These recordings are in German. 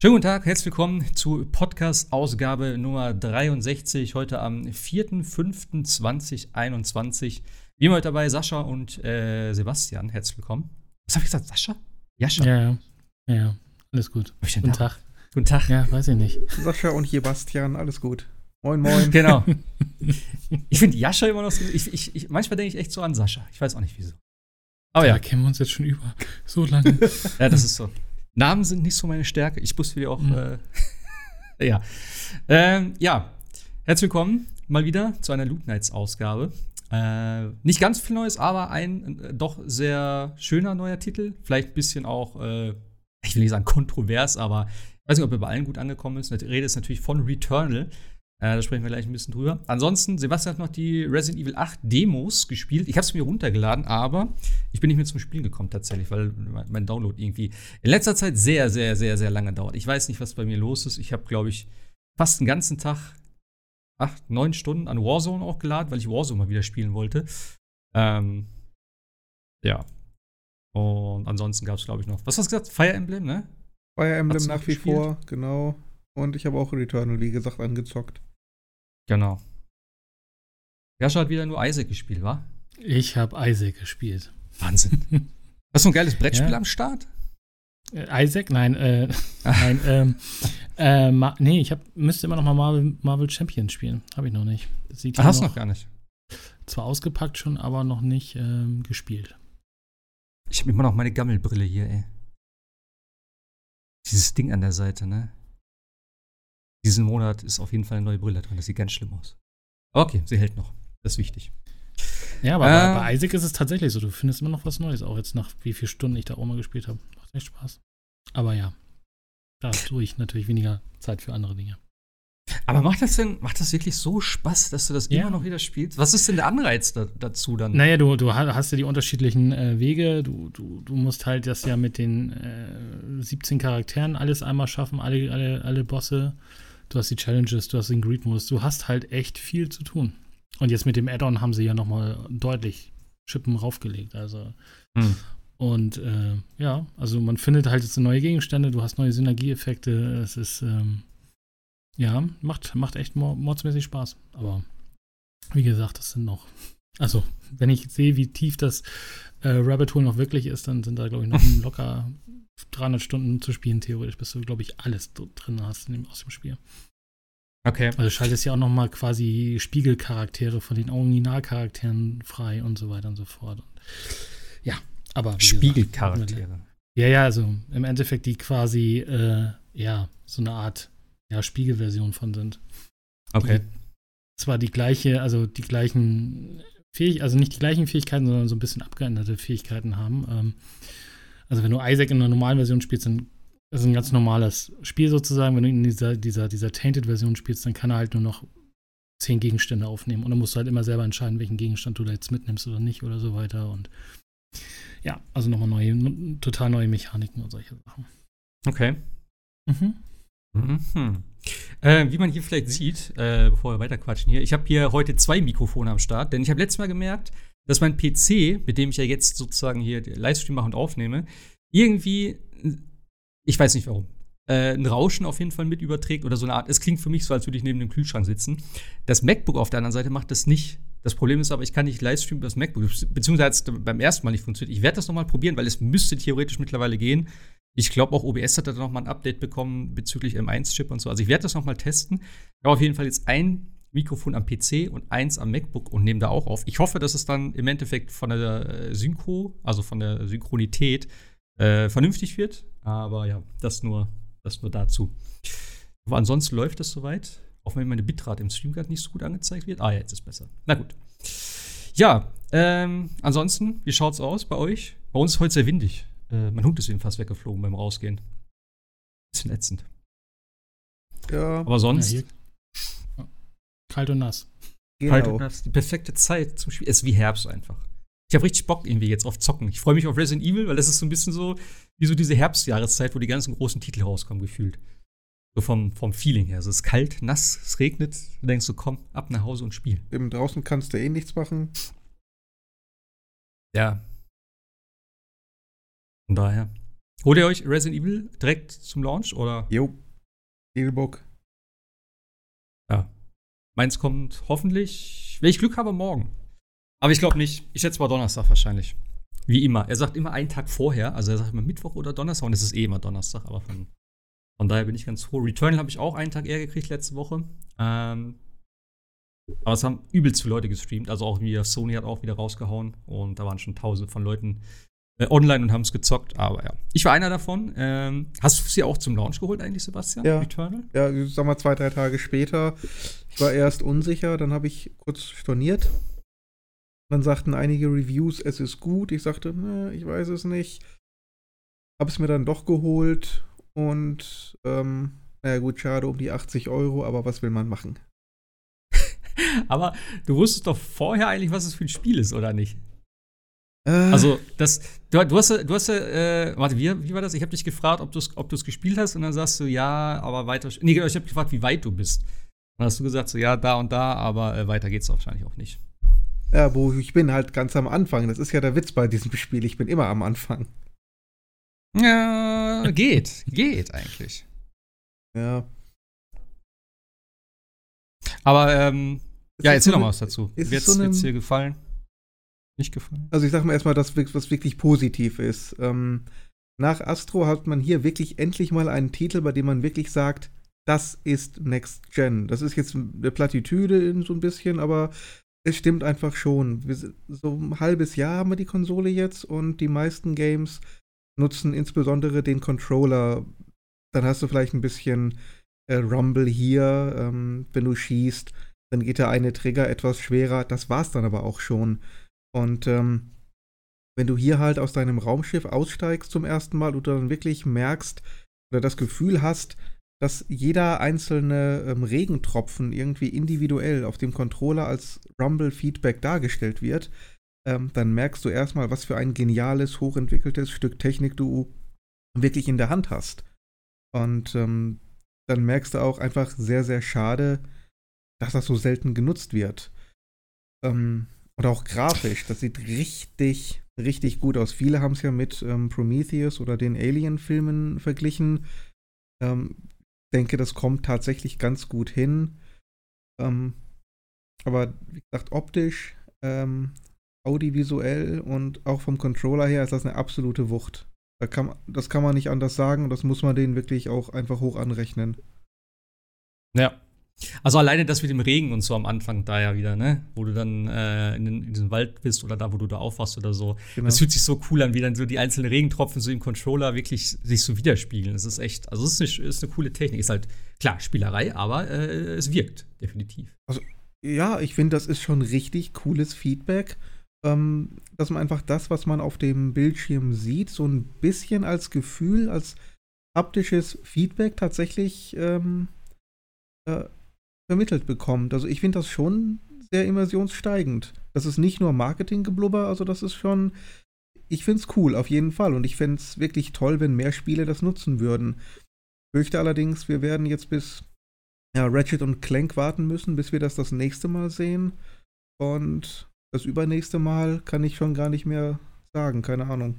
Schönen guten Tag, herzlich willkommen zu Podcast-Ausgabe Nummer 63, heute am 4.5.2021. Wie immer heute dabei Sascha und äh, Sebastian. Herzlich willkommen. Was habe ich gesagt? Sascha? Jascha? Ja, ja. Ja, ja. Alles gut. Guten Tag. Guten Tag. Ja, weiß ich nicht. Sascha und Sebastian, alles gut. Moin, moin. Genau. ich finde Jascha immer noch so. Ich, ich, ich, manchmal denke ich echt so an Sascha. Ich weiß auch nicht wieso. Aber ja. Da kennen wir uns jetzt schon über so lange. ja, das ist so. Namen sind nicht so meine Stärke. Ich muss wieder auch. Mhm. Äh, ja. Ähm, ja. Herzlich willkommen mal wieder zu einer Loot Nights Ausgabe. Äh, nicht ganz viel Neues, aber ein äh, doch sehr schöner neuer Titel. Vielleicht ein bisschen auch, äh, ich will nicht sagen kontrovers, aber ich weiß nicht, ob er bei allen gut angekommen ist. Die Rede ist natürlich von Returnal. Äh, da sprechen wir gleich ein bisschen drüber. Ansonsten, Sebastian hat noch die Resident Evil 8 Demos gespielt. Ich habe es mir runtergeladen, aber ich bin nicht mehr zum Spielen gekommen tatsächlich, weil mein Download irgendwie in letzter Zeit sehr, sehr, sehr, sehr lange dauert. Ich weiß nicht, was bei mir los ist. Ich habe, glaube ich, fast den ganzen Tag acht, neun Stunden an Warzone auch geladen, weil ich Warzone mal wieder spielen wollte. Ähm, ja. Und ansonsten gab es, glaube ich, noch. Was hast du gesagt? Fire Emblem, ne? Fire Emblem nach wie vor, genau. Und ich habe auch Returnal, wie gesagt, angezockt. Genau. Jascha hat wieder nur Isaac gespielt, wa? Ich habe Isaac gespielt. Wahnsinn. Hast du ein geiles Brettspiel ja. am Start? Äh, Isaac? Nein, äh, nein, ähm, äh, ma, nee, ich hab, müsste immer noch mal Marvel, Marvel Champions spielen. Habe ich noch nicht. Das sieht Ach, hast du noch gar nicht. Zwar ausgepackt schon, aber noch nicht ähm, gespielt. Ich habe immer noch meine Gammelbrille hier, ey. Dieses Ding an der Seite, ne? Diesen Monat ist auf jeden Fall eine neue Brille drin. Das sieht ganz schlimm aus. Okay, sie hält noch. Das ist wichtig. Ja, aber äh, bei, bei Isaac ist es tatsächlich so. Du findest immer noch was Neues, auch jetzt nach wie vielen Stunden ich da auch mal gespielt habe. Macht echt Spaß. Aber ja, da tue ich natürlich weniger Zeit für andere Dinge. Aber macht das denn, macht das wirklich so Spaß, dass du das ja. immer noch wieder spielst? Was ist denn der Anreiz da, dazu dann? Naja, du, du hast ja die unterschiedlichen äh, Wege. Du, du, du musst halt das ja mit den äh, 17 Charakteren alles einmal schaffen, alle, alle, alle Bosse du hast die Challenges, du hast den Greed-Modus, du hast halt echt viel zu tun. Und jetzt mit dem Add-on haben sie ja nochmal deutlich Schippen raufgelegt. Also. Hm. Und äh, ja, also man findet halt jetzt neue Gegenstände, du hast neue Synergieeffekte. Es ist, ähm, ja, macht, macht echt mordsmäßig Spaß. Aber wie gesagt, das sind noch. Also, wenn ich sehe, wie tief das äh, Rabbit Hole noch wirklich ist, dann sind da, glaube ich, noch locker 300 Stunden zu spielen, theoretisch, bis du, glaube ich, alles drin hast dem, aus dem Spiel. Okay. Also schaltest ja auch noch mal quasi Spiegelcharaktere von den Originalcharakteren frei und so weiter und so fort. Und ja, aber Spiegelcharaktere. Ja, ja, also im Endeffekt die quasi äh, ja so eine Art ja, Spiegelversion von sind. Okay. Die zwar die gleiche, also die gleichen Fähigkeiten, also nicht die gleichen Fähigkeiten, sondern so ein bisschen abgeänderte Fähigkeiten haben. Ähm, also wenn du Isaac in einer normalen Version spielst, dann ist es ein ganz normales Spiel sozusagen. Wenn du in dieser, dieser, dieser Tainted-Version spielst, dann kann er halt nur noch zehn Gegenstände aufnehmen. Und dann musst du halt immer selber entscheiden, welchen Gegenstand du da jetzt mitnimmst oder nicht oder so weiter. Und ja, also nochmal neue, total neue Mechaniken und solche Sachen. Okay. Mhm. Mhm. Äh, wie man hier vielleicht sieht, äh, bevor wir weiterquatschen hier, ich habe hier heute zwei Mikrofone am Start, denn ich habe letztes Mal gemerkt, dass mein PC, mit dem ich ja jetzt sozusagen hier Livestream mache und aufnehme, irgendwie, ich weiß nicht warum, äh, ein Rauschen auf jeden Fall mit überträgt oder so eine Art. Es klingt für mich so, als würde ich neben dem Kühlschrank sitzen. Das MacBook auf der anderen Seite macht das nicht. Das Problem ist aber, ich kann nicht Livestreamen über das MacBook, beziehungsweise hat es beim ersten Mal nicht funktioniert. Ich werde das nochmal probieren, weil es müsste theoretisch mittlerweile gehen. Ich glaube, auch OBS hat da nochmal ein Update bekommen bezüglich M1-Chip und so. Also ich werde das nochmal testen. Ich habe auf jeden Fall jetzt ein Mikrofon am PC und eins am MacBook und nehme da auch auf. Ich hoffe, dass es dann im Endeffekt von der äh, Synchro, also von der Synchronität, äh, vernünftig wird. Aber ja, das nur, das nur dazu. Aber ansonsten läuft es soweit. Auch wenn meine Bitrate im Stream gerade nicht so gut angezeigt wird. Ah, ja, jetzt ist besser. Na gut. Ja, ähm, ansonsten, wie schaut's aus bei euch? Bei uns ist heute sehr windig. Äh, mein Hund ist eben fast weggeflogen beim Rausgehen. Bisschen ätzend. Ja. Aber sonst. Ja, Kalt und nass. Genau. Kalt und nass. Die perfekte Zeit zum Spielen. Es ist wie Herbst einfach. Ich habe richtig Bock irgendwie jetzt auf Zocken. Ich freue mich auf Resident Evil, weil das ist so ein bisschen so wie so diese Herbstjahreszeit, wo die ganzen großen Titel rauskommen, gefühlt. So vom, vom Feeling her. Also es ist kalt, nass, es regnet. Du denkst so, komm, ab nach Hause und spiel. Eben draußen kannst du eh nichts machen. Ja. Von daher. Holt ihr euch Resident Evil direkt zum Launch oder? Jo. Steelbook. Ja. Meins kommt hoffentlich, wenn ich Glück habe, morgen. Aber ich glaube nicht. Ich schätze mal Donnerstag wahrscheinlich. Wie immer. Er sagt immer einen Tag vorher. Also er sagt immer Mittwoch oder Donnerstag und es ist eh immer Donnerstag, aber von, von daher bin ich ganz froh. Returnal habe ich auch einen Tag eher gekriegt letzte Woche. Ähm, aber es haben übelst viele Leute gestreamt. Also auch wieder Sony hat auch wieder rausgehauen und da waren schon tausende von Leuten online und haben es gezockt. Aber ja, ich war einer davon. Ähm, hast du sie auch zum Launch geholt eigentlich, Sebastian? Ja. Returnal? Ja, ich sag mal zwei, drei Tage später. Ich war erst unsicher, dann habe ich kurz storniert. Dann sagten einige Reviews, es ist gut. Ich sagte, ne, ich weiß es nicht. Habe es mir dann doch geholt und ähm, naja gut, schade um die 80 Euro, aber was will man machen? aber du wusstest doch vorher eigentlich, was es für ein Spiel ist, oder nicht? Äh. Also, das, du, du hast, du hast, äh, warte, wie, wie war das? Ich habe dich gefragt, ob du es ob gespielt hast und dann sagst du, ja, aber weiter. Nee, ich habe gefragt, wie weit du bist. Dann hast du gesagt, so, ja, da und da, aber äh, weiter geht's wahrscheinlich auch nicht. Ja, wo ich bin halt ganz am Anfang. Das ist ja der Witz bei diesem Spiel. Ich bin immer am Anfang. Ja, geht, geht eigentlich. Ja. Aber, ähm, ja, erzähl so noch mal was dazu. Hat es so dir gefallen? Nicht gefallen? Also, ich sag mal erstmal das, was wirklich positiv ist. Ähm, nach Astro hat man hier wirklich endlich mal einen Titel, bei dem man wirklich sagt, das ist Next Gen. Das ist jetzt eine Plattitüde so ein bisschen, aber es stimmt einfach schon. So ein halbes Jahr haben wir die Konsole jetzt und die meisten Games nutzen insbesondere den Controller. Dann hast du vielleicht ein bisschen äh, Rumble hier, ähm, wenn du schießt. Dann geht der eine Trigger etwas schwerer. Das war's dann aber auch schon. Und ähm, wenn du hier halt aus deinem Raumschiff aussteigst zum ersten Mal und dann wirklich merkst oder das Gefühl hast, dass jeder einzelne ähm, Regentropfen irgendwie individuell auf dem Controller als Rumble-Feedback dargestellt wird, ähm, dann merkst du erstmal, was für ein geniales, hochentwickeltes Stück Technik du wirklich in der Hand hast. Und ähm, dann merkst du auch einfach sehr, sehr schade, dass das so selten genutzt wird. Ähm, und auch grafisch, das sieht richtig, richtig gut aus. Viele haben es ja mit ähm, Prometheus oder den Alien-Filmen verglichen. Ähm, denke, das kommt tatsächlich ganz gut hin. Ähm, aber wie gesagt, optisch, ähm, audiovisuell und auch vom Controller her ist das eine absolute Wucht. Da kann, das kann man nicht anders sagen und das muss man denen wirklich auch einfach hoch anrechnen. Ja, also alleine das mit dem Regen und so am Anfang da ja wieder, ne? Wo du dann äh, in, den, in, diesem Wald bist oder da, wo du da aufwachst oder so. Genau. Das fühlt sich so cool an, wie dann so die einzelnen Regentropfen so im Controller wirklich sich so widerspiegeln. Das ist echt, also es ist, ist eine, coole Technik. Ist halt, klar, Spielerei, aber äh, es wirkt, definitiv. Also, ja, ich finde, das ist schon richtig cooles Feedback. Ähm, dass man einfach das, was man auf dem Bildschirm sieht, so ein bisschen als Gefühl, als haptisches Feedback tatsächlich ähm, äh, vermittelt bekommt. Also ich finde das schon sehr immersionssteigend. Das ist nicht nur Marketinggeblubber, also das ist schon, ich finde es cool, auf jeden Fall. Und ich fände es wirklich toll, wenn mehr Spiele das nutzen würden. Fürchte allerdings, wir werden jetzt bis ja, Ratchet und Clank warten müssen, bis wir das das nächste Mal sehen. Und das übernächste Mal kann ich schon gar nicht mehr sagen, keine Ahnung.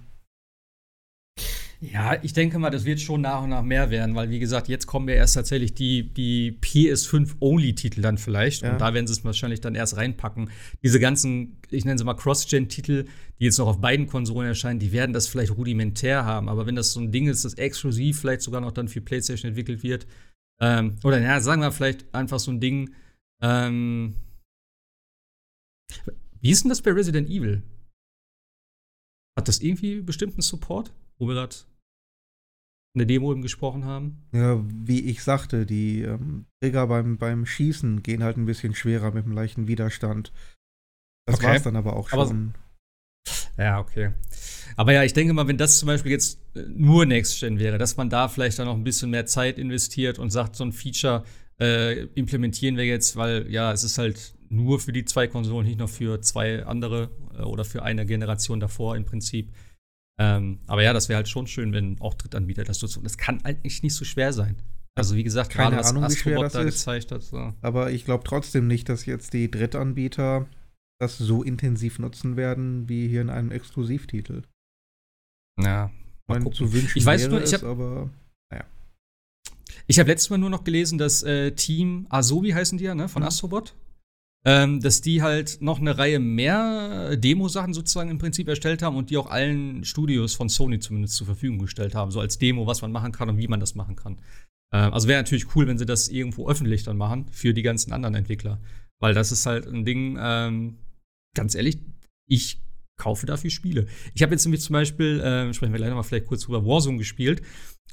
Ja, ich denke mal, das wird schon nach und nach mehr werden, weil wie gesagt, jetzt kommen ja erst tatsächlich die, die PS5-Only-Titel dann vielleicht. Ja. Und da werden sie es wahrscheinlich dann erst reinpacken. Diese ganzen, ich nenne sie mal Cross-Gen-Titel, die jetzt noch auf beiden Konsolen erscheinen, die werden das vielleicht rudimentär haben. Aber wenn das so ein Ding ist, das exklusiv vielleicht sogar noch dann für PlayStation entwickelt wird, ähm, oder ja, sagen wir vielleicht einfach so ein Ding, ähm, wie ist denn das bei Resident Evil? Hat das irgendwie bestimmten Support? Wo wir gerade in der Demo eben gesprochen haben. Ja, wie ich sagte, die ähm, Trigger beim, beim Schießen gehen halt ein bisschen schwerer mit einem leichten Widerstand. Das okay. war's dann aber auch schon. Aber, ja, okay. Aber ja, ich denke mal, wenn das zum Beispiel jetzt äh, nur Next Gen wäre, dass man da vielleicht dann noch ein bisschen mehr Zeit investiert und sagt, so ein Feature äh, implementieren wir jetzt, weil ja, es ist halt nur für die zwei Konsolen, nicht noch für zwei andere äh, oder für eine Generation davor im Prinzip. Ähm, aber ja, das wäre halt schon schön, wenn auch Drittanbieter das nutzen. Das kann eigentlich nicht so schwer sein. Also wie gesagt, keine gerade, Ahnung, wie schwer das da ist. gezeigt hat. So. Aber ich glaube trotzdem nicht, dass jetzt die Drittanbieter das so intensiv nutzen werden wie hier in einem Exklusivtitel. Ja, Mal zu wünschen ich weiß nur, ich es, hab- aber Ich habe letztes Mal nur noch gelesen, dass äh, Team Asobi heißen die ja, ne, von Mhm. Astrobot, ähm, dass die halt noch eine Reihe mehr Demo-Sachen sozusagen im Prinzip erstellt haben und die auch allen Studios von Sony zumindest zur Verfügung gestellt haben, so als Demo, was man machen kann und wie man das machen kann. Ähm, also wäre natürlich cool, wenn sie das irgendwo öffentlich dann machen für die ganzen anderen Entwickler, weil das ist halt ein Ding, ähm, ganz ehrlich, ich kaufe dafür Spiele. Ich habe jetzt nämlich zum Beispiel, äh, sprechen wir gleich noch mal vielleicht kurz drüber, Warzone gespielt.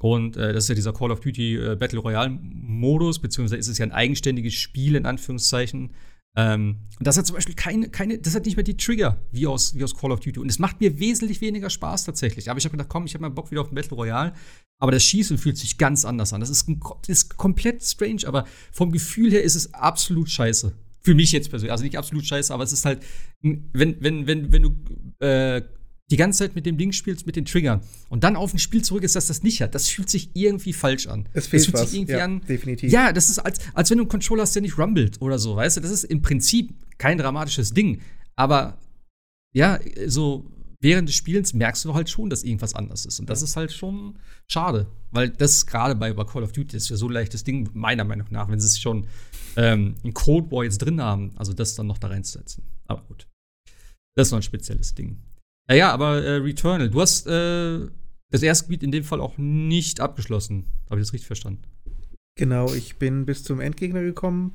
Und äh, das ist ja dieser Call of Duty äh, Battle Royale-Modus, beziehungsweise ist es ja ein eigenständiges Spiel, in Anführungszeichen. Ähm, das hat zum Beispiel keine, keine, das hat nicht mehr die Trigger wie aus, wie aus Call of Duty. Und es macht mir wesentlich weniger Spaß tatsächlich. Aber ich habe gedacht, komm, ich habe mal Bock wieder auf ein Battle Royale. Aber das Schießen fühlt sich ganz anders an. Das ist, ein, ist komplett strange, aber vom Gefühl her ist es absolut scheiße. Für mich jetzt persönlich. Also nicht absolut scheiße, aber es ist halt, wenn, wenn, wenn, wenn du äh, die ganze Zeit mit dem Ding spielst, mit den Triggern und dann auf ein Spiel zurück ist, das das nicht hat, das fühlt sich irgendwie falsch an. es fehlt das fühlt was. sich irgendwie ja, an. definitiv. Ja, das ist als, als wenn du einen Controller hast, der nicht rumbelt oder so, weißt du? Das ist im Prinzip kein dramatisches Ding. Aber ja, so während des Spielens merkst du halt schon, dass irgendwas anders ist. Und das ist halt schon schade. Weil das gerade bei, bei Call of Duty ist ja so ein leichtes Ding, meiner Meinung nach, wenn sie es schon ähm, in Cold War jetzt drin haben, also das dann noch da reinzusetzen. Aber gut. Das ist noch ein spezielles Ding. Naja, aber äh, Returnal, du hast äh, das erste Gebiet in dem Fall auch nicht abgeschlossen. Habe ich das richtig verstanden? Genau, ich bin bis zum Endgegner gekommen.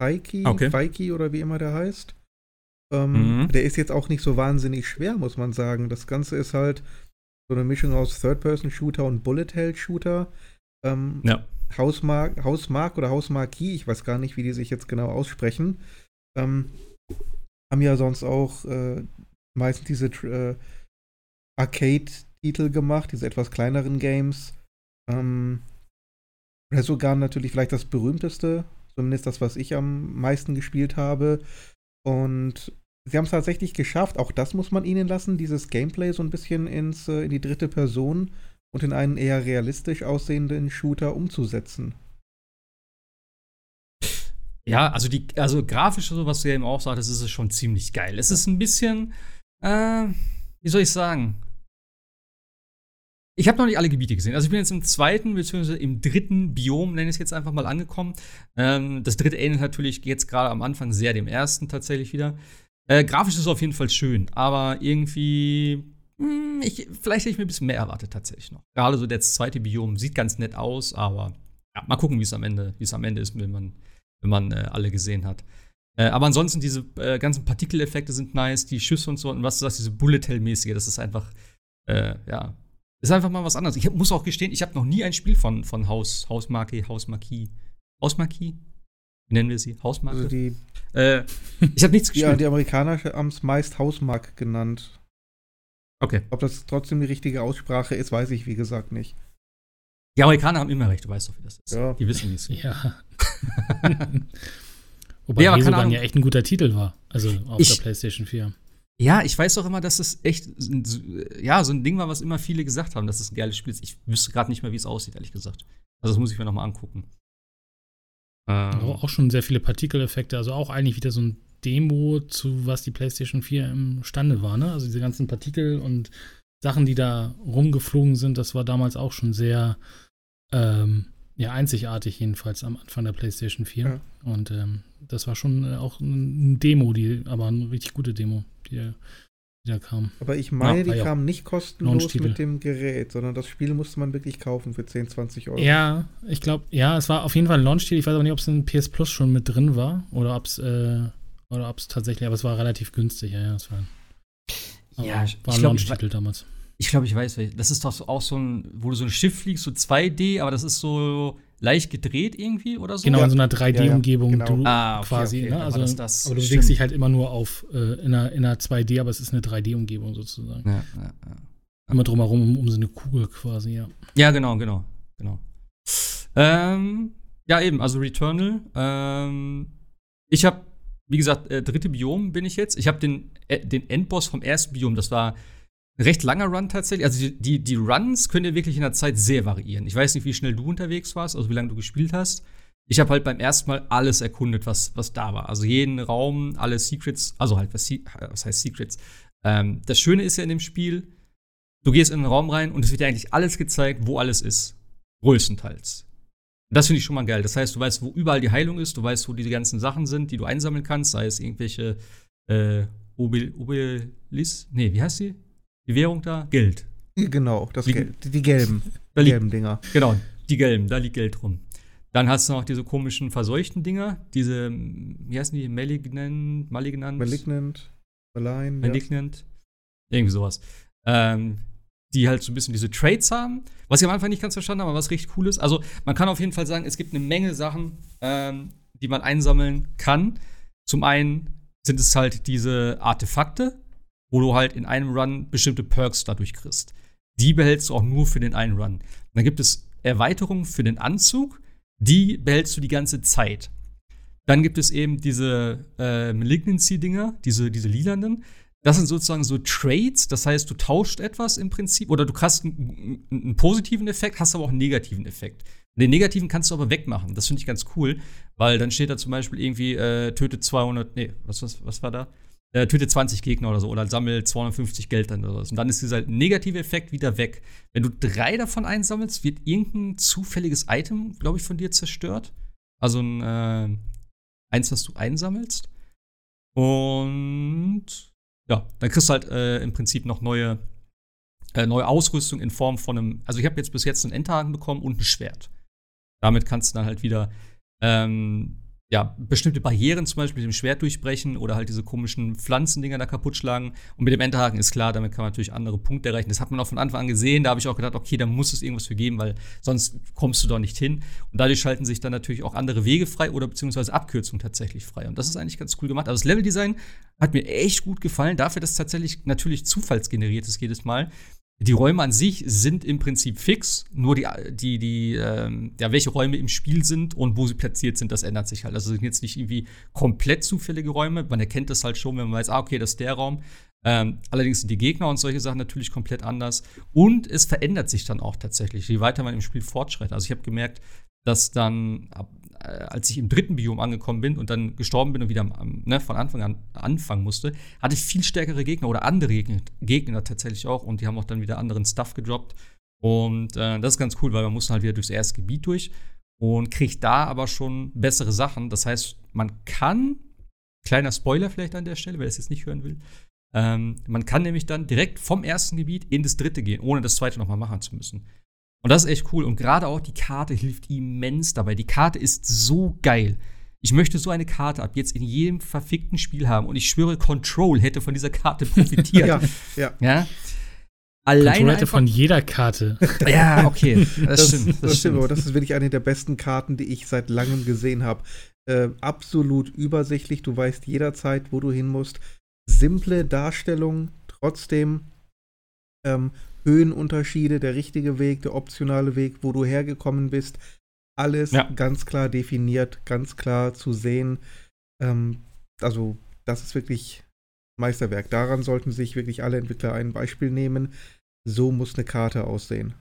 Feiki, Okay. Feiki oder wie immer der heißt. Ähm, Mhm. Der ist jetzt auch nicht so wahnsinnig schwer, muss man sagen. Das Ganze ist halt so eine Mischung aus Third-Person-Shooter und Bullet-Hell-Shooter. Ähm, Ja. Hausmark, Hausmark oder Hausmarquis, ich weiß gar nicht, wie die sich jetzt genau aussprechen, ähm, haben ja sonst auch äh, meistens diese äh, Arcade-Titel gemacht, diese etwas kleineren Games. Ähm, Resogun natürlich vielleicht das berühmteste, zumindest das, was ich am meisten gespielt habe. Und sie haben es tatsächlich geschafft, auch das muss man ihnen lassen, dieses Gameplay so ein bisschen ins, äh, in die dritte Person und in einen eher realistisch aussehenden Shooter umzusetzen. Ja, also die, also grafisch so, was du ja eben auch sagtest, ist es schon ziemlich geil. Es ist ein bisschen, äh, wie soll ich sagen? Ich habe noch nicht alle Gebiete gesehen. Also ich bin jetzt im zweiten beziehungsweise im dritten Biom, nenne ich es jetzt einfach mal, angekommen. Ähm, das dritte ähnelt natürlich jetzt gerade am Anfang sehr dem ersten tatsächlich wieder. Äh, grafisch ist es auf jeden Fall schön, aber irgendwie, hm, ich, vielleicht hätte ich mir ein bisschen mehr erwartet tatsächlich noch. Gerade so das zweite Biom sieht ganz nett aus, aber ja, mal gucken, wie es am Ende, wie es am Ende ist, wenn man wenn man äh, alle gesehen hat. Äh, aber ansonsten, diese äh, ganzen Partikeleffekte sind nice, die Schüsse und so, und was du sagst, diese Bullet-Hell-mäßige, das ist einfach, äh, ja, ist einfach mal was anderes. Ich hab, muss auch gestehen, ich habe noch nie ein Spiel von, von Haus, Hausmarke, Hausmarquis, Hausmarquis? Wie nennen wir sie? Hausmarke? Also die, äh, ich habe nichts gespielt. die Amerikaner haben es meist Hausmark genannt. okay. Ob das trotzdem die richtige Aussprache ist, weiß ich wie gesagt nicht. Die Amerikaner haben immer recht, du weißt doch, wie das ist. Ja. Die wissen, wie es ist. Ja. Wobei Ja, Resogun ja echt ein guter Titel war. Also auf Ich- der PlayStation 4. Ja, ich weiß auch immer, dass es echt ja, so ein Ding war, was immer viele gesagt haben, dass es ein geiles Spiel ist. Ich wüsste gerade nicht mehr, wie es aussieht, ehrlich gesagt. Also das muss ich mir noch mal angucken. Ähm, Auch, auch schon sehr viele Partikeleffekte, also auch eigentlich wieder so ein Demo zu was die PlayStation 4 imstande war, ne? Also diese ganzen Partikel und Sachen, die da rumgeflogen sind, das war damals auch schon sehr ähm, ja, einzigartig, jedenfalls am Anfang der PlayStation 4. Ja. Und ähm, das war schon äh, auch ein Demo, die, aber eine richtig gute Demo, die, die da kam. Aber ich meine, Ja, die ja kamen nicht kostenlos mit dem Gerät, sondern das Spiel musste man wirklich kaufen für 10, 20 Euro. Ja, ich glaube, ja, es war auf jeden Fall ein Launch-Titel. Ich weiß aber nicht, ob es in PS Plus schon mit drin war oder ob es äh, oder ob es tatsächlich, aber es war relativ günstig, ja, ja, es war, Ja, war ein Launch-Titel damals. Ich glaube, ich weiß. Das ist doch so, auch so ein, wo du so ein Schiff fliegst, so 2D, aber das ist so leicht gedreht irgendwie oder so. Genau, Ja. in so einer 3D-Umgebung, Ja, ja, genau. du Ah, okay, quasi, okay, ne? Also, das das. aber du Stimmt. bewegst dich halt immer nur auf äh, in, einer, in einer 2D, aber es ist eine 3D-Umgebung sozusagen. Ja, ja, ja. Immer drumherum um, um so eine Kugel quasi, ja. ja, genau, genau, genau. Ähm, ja, eben, also Returnal. Ähm, ich habe, wie gesagt, äh, dritte Biom bin ich jetzt. Ich habe den, äh, den Endboss vom ersten Biom, das war recht langer Run tatsächlich. Also die, die, Runs können ja wirklich in der Zeit sehr variieren. Ich weiß nicht, wie schnell du unterwegs warst, also wie lange du gespielt hast. Ich habe halt beim ersten Mal alles erkundet, was, was da war. Also jeden Raum, alle Secrets, also halt, was, Se- was heißt Secrets? Ähm, das Schöne ist ja in dem Spiel, du gehst in den Raum rein und es wird dir eigentlich alles gezeigt, wo alles ist. Größtenteils. Das finde ich schon mal geil. Das heißt, du weißt, wo überall die Heilung ist, du weißt, wo diese ganzen Sachen sind, die du einsammeln kannst, sei es irgendwelche äh, Obil, Obelis, nee, wie heißt die? Die Währung da? Geld. Genau, das Wie- Geld. Die, gelben, Da liegt, gelben Dinger. genau, die gelben, da liegt Geld rum. Dann hast du noch diese komischen verseuchten Dinger, diese, wie heißen die, Malignant, Malignant, Malignant, Malign, ja. Malignant, irgendwie sowas. Ähm, die halt so ein bisschen diese Traits haben, was ich am Anfang nicht ganz verstanden habe, aber was richtig cool ist. Also, man kann auf jeden Fall sagen, es gibt eine Menge Sachen, ähm, die man einsammeln kann. Zum einen sind es halt diese Artefakte, wo du halt in einem Run bestimmte Perks dadurch kriegst. Die behältst du auch nur für den einen Run. Dann gibt es Erweiterungen für den Anzug, die behältst du die ganze Zeit. Dann gibt es eben diese äh, Malignancy-Dinger, diese, diese lilanen. Das sind sozusagen so Trades, das heißt, du tauscht etwas im Prinzip oder du hast einen, einen positiven Effekt, hast aber auch einen negativen Effekt. Den negativen kannst du aber wegmachen. Das finde ich ganz cool, weil dann steht da zum Beispiel irgendwie, äh, tötet 200, nee, was, was, was war da? Äh, tötet 20 Gegner oder so oder sammelt 250 Geld dann oder so. Und dann ist dieser negative Effekt wieder weg. Wenn du drei davon einsammelst, wird irgendein zufälliges Item, glaube ich, von dir zerstört. Also ein, äh, eins, was du einsammelst. Und ja, dann kriegst du halt äh, im Prinzip noch neue, äh, neue Ausrüstung in Form von einem. Also ich habe jetzt bis jetzt einen Endhaken bekommen und ein Schwert. Damit kannst du dann halt wieder ähm, ja, bestimmte Barrieren zum Beispiel mit dem Schwert durchbrechen oder halt diese komischen Pflanzendinger da kaputt schlagen. Und mit dem Enterhaken ist klar, damit kann man natürlich andere Punkte erreichen. Das hat man auch von Anfang an gesehen. Da habe ich auch gedacht, okay, da muss es irgendwas für geben, weil sonst kommst du doch nicht hin. Und dadurch schalten sich dann natürlich auch andere Wege frei oder beziehungsweise Abkürzungen tatsächlich frei. Und das ist eigentlich ganz cool gemacht. Also das Leveldesign hat mir echt gut gefallen, dafür, dass tatsächlich natürlich zufallsgeneriert ist jedes Mal. Die Räume an sich sind im Prinzip fix, nur die, die, die, ähm, ja, welche Räume im Spiel sind und wo sie platziert sind, das ändert sich halt. Also sind jetzt nicht irgendwie komplett zufällige Räume. Man erkennt das halt schon, wenn man weiß, ah, okay, das ist der Raum. Ähm, allerdings sind die Gegner und solche Sachen natürlich komplett anders. Und es verändert sich dann auch tatsächlich, je weiter man im Spiel fortschreitet. Also ich habe gemerkt, dass dann, als ich im dritten Biom angekommen bin und dann gestorben bin und wieder ne, von Anfang an anfangen musste, hatte ich viel stärkere Gegner oder andere Gegner, Gegner tatsächlich auch und die haben auch dann wieder anderen Stuff gedroppt. Und äh, das ist ganz cool, weil man muss halt wieder durchs erste Gebiet durch und kriegt da aber schon bessere Sachen. Das heißt, man kann, kleiner Spoiler vielleicht an der Stelle, wer das jetzt nicht hören will, ähm, man kann nämlich dann direkt vom ersten Gebiet in das dritte gehen, ohne das zweite nochmal machen zu müssen. Und das ist echt cool. Und gerade auch die Karte hilft immens dabei. Die Karte ist so geil. Ich möchte so eine Karte ab jetzt in jedem verfickten Spiel haben. Und ich schwöre, Control hätte von dieser Karte profitiert. Ja, ja. ja? Alleine Control hätte von jeder Karte. Ja, okay. Das, Das, stimmt. das, Das stimmt, aber das ist wirklich eine der besten Karten, die ich seit langem gesehen habe. Äh, absolut übersichtlich, du weißt jederzeit, wo du hin musst. Simple Darstellung, trotzdem ähm, Höhenunterschiede, der richtige Weg, der optionale Weg, wo du hergekommen bist. Alles Ja. ganz klar definiert, ganz klar zu sehen. Ähm, also, das ist wirklich Meisterwerk. Daran sollten sich wirklich alle Entwickler ein Beispiel nehmen. So muss eine Karte aussehen.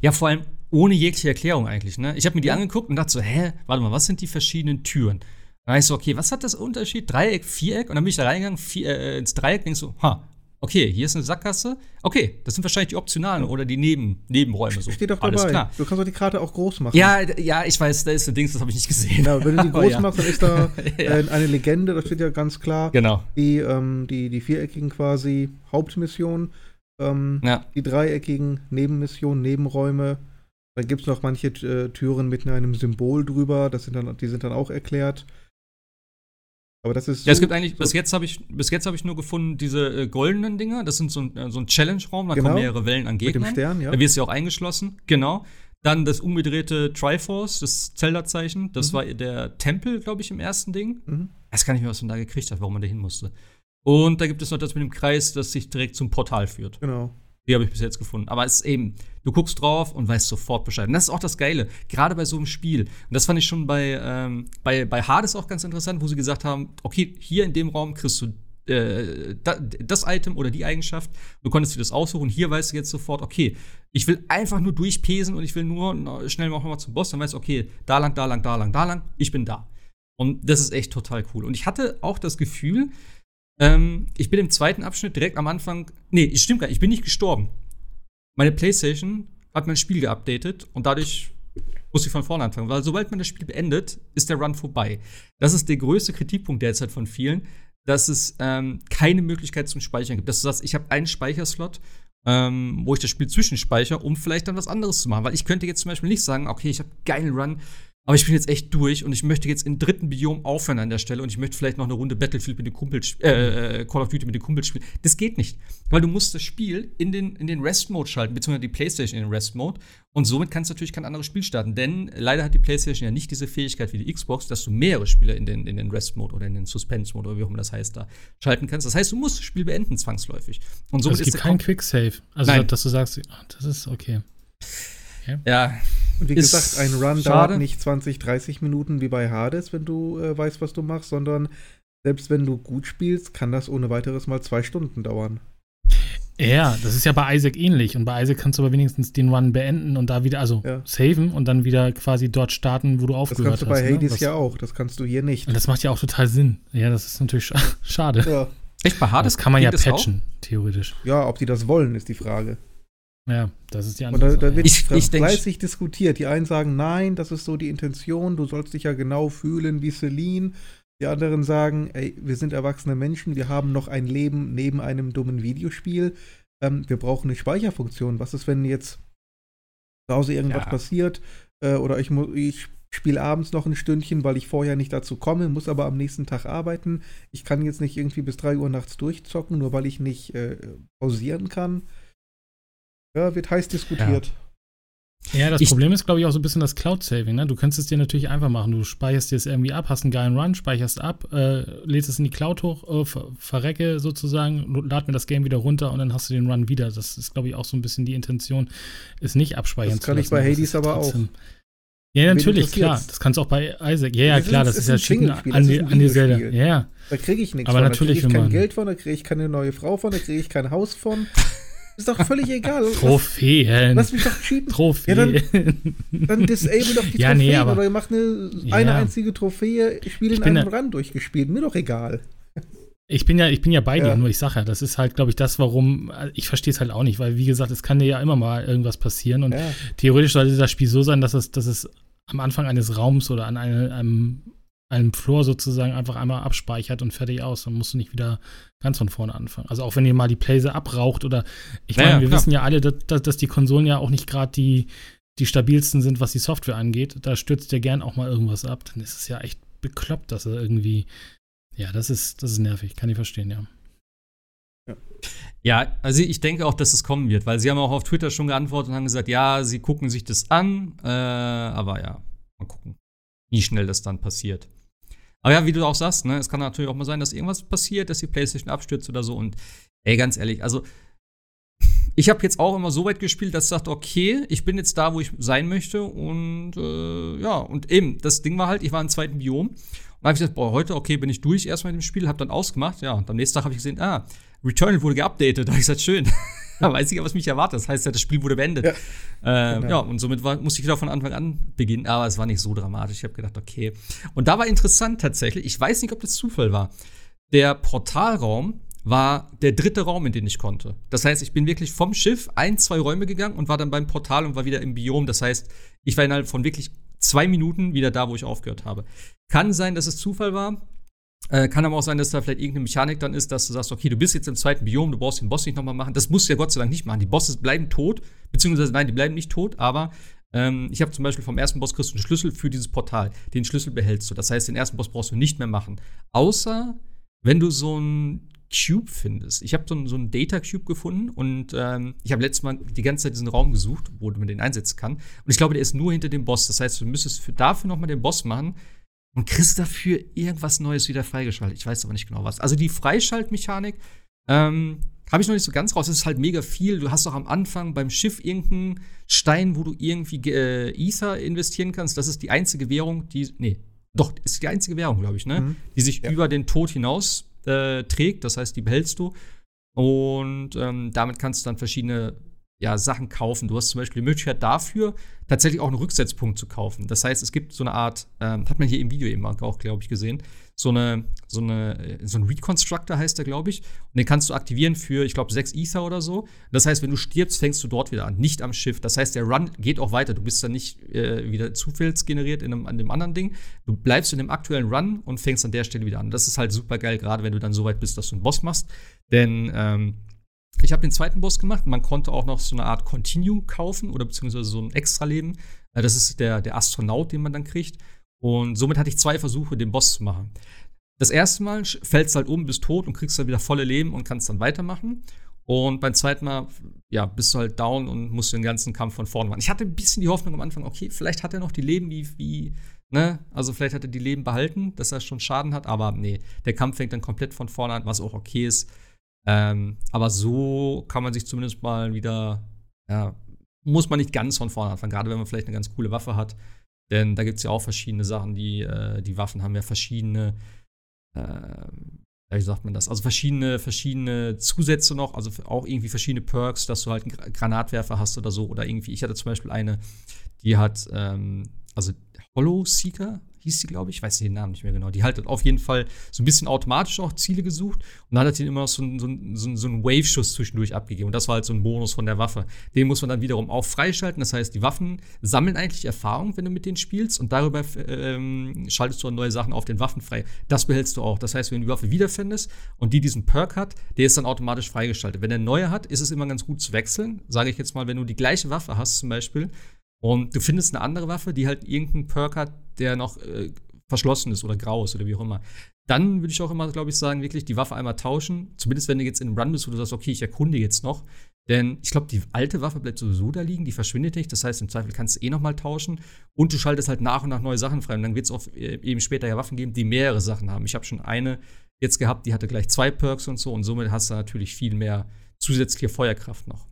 Ja, vor allem ohne jegliche Erklärung eigentlich. Ne? Ich habe mir die angeguckt und dachte so, hä, warte mal, was sind die verschiedenen Türen? Dann ich so, okay, was hat das Unterschied? Dreieck, Viereck? Und dann bin ich da reingegangen, vier, äh, ins Dreieck, denkst so, ha, okay, hier ist eine Sackgasse. Okay, das sind wahrscheinlich die optionalen oder die Neben Nebenräume. So. Steht doch Alles dabei. klar. Du kannst doch die Karte auch groß machen. Ja, ja, ich weiß, da ist ein Dings, das habe ich nicht gesehen. Genau, wenn du die groß ja. machst, dann ist da Ja. äh, eine Legende, da steht ja ganz klar, Genau. die, ähm, die, die viereckigen quasi Hauptmissionen, ähm, Ja. die dreieckigen Nebenmissionen, Nebenräume. Dann gibt es noch manche äh, Türen mit einem Symbol drüber, das sind dann, die sind dann auch erklärt. Aber das ist. Ja, es so- gibt eigentlich, so- bis jetzt habe ich, bis jetzt habe ich nur gefunden, diese äh, goldenen Dinger, das sind so ein, äh, so ein Challenge-Raum, da Genau. kommen mehrere Wellen an mit dem Gegnern. Stern, ja. Da wirst du ja auch eingeschlossen, genau. Dann das umgedrehte Triforce, das Zelda-Zeichen, das Mhm. war der Tempel, glaube ich, im ersten Ding. Mhm. Ich weiß gar nicht mehr, was man da gekriegt hat, warum man da hin musste. Und da gibt es noch das mit dem Kreis, das sich direkt zum Portal führt. Genau. Die habe ich bis jetzt gefunden. Aber es ist eben, du guckst drauf und weißt sofort Bescheid. Und das ist auch das Geile, gerade bei so einem Spiel. Und das fand ich schon bei, ähm, bei, bei Hades auch ganz interessant, wo sie gesagt haben, okay, hier in dem Raum kriegst du äh, da, das Item oder die Eigenschaft. Du konntest dir das aussuchen. Hier weißt du jetzt sofort, okay, ich will einfach nur durchpesen und ich will nur schnell noch mal zum Boss. Dann weißt du, okay, da lang, da lang, da lang, da lang, ich bin da. Und das ist echt total cool. Und ich hatte auch das Gefühl, Ähm, ich bin im zweiten Abschnitt direkt am Anfang. Nee, stimmt gar nicht, ich bin nicht gestorben. Meine Playstation hat mein Spiel geupdatet und dadurch muss ich von vorne anfangen, weil sobald man das Spiel beendet, ist der Run vorbei. Das ist der größte Kritikpunkt derzeit von vielen, dass es ähm, keine Möglichkeit zum Speichern gibt. Dass du sagst, ich habe einen Speicherslot, ähm, wo ich das Spiel zwischenspeichere, um vielleicht dann was anderes zu machen. Weil ich könnte jetzt zum Beispiel nicht sagen, okay, ich habe geilen Run, aber ich bin jetzt echt durch und ich möchte jetzt im dritten Biom aufhören an der Stelle und ich möchte vielleicht noch eine Runde Battlefield mit den Kumpels, äh, äh, Call of Duty mit den Kumpels spielen. Das geht nicht. Weil du musst das Spiel in den, in den Rest-Mode schalten, beziehungsweise die Playstation in den Rest-Mode. Und somit kannst du natürlich kein anderes Spiel starten. Denn leider hat die Playstation ja nicht diese Fähigkeit wie die Xbox, dass du mehrere Spiele in den, in den Rest-Mode oder in den Suspense-Mode oder wie auch immer das heißt, da schalten kannst. Das heißt, du musst das Spiel beenden zwangsläufig. Und somit also es gibt kein Quick-Save. Also, Nein. dass du sagst, das ist okay. Okay. Ja, und wie gesagt, ein Run schade. dauert nicht 20, 30 Minuten wie bei Hades, wenn du äh, weißt, was du machst, sondern selbst wenn du gut spielst, kann das ohne weiteres mal zwei Stunden dauern. Ja, das ist ja bei Isaac ähnlich. Und bei Isaac kannst du aber wenigstens den Run beenden und da wieder, also ja. saven und dann wieder quasi dort starten, wo du aufgehört hast. Das kannst du bei ne? Hades ne? ja auch. Das kannst du hier nicht. Und das macht ja auch total Sinn. Ja, das ist natürlich schade. Ja. Echt bei Hades? Das kann man ja patchen, theoretisch. Ja, ob die das wollen, ist die Frage. Ja, das ist die andere Und da, da wird ich, ich fleißig diskutiert. Die einen sagen, nein, das ist so die Intention, du sollst dich ja genau fühlen wie Celine. Die anderen sagen, ey, wir sind erwachsene Menschen, wir haben noch ein Leben neben einem dummen Videospiel. Ähm, wir brauchen eine Speicherfunktion. Was ist, wenn jetzt zu Hause irgendwas ja. passiert äh, oder ich, ich spiele abends noch ein Stündchen, weil ich vorher nicht dazu komme, muss aber am nächsten Tag arbeiten. Ich kann jetzt nicht irgendwie bis 3 Uhr nachts durchzocken, nur weil ich nicht äh, pausieren kann. Ja, wird heiß diskutiert. Ja. Ja, das ich Problem ist, glaube ich, auch so ein bisschen das Cloud-Saving. Ne? Du könntest es dir natürlich einfach machen. Du speicherst dir es irgendwie ab, hast einen geilen Run, speicherst ab, äh, lädst es in die Cloud hoch, äh, ver verrecke sozusagen, lad mir das Game wieder runter und dann hast du den Run wieder. Das ist, glaube ich, auch so ein bisschen die Intention, es nicht abspeichern zu lassen. Das kann ich bei Hades aber auch. Ja, natürlich, klar. Das kannst du auch bei Isaac. Ja, ja, klar, das ist, ja schicken an, die, an die Zelda. Ja, ja. Da kriege ich nichts aber von. Natürlich, da kriege ich kein Geld von, da kriege ich keine neue Frau von, da kriege ich kein Haus von. Ist doch völlig egal. Trophäen. Lass mich doch cheaten. Trophäen. Ja, dann, dann disable doch die ja, Trophäen nee, aber, oder mach eine, ja. eine einzige Trophäe, Spiel in einem Run durchgespielt. Mir doch egal. Ich bin ja, ich bin ja bei ja. dir, nur ich sage ja, das ist halt, glaube ich, das, warum, ich verstehe es halt auch nicht, weil wie gesagt, es kann dir ja immer mal irgendwas passieren und ja. theoretisch sollte das Spiel so sein, dass es, dass es am Anfang eines Raums oder an einem, einem einem Floor sozusagen einfach einmal abspeichert und fertig aus. Dann musst du nicht wieder ganz von vorne anfangen. Also auch wenn ihr mal die Playse abraucht oder ich meine, ja, wir klar. wissen ja alle, dass, dass, die Konsolen ja auch nicht gerade die, die stabilsten sind, was die Software angeht. Da stürzt ja gern auch mal irgendwas ab. Dann ist es ja echt bekloppt, dass er irgendwie. Ja, das ist, das ist nervig, kann ich verstehen, ja. Ja. ja, also ich denke auch, dass es kommen wird, weil sie haben auch auf Twitter schon geantwortet und haben gesagt, ja, sie gucken sich das an, äh, aber ja, mal gucken, wie schnell das dann passiert. Aber ja, wie du auch sagst, ne, es kann natürlich auch mal sein, dass irgendwas passiert, dass die PlayStation abstürzt oder so. Und ey, ganz ehrlich, also ich habe jetzt auch immer so weit gespielt, dass ich sagte, okay, ich bin jetzt da, wo ich sein möchte. Und äh, ja, und eben, das Ding war halt, ich war im zweiten Biom. Und dann habe ich gesagt, boah, heute, okay, bin ich durch erstmal mit dem Spiel, habe dann ausgemacht. Ja, und am nächsten Tag habe ich gesehen, ah, Returnal wurde geupdatet. Da habe ich gesagt, schön. da weiß ich ja, was mich erwartet. Das heißt ja, das Spiel wurde beendet. Ja, äh, genau. ja und somit war, musste ich wieder von Anfang an beginnen. Aber es war nicht so dramatisch. Ich habe gedacht, okay. Und da war interessant tatsächlich, ich weiß nicht, ob das Zufall war. Der Portalraum war der dritte Raum, in den ich konnte. Das heißt, ich bin wirklich vom Schiff ein, zwei Räume gegangen und war dann beim Portal und war wieder im Biom. Das heißt, ich war innerhalb von wirklich zwei Minuten wieder da, wo ich aufgehört habe. Kann sein, dass es Zufall war. Äh, kann aber auch sein, dass da vielleicht irgendeine Mechanik dann ist, dass du sagst, okay, du bist jetzt im zweiten Biom, du brauchst den Boss nicht nochmal machen. Das musst du ja Gott sei Dank nicht machen. Die Bosses bleiben tot, beziehungsweise nein, die bleiben nicht tot, aber ähm, ich habe zum Beispiel vom ersten Boss kriegst du einen Schlüssel für dieses Portal. Den Schlüssel behältst du. Das heißt, den ersten Boss brauchst du nicht mehr machen. Außer, wenn du so einen Cube findest. Ich habe so, so einen Data Cube gefunden und ähm, ich habe letztes Mal die ganze Zeit diesen Raum gesucht, wo man den einsetzen kann. Und ich glaube, der ist nur hinter dem Boss. Das heißt, du müsstest für, dafür nochmal den Boss machen und kriegst dafür irgendwas Neues wieder freigeschaltet. Ich weiß aber nicht genau was. Also die Freischaltmechanik ähm, habe ich noch nicht so ganz raus. Es ist halt mega viel. Du hast auch am Anfang beim Schiff irgendeinen Stein, wo du irgendwie äh, Ether investieren kannst. Das ist die einzige Währung, die. Nee, doch, ist die einzige Währung, glaube ich, ne? Mhm. Die sich ja. über den Tod hinaus äh, trägt. Das heißt, die behältst du. Und ähm, damit kannst du dann verschiedene ja, Sachen kaufen. Du hast zum Beispiel die Möglichkeit dafür, tatsächlich auch einen Rücksetzpunkt zu kaufen. Das heißt, es gibt so eine Art, ähm, hat man hier im Video eben auch, glaube ich, gesehen, so eine, so eine, so ein Reconstructor heißt der, glaube ich. Und den kannst du aktivieren für, ich glaube, 6 Ether oder so. Das heißt, wenn du stirbst, fängst du dort wieder an, nicht am Schiff. Das heißt, der Run geht auch weiter. Du bist dann nicht äh, wieder zufallsgeneriert in einem, an dem anderen Ding. Du bleibst in dem aktuellen Run und fängst an der Stelle wieder an. Das ist halt super geil, gerade wenn du dann so weit bist, dass du einen Boss machst. Denn ähm, ich habe den zweiten Boss gemacht. Man konnte auch noch so eine Art Continue kaufen oder beziehungsweise so ein Extra-Leben. Äh, das ist der, der Astronaut, den man dann kriegt. Und somit hatte ich zwei Versuche, den Boss zu machen. Das erste Mal fällst du halt um, bist tot und kriegst dann wieder volle Leben und kannst dann weitermachen. Und beim zweiten Mal, ja, bist du halt down und musst den ganzen Kampf von vorne machen. Ich hatte ein bisschen die Hoffnung am Anfang, okay, vielleicht hat er noch die Leben wie, wie, ne? Also vielleicht hat er die Leben behalten, dass er schon Schaden hat, aber nee, der Kampf fängt dann komplett von vorne an, was auch okay ist. Ähm, aber so kann man sich zumindest mal wieder, ja, muss man nicht ganz von vorne anfangen, gerade wenn man vielleicht eine ganz coole Waffe hat. Denn da gibt es ja auch verschiedene Sachen, die, äh, die Waffen haben ja verschiedene, äh, wie sagt man das? Also verschiedene, verschiedene Zusätze noch, also auch irgendwie verschiedene Perks, dass du halt einen Granatwerfer hast oder so. Oder irgendwie, ich hatte zum Beispiel eine, die hat, ähm, also Hollow Seeker hieß sie, glaube ich, ich weiß den Namen nicht mehr genau. Die hat auf jeden Fall so ein bisschen automatisch auch Ziele gesucht und dann hat sie immer noch so einen, so so einen Wave-Schuss zwischendurch abgegeben. Und das war halt so ein Bonus von der Waffe. Den muss man dann wiederum auch freischalten. Das heißt, die Waffen sammeln eigentlich Erfahrung, wenn du mit denen spielst und darüber ähm, schaltest du neue Sachen auf den Waffen frei. Das behältst du auch. Das heißt, wenn du die Waffe wiederfindest und die diesen Perk hat, der ist dann automatisch freigeschaltet. Wenn der neue hat, ist es immer ganz gut zu wechseln. Sage ich jetzt mal, wenn du die gleiche Waffe hast zum Beispiel, und du findest eine andere Waffe, die halt irgendeinen Perk hat, der noch äh, verschlossen ist oder grau ist oder wie auch immer. Dann würde ich auch immer, glaube ich, sagen, wirklich die Waffe einmal tauschen. Zumindest wenn du jetzt in einem Run bist, wo du sagst, okay, ich erkunde jetzt noch. Denn ich glaube, die alte Waffe bleibt sowieso da liegen, die verschwindet nicht. Das heißt, im Zweifel kannst du eh nochmal tauschen. Und du schaltest halt nach und nach neue Sachen frei. Und dann wird es auch äh, eben später ja Waffen geben, die mehrere Sachen haben. Ich habe schon eine jetzt gehabt, die hatte gleich zwei Perks und so. Und somit hast du natürlich viel mehr zusätzliche Feuerkraft noch.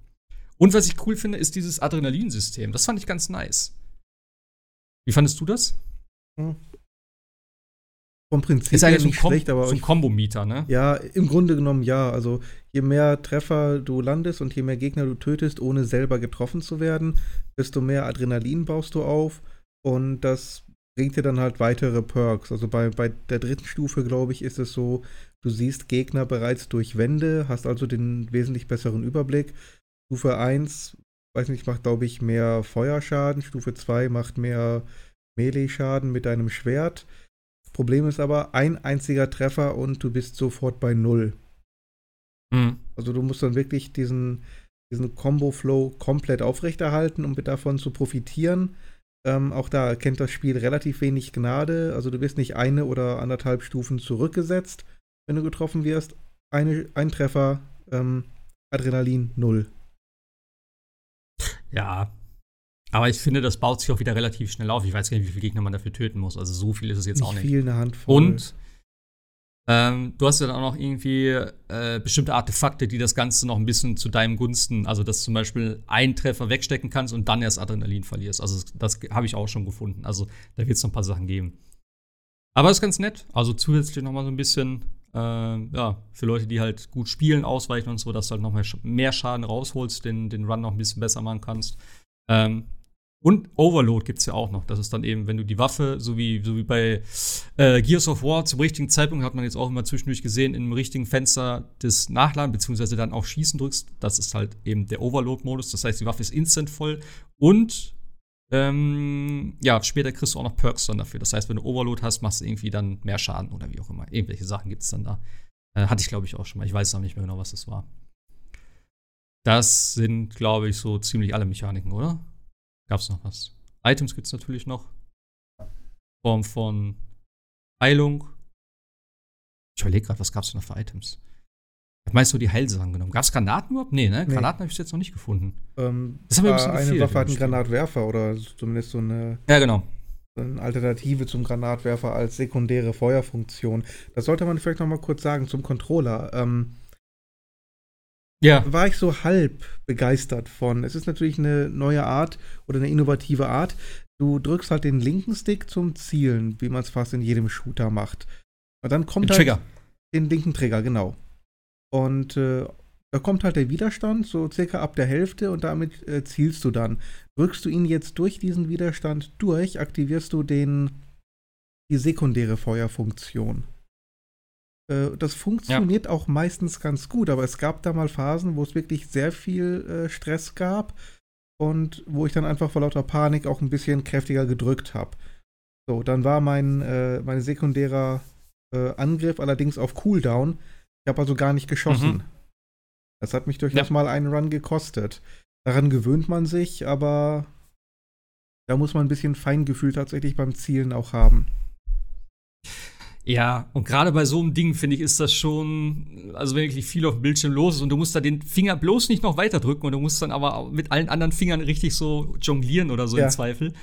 Und was ich cool finde, ist dieses Adrenalinsystem. Das fand ich ganz nice. Wie fandest du das? Hm. Vom Prinzip ist eigentlich nicht so schlecht, aber so ein Kombo-Mieter, ne? Ja, im Grunde genommen ja. Also je mehr Treffer du landest und je mehr Gegner du tötest, ohne selber getroffen zu werden, desto mehr Adrenalin baust du auf und das bringt dir dann halt weitere Perks. Also bei, bei der dritten Stufe, glaube ich, ist es so, du siehst Gegner bereits durch Wände, hast also den wesentlich besseren Überblick Stufe 1, weiß nicht, macht, glaube ich, mehr Feuerschaden. Stufe 2 macht mehr Melee-Schaden mit deinem Schwert. Das Problem ist aber, ein einziger Treffer und du bist sofort bei Null. Mhm. Also du musst dann wirklich diesen, diesen Combo-Flow komplett aufrechterhalten, um davon zu profitieren. Ähm, auch da erkennt das Spiel relativ wenig Gnade. Also du wirst nicht eine oder anderthalb Stufen zurückgesetzt, wenn du getroffen wirst. Eine, ein Treffer, ähm, Adrenalin null. Ja. Aber ich finde, das baut sich auch wieder relativ schnell auf. Ich weiß gar nicht, wie viele Gegner man dafür töten muss. Also so viel ist es jetzt nicht auch nicht. Viel eine Handvoll. Und ähm, du hast ja dann auch noch irgendwie äh, bestimmte Artefakte, die das Ganze noch ein bisschen zu deinem Gunsten, also dass zum Beispiel einen Treffer wegstecken kannst und dann erst Adrenalin verlierst. Also das, das habe ich auch schon gefunden. Also da wird es noch ein paar Sachen geben. Aber ist ganz nett. Also zusätzlich noch mal so ein bisschen äh, ja, für Leute, die halt gut spielen, ausweichen und so, dass du halt noch mehr, mehr Schaden rausholst, den, den Run noch ein bisschen besser machen kannst. Ähm, und Overload gibt es ja auch noch. Das ist dann eben, wenn du die Waffe, so wie, so wie bei äh, Gears of War, zum richtigen Zeitpunkt hat man jetzt auch immer zwischendurch gesehen, im richtigen Fenster des Nachladen, beziehungsweise dann auch Schießen drückst. Das ist halt eben der Overload-Modus. Das heißt, die Waffe ist instant voll und ähm, ja, später kriegst du auch noch Perks dann dafür. Das heißt, wenn du Overload hast, machst du irgendwie dann mehr Schaden oder wie auch immer. Irgendwelche Sachen gibt es dann da. Äh, hatte ich, glaube ich, auch schon mal. Ich weiß auch nicht mehr genau, was das war. Das sind, glaube ich, so ziemlich alle Mechaniken, oder? Gab es noch was? Items gibt es natürlich noch. Form von Heilung. Ich überlege gerade, was gab es noch für Items? Meinst du die Heilsachen genommen? Gab es Granaten überhaupt? Nee, ne? Granaten habe ich jetzt noch nicht gefunden. Ähm, das haben wir ein bisschen Eine Waffe hat einen Granatwerfer oder zumindest so eine. Ja, genau. Eine Alternative zum Granatwerfer als sekundäre Feuerfunktion. Das sollte man vielleicht noch mal kurz sagen zum Controller. Ähm, ja. War ich so halb begeistert von. Es ist natürlich eine neue Art oder eine innovative Art. Du drückst halt den linken Stick zum Zielen, wie man es fast in jedem Shooter macht. Und dann kommt den halt Trigger. Den linken Trigger, genau. Und äh, da kommt halt der Widerstand, so circa ab der Hälfte und damit äh, zielst du dann. Drückst du ihn jetzt durch diesen Widerstand durch, aktivierst du den, die sekundäre Feuerfunktion. Äh, das funktioniert ja. auch meistens ganz gut, aber es gab da mal Phasen, wo es wirklich sehr viel äh, Stress gab und wo ich dann einfach vor lauter Panik auch ein bisschen kräftiger gedrückt habe. So, dann war mein, äh, mein sekundärer äh, Angriff allerdings auf Cooldown. Ich habe also gar nicht geschossen. Mhm. Das hat mich durchaus ja. mal einen Run gekostet. Daran gewöhnt man sich, aber da muss man ein bisschen Feingefühl tatsächlich beim Zielen auch haben. Ja, und gerade bei so einem Ding, finde ich, ist das schon, also wirklich viel auf dem Bildschirm los ist und du musst da den Finger bloß nicht noch weiter drücken und du musst dann aber mit allen anderen Fingern richtig so jonglieren oder so ja. im Zweifel.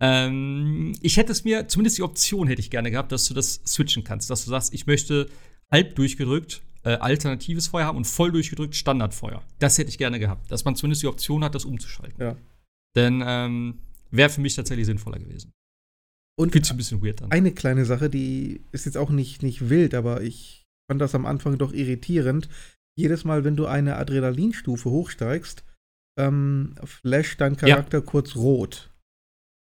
Ähm, ich hätte es mir, zumindest die Option hätte ich gerne gehabt, dass du das switchen kannst, dass du sagst, ich möchte halb durchgedrückt äh, alternatives Feuer haben und voll durchgedrückt Standardfeuer. Das hätte ich gerne gehabt, dass man zumindest die Option hat, das umzuschalten. Ja. Denn ähm, wäre für mich tatsächlich sinnvoller gewesen. Und Fühlt sich ein bisschen weird an. Eine kleine Sache, die ist jetzt auch nicht, nicht wild, aber ich fand das am Anfang doch irritierend. Jedes Mal, wenn du eine Adrenalinstufe hochsteigst, ähm, flasht dein Charakter ja. kurz rot.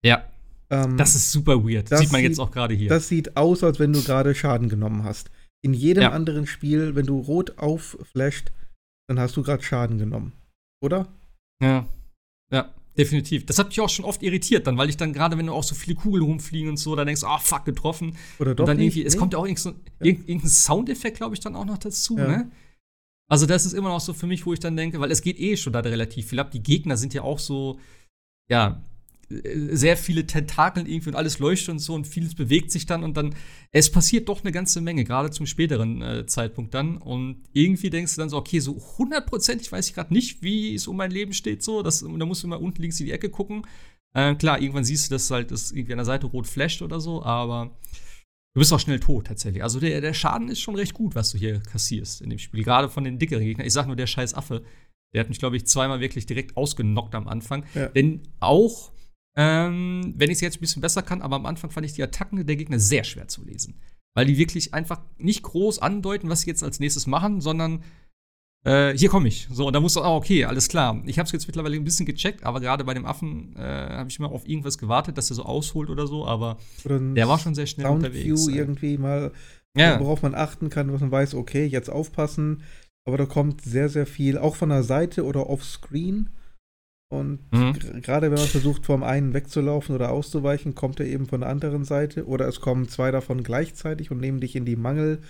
Ja. Ähm, das ist super weird. Das sieht man jetzt auch gerade hier. Das sieht aus, als wenn du gerade Schaden genommen hast. In jedem ja. anderen Spiel, wenn du rot aufflasht, dann hast du gerade Schaden genommen. Oder? Ja. Ja, definitiv. Das hat mich auch schon oft irritiert, dann, weil ich dann gerade, wenn du auch so viele Kugeln rumfliegen und so, dann denkst, ah, oh, fuck, getroffen. Oder doch. Und dann nicht, irgendwie, nee. es kommt ja auch irgendein, ja. irgendein Soundeffekt, glaube ich, dann auch noch dazu, ja. ne? Also, das ist immer noch so für mich, wo ich dann denke, weil es geht eh schon da relativ viel ab. Die Gegner sind ja auch so, ja, sehr viele Tentakeln irgendwie und alles leuchtet und so und vieles bewegt sich dann und dann, es passiert doch eine ganze Menge, gerade zum späteren äh, Zeitpunkt dann. Und irgendwie denkst du dann so, okay, so hundertprozentig weiß ich gerade nicht, wie es um mein Leben steht, so. Das, da musst du mal unten links in die Ecke gucken. Äh, klar, irgendwann siehst du, dass halt das irgendwie an der Seite rot flasht oder so, aber du bist auch schnell tot tatsächlich. Also der, der Schaden ist schon recht gut, was du hier kassierst in dem Spiel. Gerade von den dickeren Gegnern. Ich sag nur, der scheiß Affe. Der hat mich, glaube ich, zweimal wirklich direkt ausgenockt am Anfang. Ja. Denn auch ähm, wenn ich es jetzt ein bisschen besser kann, aber am Anfang fand ich die Attacken der Gegner sehr schwer zu lesen. Weil die wirklich einfach nicht groß andeuten, was sie jetzt als nächstes machen, sondern äh, hier komme ich. So, und da musst du, ah, okay, alles klar. Ich habe es jetzt mittlerweile ein bisschen gecheckt, aber gerade bei dem Affen äh, habe ich immer auf irgendwas gewartet, dass er so ausholt oder so, aber oder der war schon sehr schnell Sound unterwegs. View irgendwie mal, ja. worauf man achten kann, was man weiß, okay, jetzt aufpassen. Aber da kommt sehr, sehr viel, auch von der Seite oder offscreen. Und mhm. gerade wenn man versucht, vom einen wegzulaufen oder auszuweichen, kommt er eben von der anderen Seite. Oder es kommen zwei davon gleichzeitig und nehmen dich in die Mangel.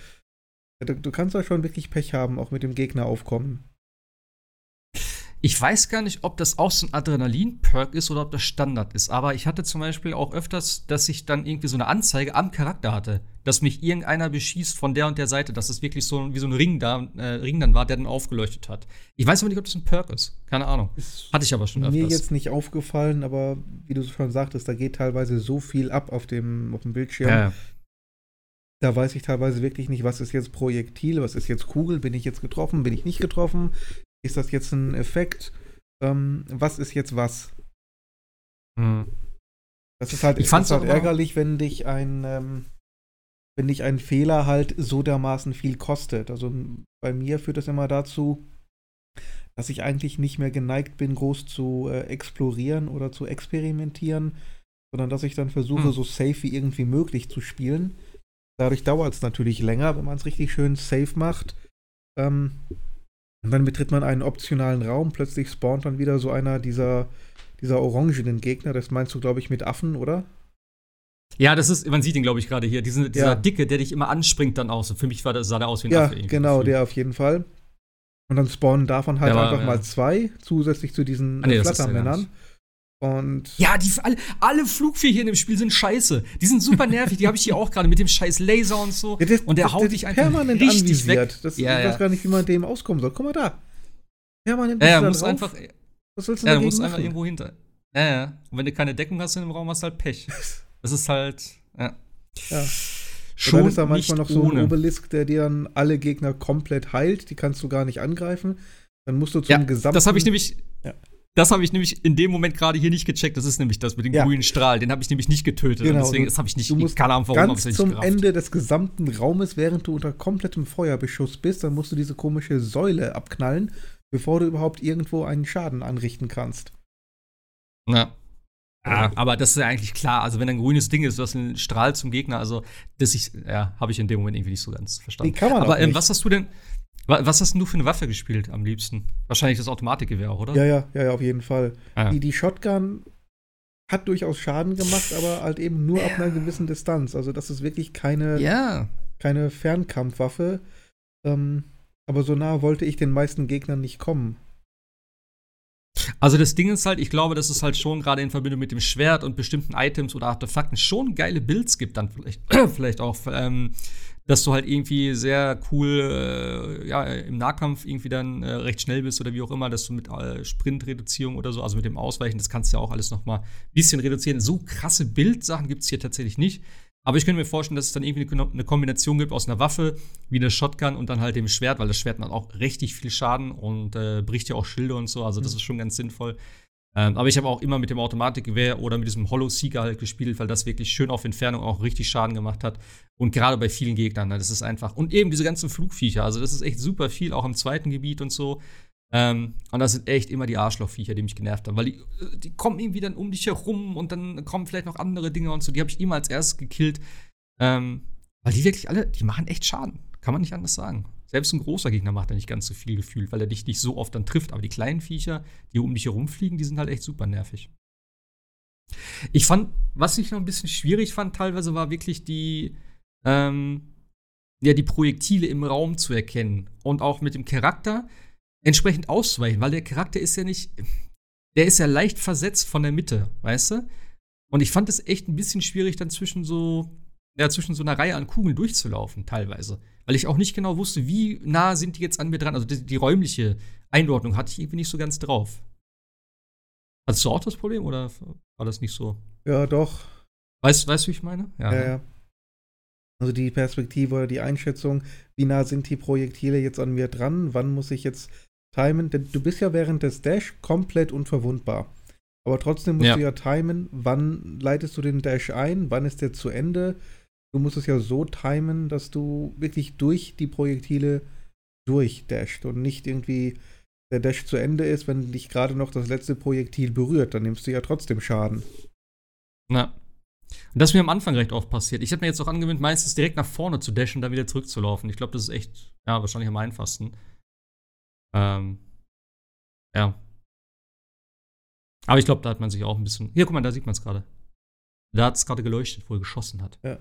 Du, du kannst da schon wirklich Pech haben, auch mit dem Gegner aufkommen. Ich weiß gar nicht, ob das auch so ein Adrenalin-Perk ist oder ob das Standard ist. Aber ich hatte zum Beispiel auch öfters, dass ich dann irgendwie so eine Anzeige am Charakter hatte, dass mich irgendeiner beschießt von der und der Seite, dass es wirklich so wie so ein Ring da, äh, Ring dann war, der dann aufgeleuchtet hat. Ich weiß aber nicht, ob das ein Perk ist. Keine Ahnung. Ist hatte ich aber schon öfters. Mir jetzt nicht aufgefallen, aber wie du schon sagtest, da geht teilweise so viel ab auf dem, auf dem Bildschirm. Ja. Da weiß ich teilweise wirklich nicht, was ist jetzt Projektil, was ist jetzt Kugel, bin ich jetzt getroffen, bin ich nicht getroffen, ist das jetzt ein Effekt? Ähm, was ist jetzt was? Hm. Das ist halt, ich fand's halt ärgerlich, wenn dich ein, ähm, wenn dich ein Fehler halt so dermaßen viel kostet. Also bei mir führt das immer dazu, dass ich eigentlich nicht mehr geneigt bin, groß zu äh, explorieren oder zu experimentieren, sondern dass ich dann versuche, hm. so safe wie irgendwie möglich zu spielen. Dadurch dauert es natürlich länger, wenn man es richtig schön safe macht. Ähm, und dann betritt man einen optionalen Raum, plötzlich spawnt dann wieder so einer dieser, dieser orangenen Gegner. Das meinst du, glaube ich, mit Affen, oder? Ja, das ist, man sieht ihn, glaube ich, gerade hier. Diesen, dieser ja. Dicke, der dich immer anspringt dann aus. Für mich war das, sah der aus wie ein ja, Affe. Ja, genau, der auf jeden Fall. Und dann spawnen davon halt war, einfach ja. mal zwei, zusätzlich zu diesen ah, nee, Flattermännern. Und ja, die alle, alle Flugviecher in dem Spiel sind scheiße. Die sind super nervig. die habe ich hier auch gerade mit dem scheiß Laser und so. Ja, das, und der das, haut dich einfach permanent richtig anvisiert. weg. Das, ja, ich weiß gar nicht, wie man dem auskommen soll. Guck mal da. Permanent ja, ja, muss einfach. Was willst du ja, du musst einfach irgendwo hinter. Ja, ja. Und wenn du keine Deckung hast in dem Raum, hast du halt Pech. Das ist halt. Ja. ja. Schon dann ist da manchmal noch so ein Obelisk, der dir dann alle Gegner komplett heilt. Die kannst du gar nicht angreifen. Dann musst du zum ja, gesamten. Das habe ich nämlich. Ja das habe ich nämlich in dem Moment gerade hier nicht gecheckt. Das ist nämlich das mit dem Ja. grünen Strahl. Den habe ich nämlich nicht getötet. Genau, und deswegen habe ich nicht. Du musst keine Ahnung, warum, ganz ich nicht zum gerafft. Ende des gesamten Raumes, während du unter komplettem Feuerbeschuss bist, dann musst du diese komische Säule abknallen, bevor du überhaupt irgendwo einen Schaden anrichten kannst. Ja. Ja, aber das ist ja eigentlich klar. Also, wenn ein grünes Ding ist, du hast einen Strahl zum Gegner, also, das ich, ja, habe ich in dem Moment irgendwie nicht so ganz verstanden. Nee, kann man aber ähm, nicht. was hast du denn, was hast denn du für eine Waffe gespielt am liebsten? Wahrscheinlich das Automatikgewehr auch, oder? Ja, ja, ja, ja, auf jeden Fall. Ah. Die, die Shotgun hat durchaus Schaden gemacht, aber halt eben nur ab einer gewissen Distanz. Also das ist wirklich keine, ja. keine Fernkampfwaffe. Ähm, aber so nah wollte ich den meisten Gegnern nicht kommen. Also das Ding ist halt, ich glaube, dass es halt schon gerade in Verbindung mit dem Schwert und bestimmten Items oder Artefakten schon geile Builds gibt, dann vielleicht, vielleicht auch, ähm, dass du halt irgendwie sehr cool äh, ja, im Nahkampf irgendwie dann äh, recht schnell bist oder wie auch immer, dass du mit äh, Sprintreduzierung oder so, also mit dem Ausweichen, das kannst du ja auch alles noch mal ein bisschen reduzieren. So krasse Bildsachen gibt es hier tatsächlich nicht. Aber ich könnte mir vorstellen, dass es dann irgendwie eine, eine Kombination gibt aus einer Waffe, wie eine Shotgun und dann halt dem Schwert, weil das Schwert macht auch richtig viel Schaden und äh, bricht ja auch Schilde und so. Also, das Mhm. ist schon ganz sinnvoll. Ähm, aber ich habe auch immer mit dem Automatikgewehr oder mit diesem Hollow Seeker halt gespielt, weil das wirklich schön auf Entfernung auch richtig Schaden gemacht hat. Und gerade bei vielen Gegnern, ne, das ist einfach. Und eben diese ganzen Flugviecher, also das ist echt super viel, auch im zweiten Gebiet und so. Ähm, und das sind echt immer die Arschlochviecher, die mich genervt haben, weil die, äh, die kommen irgendwie dann um dich herum und dann kommen vielleicht noch andere Dinge und so. Die habe ich immer als erstes gekillt. Ähm, weil die wirklich alle, die machen echt Schaden. Kann man nicht anders sagen. Selbst ein großer Gegner macht da nicht ganz so viel gefühlt, weil er dich nicht so oft dann trifft. Aber die kleinen Viecher, die um dich herumfliegen, die sind halt echt super nervig. Ich fand, was ich noch ein bisschen schwierig fand, teilweise war wirklich die, ähm, ja, die Projektile im Raum zu erkennen und auch mit dem Charakter entsprechend auszuweichen, weil der Charakter ist ja nicht, der ist ja leicht versetzt von der Mitte, weißt du? Und ich fand es echt ein bisschen schwierig, dann zwischen so, ja, zwischen so einer Reihe an Kugeln durchzulaufen, teilweise. Weil ich auch nicht genau wusste, wie nah sind die jetzt an mir dran. Also die, die räumliche Einordnung hatte ich irgendwie nicht so ganz drauf. Hattest du auch das Problem oder war das nicht so? Ja, doch. Weißt, weißt du, wie ich meine? Ja, ja. Also die Perspektive oder die Einschätzung, wie nah sind die Projektile jetzt an mir dran, wann muss ich jetzt timen? Denn du bist ja während des Dash komplett unverwundbar. Aber trotzdem musst Ja. du ja timen, wann leitest du den Dash ein, wann ist der zu Ende. Du musst es ja so timen, dass du wirklich durch die Projektile durchdasht und nicht irgendwie der Dash zu Ende ist, wenn dich gerade noch das letzte Projektil berührt, dann nimmst du ja trotzdem Schaden. Na. Und das ist mir am Anfang recht oft passiert. Ich habe mir jetzt auch angewöhnt, meistens direkt nach vorne zu dashen und dann wieder zurückzulaufen. Ich glaube, das ist echt, ja, wahrscheinlich am einfachsten. Ähm, ja. Aber ich glaube, da hat man sich auch ein bisschen. Hier, guck mal, da sieht man es gerade. Da hat es gerade geleuchtet, wo er geschossen hat. Ja.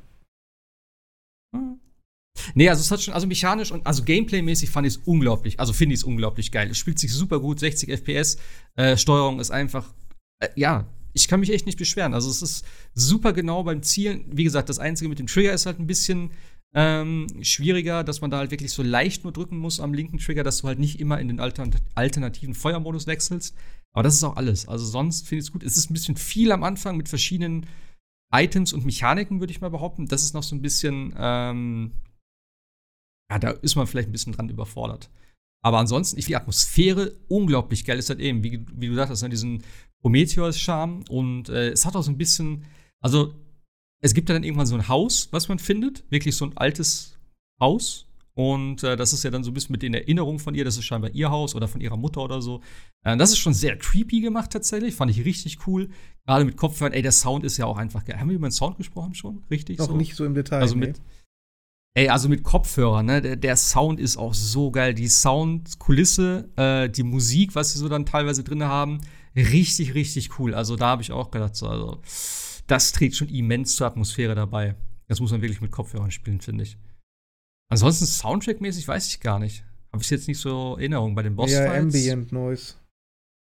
Nee, also es hat schon, also mechanisch und also Gameplay-mäßig fand ich es unglaublich, also finde ich es unglaublich geil. Es spielt sich super gut, 60 FPS, äh, Steuerung ist einfach, äh, ja, ich kann mich echt nicht beschweren. Also es ist super genau beim Zielen. Wie gesagt, das Einzige mit dem Trigger ist halt ein bisschen ähm, schwieriger, dass man da halt wirklich so leicht nur drücken muss am linken Trigger, dass du halt nicht immer in den altern alternativen Feuermodus wechselst. Aber das ist auch alles. Also sonst finde ich es gut. Es ist ein bisschen viel am Anfang mit verschiedenen Items und Mechaniken, würde ich mal behaupten. Das ist noch so ein bisschen, ähm, ja, da ist man vielleicht ein bisschen dran überfordert. Aber ansonsten, ich die Atmosphäre unglaublich geil. Ist halt eben, wie, wie du sagtest, ne, diesen Prometheus-Charme und äh, es hat auch so ein bisschen, also es gibt ja dann irgendwann so ein Haus, was man findet, wirklich so ein altes Haus. Und äh, das ist ja dann so ein bisschen mit den Erinnerungen von ihr, das ist scheinbar ihr Haus oder von ihrer Mutter oder so. Äh, das ist schon sehr creepy gemacht tatsächlich, fand ich richtig cool. Gerade mit Kopfhörern, ey, der Sound ist ja auch einfach geil. Haben wir über den Sound gesprochen schon? Richtig? Noch so? nicht so im Detail. Also nee. mit, ey, also mit Kopfhörern, ne? Der, der Sound ist auch so geil. Die Soundkulisse, äh, die Musik, was sie so dann teilweise drin haben, richtig, richtig cool. Also da habe ich auch gedacht, so, also das trägt schon immens zur Atmosphäre dabei. Das muss man wirklich mit Kopfhörern spielen, finde ich. Ansonsten Soundtrack-mäßig weiß ich gar nicht. Habe ich jetzt nicht so Erinnerung bei den boss Ja, Ambient Noise.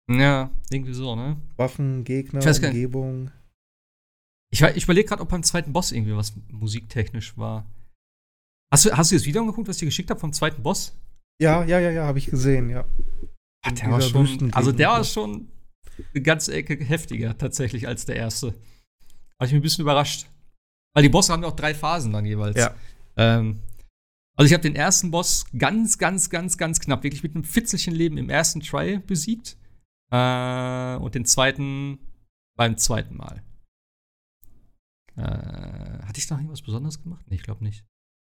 Ja, irgendwie so, ne? Waffen, Gegner, Ich. Umgebung. Ich, ich überlege gerade, ob beim zweiten Boss irgendwie was musiktechnisch war. Hast du, hast du das Video angeguckt, was ich dir geschickt habe vom zweiten Boss? Ja, ja, ja, ja, habe ich gesehen, ja. In der war schon, also der war schon eine ganze Ecke heftiger tatsächlich als der erste. War ich mich ein bisschen überrascht. Weil die Bosse haben ja auch drei Phasen dann jeweils. Ja. Ähm, also ich habe den ersten Boss ganz, ganz, ganz, ganz knapp, wirklich mit einem Fitzelchen Leben im ersten Try besiegt. Äh, und den zweiten beim zweiten Mal. Äh, hatte ich da noch irgendwas Besonderes gemacht? Nee, ich glaube nicht.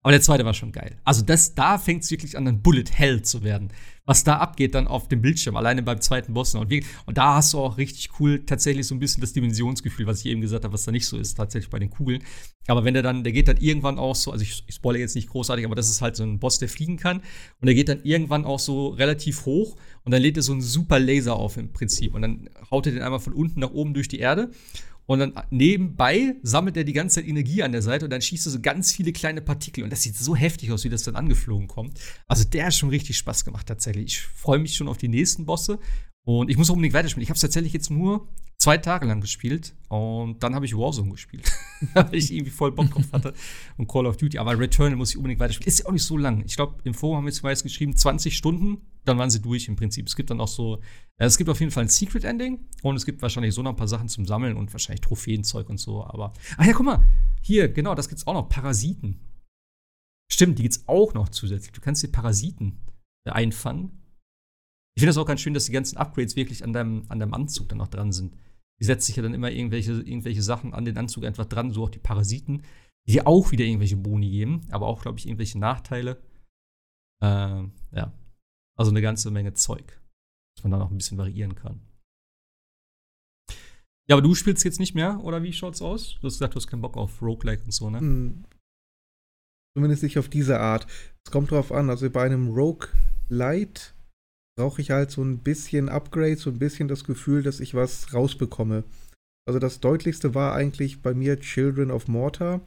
Aber der zweite war schon geil. Also das, da fängt es wirklich an, ein Bullet Hell zu werden. Was da abgeht dann auf dem Bildschirm, alleine beim zweiten Boss. Und, und da hast du auch richtig cool tatsächlich so ein bisschen das Dimensionsgefühl, was ich eben gesagt habe, was da nicht so ist, tatsächlich bei den Kugeln. Aber wenn der dann, der geht dann irgendwann auch so, also ich, ich spoilere jetzt nicht großartig, aber das ist halt so ein Boss, der fliegen kann. Und der geht dann irgendwann auch so relativ hoch und dann lädt er so einen super Laser auf im Prinzip. Und dann haut er den einmal von unten nach oben durch die Erde. Und dann nebenbei sammelt er die ganze Zeit Energie an der Seite und dann schießt er so ganz viele kleine Partikel. Und das sieht so heftig aus, wie das dann angeflogen kommt. Also der hat schon richtig Spaß gemacht tatsächlich. Ich freue mich schon auf die nächsten Bosse. Und ich muss unbedingt weiterspielen. Ich habe es tatsächlich jetzt nur zwei Tage lang gespielt und dann habe ich Warzone gespielt. weil ich irgendwie voll Bock drauf hatte und Call of Duty. Aber Returnal muss ich unbedingt weiterspielen. Ist ja auch nicht so lang. Ich glaube, im Forum haben wir jetzt geschrieben 20 Stunden, dann waren sie durch im Prinzip. Es gibt dann auch so, äh, es gibt auf jeden Fall ein Secret Ending und es gibt wahrscheinlich so noch ein paar Sachen zum Sammeln und wahrscheinlich Trophäenzeug und so. Aber, ach ja, guck mal, hier, genau, das gibt's auch noch. Parasiten. Stimmt, die gibt's auch noch zusätzlich. Du kannst die Parasiten äh, einfangen. Ich finde das auch ganz schön, dass die ganzen Upgrades wirklich an deinem, an deinem Anzug dann noch dran sind. Die setzt sich ja dann immer irgendwelche, irgendwelche Sachen an den Anzug einfach dran, so auch die Parasiten, die dir auch wieder irgendwelche Boni geben, aber auch, glaube ich, irgendwelche Nachteile. Ähm, ja. Also eine ganze Menge Zeug, dass man da noch ein bisschen variieren kann. Ja, aber du spielst jetzt nicht mehr, oder wie schaut's aus? Du hast gesagt, du hast keinen Bock auf Roguelike und so, ne? Hm. Zumindest nicht auf diese Art. Es kommt drauf an, also bei einem Roguelite brauche ich halt so ein bisschen Upgrade, so ein bisschen das Gefühl, dass ich was rausbekomme. Also das deutlichste war eigentlich bei mir Children of Mortar.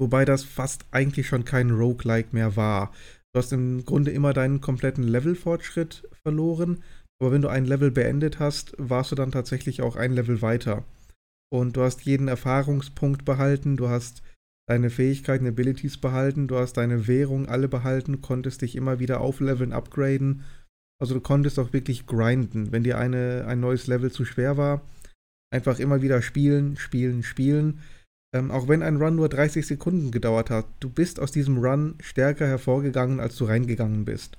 Wobei das fast eigentlich schon kein Roguelike mehr war. Du hast im Grunde immer deinen kompletten Levelfortschritt verloren, aber wenn du ein Level beendet hast, warst du dann tatsächlich auch ein Level weiter. Und du hast jeden Erfahrungspunkt behalten, du hast deine Fähigkeiten, Abilities behalten, du hast deine Währung alle behalten, konntest dich immer wieder aufleveln, upgraden. Also du konntest auch wirklich grinden. Wenn dir eine, ein neues Level zu schwer war, einfach immer wieder spielen, spielen, spielen. Ähm, auch wenn ein Run nur 30 Sekunden gedauert hat, du bist aus diesem Run stärker hervorgegangen, als du reingegangen bist.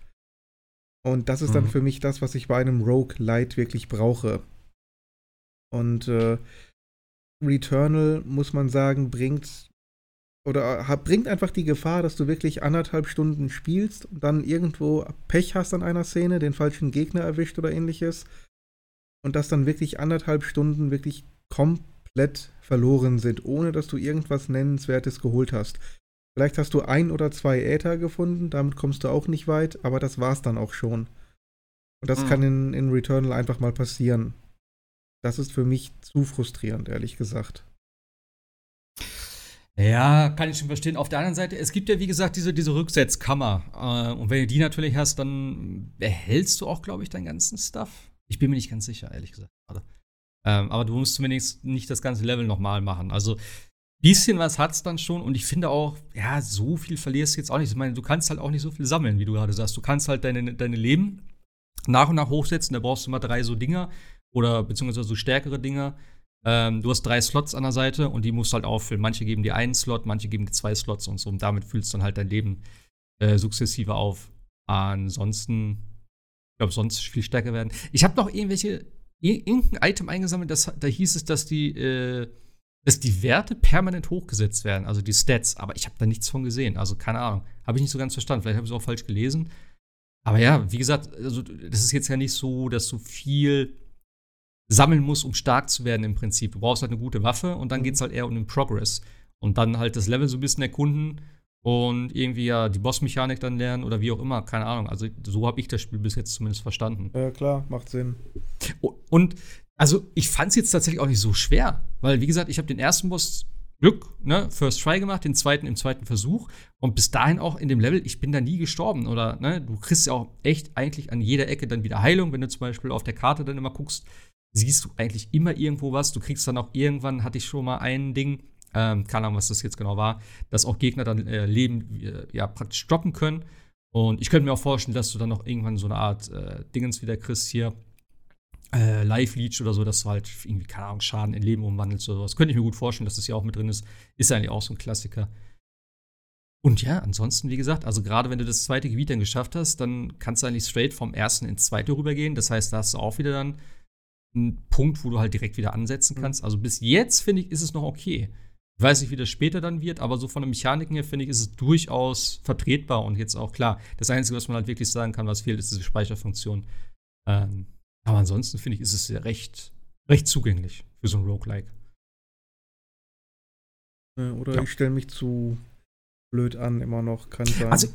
Und das ist mhm. dann für mich das, was ich bei einem Rogue Light wirklich brauche. Und äh, Returnal, muss man sagen, bringt oder hat, bringt einfach die Gefahr, dass du wirklich anderthalb Stunden spielst und dann irgendwo Pech hast an einer Szene, den falschen Gegner erwischt oder ähnliches. Und dass dann wirklich anderthalb Stunden wirklich komplett verloren sind, ohne dass du irgendwas Nennenswertes geholt hast. Vielleicht hast du ein oder zwei Äther gefunden, damit kommst du auch nicht weit, aber das war's dann auch schon. Und das mhm. kann in, in Returnal einfach mal passieren. Das ist für mich zu frustrierend, ehrlich gesagt. Ja, kann ich schon verstehen. Auf der anderen Seite, es gibt ja, wie gesagt, diese, diese Rücksetzkammer. Äh, und wenn du die natürlich hast, dann behältst du auch, glaube ich, deinen ganzen Stuff. Ich bin mir nicht ganz sicher, ehrlich gesagt. Ähm, aber du musst zumindest nicht das ganze Level nochmal machen. Also, bisschen was hat's dann schon. Und ich finde auch, ja, so viel verlierst du jetzt auch nicht. Ich meine, du kannst halt auch nicht so viel sammeln, wie du gerade sagst. Du kannst halt deine, deine Leben nach und nach hochsetzen. Da brauchst du mal drei so Dinger oder beziehungsweise so stärkere Dinger. Ähm, du hast drei Slots an der Seite und die musst du halt auffüllen. Manche geben dir einen Slot, manche geben dir zwei Slots und so. Und damit füllst du dann halt dein Leben äh, sukzessive auf. Ansonsten, ich glaube, sonst viel stärker werden. Ich habe noch irgendwelche, irgendein Item eingesammelt, das, da hieß es, dass die, äh, dass die Werte permanent hochgesetzt werden, also die Stats. Aber ich habe da nichts von gesehen. Also keine Ahnung. Habe ich nicht so ganz verstanden. Vielleicht habe ich es auch falsch gelesen. Aber ja, wie gesagt, also das ist jetzt ja nicht so, dass du viel sammeln musst, um stark zu werden im Prinzip. Du brauchst halt eine gute Waffe und dann geht es halt eher um den Progress. Und dann halt das Level so ein bisschen erkunden und irgendwie ja die Bossmechanik dann lernen oder wie auch immer, keine Ahnung. Also so habe ich das Spiel bis jetzt zumindest verstanden. Ja, klar, macht Sinn. Und also ich fand es jetzt tatsächlich auch nicht so schwer, weil wie gesagt, ich habe den ersten Boss Glück, ne, First Try gemacht, den zweiten im zweiten Versuch und bis dahin auch in dem Level, ich bin da nie gestorben oder, ne, du kriegst ja auch echt eigentlich an jeder Ecke dann wieder Heilung, wenn du zum Beispiel auf der Karte dann immer guckst, siehst du eigentlich immer irgendwo was. Du kriegst dann auch irgendwann, hatte ich schon mal ein Ding, ähm, keine Ahnung, was das jetzt genau war, dass auch Gegner dann äh, Leben äh, ja praktisch stoppen können. Und ich könnte mir auch vorstellen, dass du dann noch irgendwann so eine Art äh, Dingens wieder kriegst hier. Äh, Live Leech oder so, dass du halt irgendwie, keine Ahnung, Schaden in Leben umwandelst oder sowas. Könnte ich mir gut vorstellen, dass das hier auch mit drin ist. Ist eigentlich auch so ein Klassiker. Und ja, ansonsten, wie gesagt, also gerade wenn du das zweite Gebiet dann geschafft hast, dann kannst du eigentlich straight vom ersten ins zweite rübergehen. Das heißt, da hast du auch wieder dann einen Punkt, wo du halt direkt wieder ansetzen mhm. kannst. Also bis jetzt, finde ich, ist es noch okay. Ich weiß nicht, wie das später dann wird, aber so von der Mechanik her, finde ich, ist es durchaus vertretbar und jetzt auch klar. Das Einzige, was man halt wirklich sagen kann, was fehlt, ist diese Speicherfunktion. Ähm, aber ansonsten, finde ich, ist es recht, recht zugänglich für so ein Roguelike. Oder ja. ich stelle mich zu blöd an, immer noch, kann sein. Also,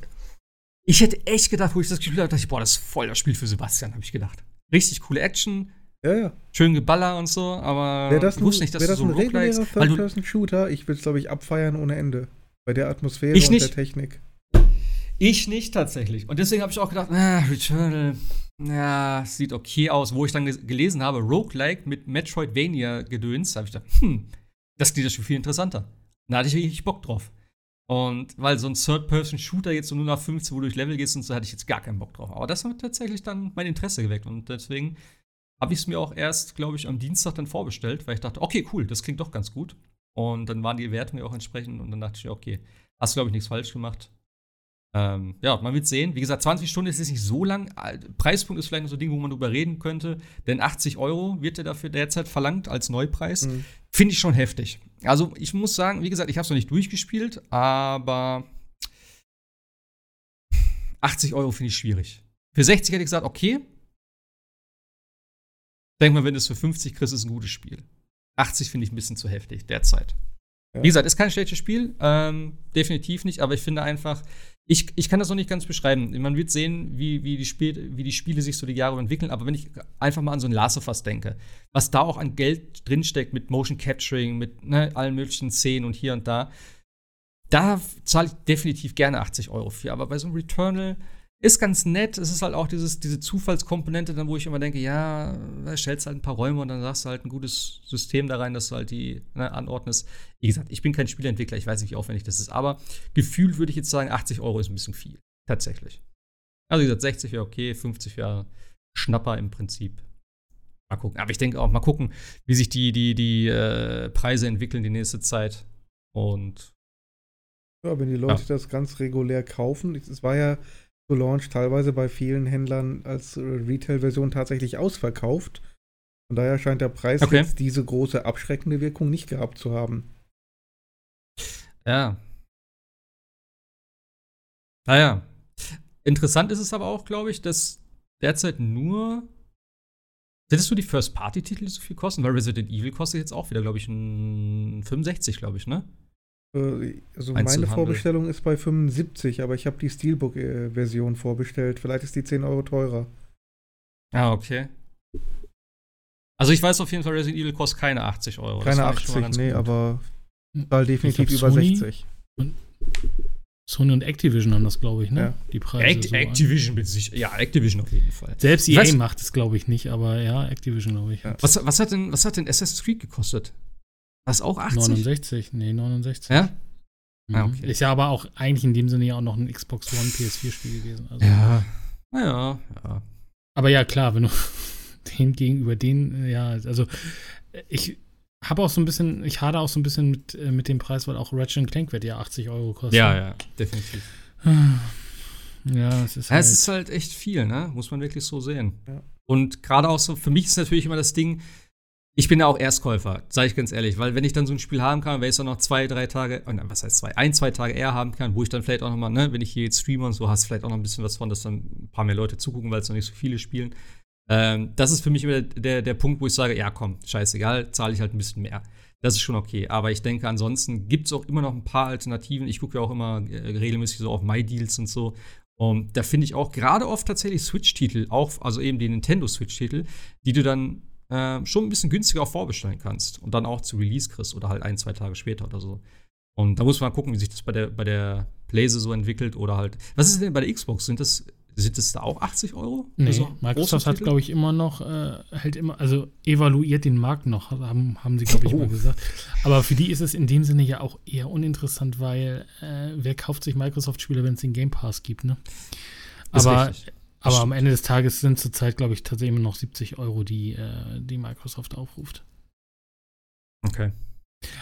ich hätte echt gedacht, wo ich das gespielt habe, dachte ich, boah, das ist voll das Spiel für Sebastian, habe ich gedacht. Richtig coole Action, ja, ja. Schön Geballer und so, aber wär das ich wusste nicht, dass das du so ein regulärer Third-Person-Shooter, ich würde es, glaube ich, abfeiern ohne Ende. Bei der Atmosphäre und der Technik. Ich nicht tatsächlich. Und deswegen habe ich auch gedacht, ah, Returnal, ja, sieht okay aus. Wo ich dann gelesen habe, Roguelike mit Metroidvania-Gedöns, habe ich gedacht, hm, das klingt das schon viel interessanter. Da hatte ich richtig Bock drauf. Und weil so ein Third-Person-Shooter jetzt so nur nach 15, wo du durch Level gehst und so, hatte ich jetzt gar keinen Bock drauf. Aber das hat tatsächlich dann mein Interesse geweckt. Und deswegen habe ich es mir auch erst, glaube ich, am Dienstag dann vorbestellt, weil ich dachte, okay, cool, das klingt doch ganz gut. Und dann waren die Wertungen auch entsprechend und dann dachte ich, okay, hast du, glaube ich, nichts falsch gemacht. Ähm, ja, man wird sehen. Wie gesagt, 20 Stunden ist jetzt nicht so lang. Preispunkt ist vielleicht noch so ein Ding, wo man drüber reden könnte. Denn 80 Euro wird der dafür derzeit verlangt als Neupreis. Mhm. Finde ich schon heftig. Also, ich muss sagen, wie gesagt, ich habe es noch nicht durchgespielt, aber 80 Euro finde ich schwierig. Für 60 hätte ich gesagt, okay, Denk mal, wenn du es für 50 kriegst, ist es ein gutes Spiel. 80 finde ich ein bisschen zu heftig derzeit. Ja. Wie gesagt, ist kein schlechtes Spiel, ähm, definitiv nicht, aber ich finde einfach, ich, ich kann das noch nicht ganz beschreiben. Man wird sehen, wie, wie, die Spiel, wie die Spiele sich so die Jahre entwickeln, aber wenn ich einfach mal an so ein Last of Us denke, was da auch an Geld drinsteckt mit Motion Capturing, mit ne, allen möglichen Szenen und hier und da, da zahle ich definitiv gerne 80 Euro für. Aber bei so einem Returnal, ist ganz nett. Es ist halt auch dieses, diese Zufallskomponente, dann, wo ich immer denke, ja, da stellst halt ein paar Räume und dann sagst du halt ein gutes System da rein, dass du halt die ne, anordnest. Wie gesagt, ich bin kein Spieleentwickler, ich weiß nicht, wie aufwendig das ist, aber gefühlt würde ich jetzt sagen, 80 Euro ist ein bisschen viel. Tatsächlich. Also, wie gesagt, 60 wäre okay, 50 wäre Schnapper im Prinzip. Mal gucken. Aber ich denke auch, mal gucken, wie sich die, die, die äh, Preise entwickeln die nächste Zeit. Und. Ja, wenn die Leute ja. das ganz regulär kaufen, es war ja Launch teilweise bei vielen Händlern als Retail-Version tatsächlich ausverkauft. Von daher scheint der Preis okay. jetzt diese große abschreckende Wirkung nicht gehabt zu haben. Ja. Naja. Interessant ist es aber auch, glaube ich, dass derzeit nur. Hättest du die First-Party-Titel, so viel kosten? Weil Resident Evil kostet jetzt auch wieder, glaube ich, ein 65, glaube ich, ne? Äh, also meine Vorbestellung ist bei 75, aber ich habe die Steelbook-Version vorbestellt. Vielleicht ist die 10 Euro teurer. Ah, okay. Also ich weiß auf jeden Fall, Resident Evil kostet keine 80 Euro. Keine 80, nee, gut. aber weil definitiv über Sony 60. Und Sony und Activision haben das, glaube ich, ne? Ja. Die Preise. Act so Activision mit sich, ja, Activision auf jeden Fall. Selbst EA was? macht es, glaube ich, nicht, aber ja, Activision, glaube ich. Ja. Was, was, hat denn, was hat denn Assassin's Creed gekostet? Was auch 80? 69, nee, 69. Ja? Mhm. Ah, okay. Ist ja aber auch eigentlich in dem Sinne ja auch noch ein Xbox One PS4-Spiel gewesen. Also. Ja. Naja, ja. Aber ja, klar, wenn du den gegenüber den, ja, also ich habe auch so ein bisschen, ich hade auch so ein bisschen mit, äh, mit dem Preis, weil auch Ratchet Clank wird ja 80 Euro kosten. Ja, ja, definitiv. Ja, es ist halt. Es ist halt echt viel, ne? Muss man wirklich so sehen. Ja. Und gerade auch so, für mich ist natürlich immer das Ding, ich bin ja auch Erstkäufer, sage ich ganz ehrlich, weil wenn ich dann so ein Spiel haben kann, wenn ich es dann noch zwei, drei Tage, oh was heißt zwei, ein, zwei Tage eher haben kann, wo ich dann vielleicht auch noch mal, ne, wenn ich hier jetzt streame und so, hast vielleicht auch noch ein bisschen was von, dass dann ein paar mehr Leute zugucken, weil es noch nicht so viele spielen. Ähm, das ist für mich immer der, der Punkt, wo ich sage, ja komm, scheißegal, zahle ich halt ein bisschen mehr. Das ist schon okay. Aber ich denke, ansonsten gibt es auch immer noch ein paar Alternativen. Ich gucke ja auch immer äh, regelmäßig so auf MyDeals und so. Und da finde ich auch gerade oft tatsächlich Switch-Titel, auch, also eben die Nintendo Switch-Titel, die du dann äh, schon ein bisschen günstiger auch vorbestellen kannst und dann auch zu Release kriegst oder halt ein, zwei Tage später oder so. Und da muss man gucken, wie sich das bei der, bei der Blaze so entwickelt oder halt. Was ist denn bei der Xbox? Sind das, sind das da auch 80 Euro? Nee, also Microsoft hat, glaube ich, immer noch, äh, halt immer, also evaluiert den Markt noch, haben, haben sie, glaube ich, oh. mal gesagt. Aber für die ist es in dem Sinne ja auch eher uninteressant, weil äh, wer kauft sich Microsoft-Spiele, wenn es den Game Pass gibt, ne? Aber aber am Ende des Tages sind zurzeit, glaube ich, tatsächlich immer noch 70 Euro, die, äh, die Microsoft aufruft. Okay.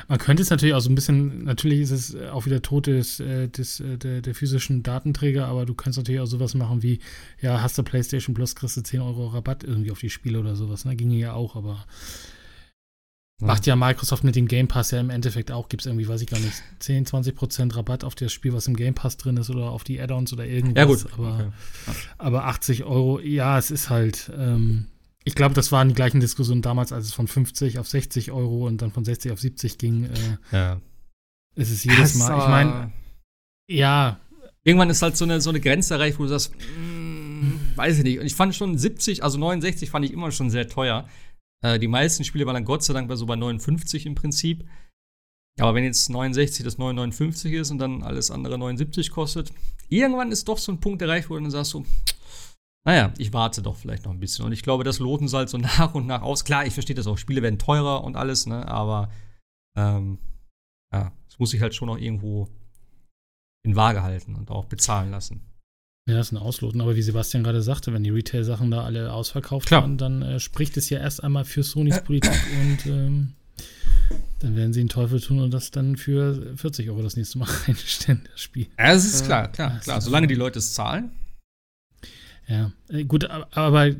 Man könnte es natürlich auch so ein bisschen, natürlich ist es auch wieder Tod des, äh, des, äh, der, der, physischen Datenträger, aber du kannst natürlich auch sowas machen wie, ja, hast du PlayStation Plus, kriegst du 10 Euro Rabatt irgendwie auf die Spiele oder sowas. Ne? Ginge ja auch, aber. Macht ja Microsoft mit dem Game Pass ja im Endeffekt auch, gibt es irgendwie, weiß ich gar nicht, 10, 20 Prozent Rabatt auf das Spiel, was im Game Pass drin ist oder auf die Add-ons oder irgendwas. Ja, gut. Aber, okay. aber 80 Euro, ja, es ist halt, ähm, ich glaube, das waren die gleichen Diskussionen damals, als es von 50 auf 60 Euro und dann von 60 auf 70 ging. Äh, ja. Es ist jedes das Mal. Ich meine, ja. Irgendwann ist halt so eine, so eine Grenze erreicht, wo du sagst, mm, weiß ich nicht. Und ich fand schon 70, also 69 fand ich immer schon sehr teuer. Äh, die meisten Spiele waren dann Gott sei Dank bei so bei 59 im Prinzip. Aber wenn jetzt 69 das 959 ist und dann alles andere 79 kostet, irgendwann ist doch so ein Punkt erreicht, wo du dann sagst so, naja, ich warte doch vielleicht noch ein bisschen. Und ich glaube, das loten sie halt so nach und nach aus. Klar, ich verstehe das auch. Spiele werden teurer und alles, ne? Aber ähm, ja, es muss sich halt schon noch irgendwo in Waage halten und auch bezahlen lassen. Ja, das ist ein Ausloten. Aber wie Sebastian gerade sagte, wenn die Retail-Sachen da alle ausverkauft Klar. waren, dann äh, spricht es ja erst einmal für Sonys Politik und ähm, dann werden sie den Teufel tun und das dann für 40 Euro das nächste Mal reinstellen, das Spiel. Ja, das ist klar, klar, klar. Solange die Leute es zahlen, ja, äh, gut, aber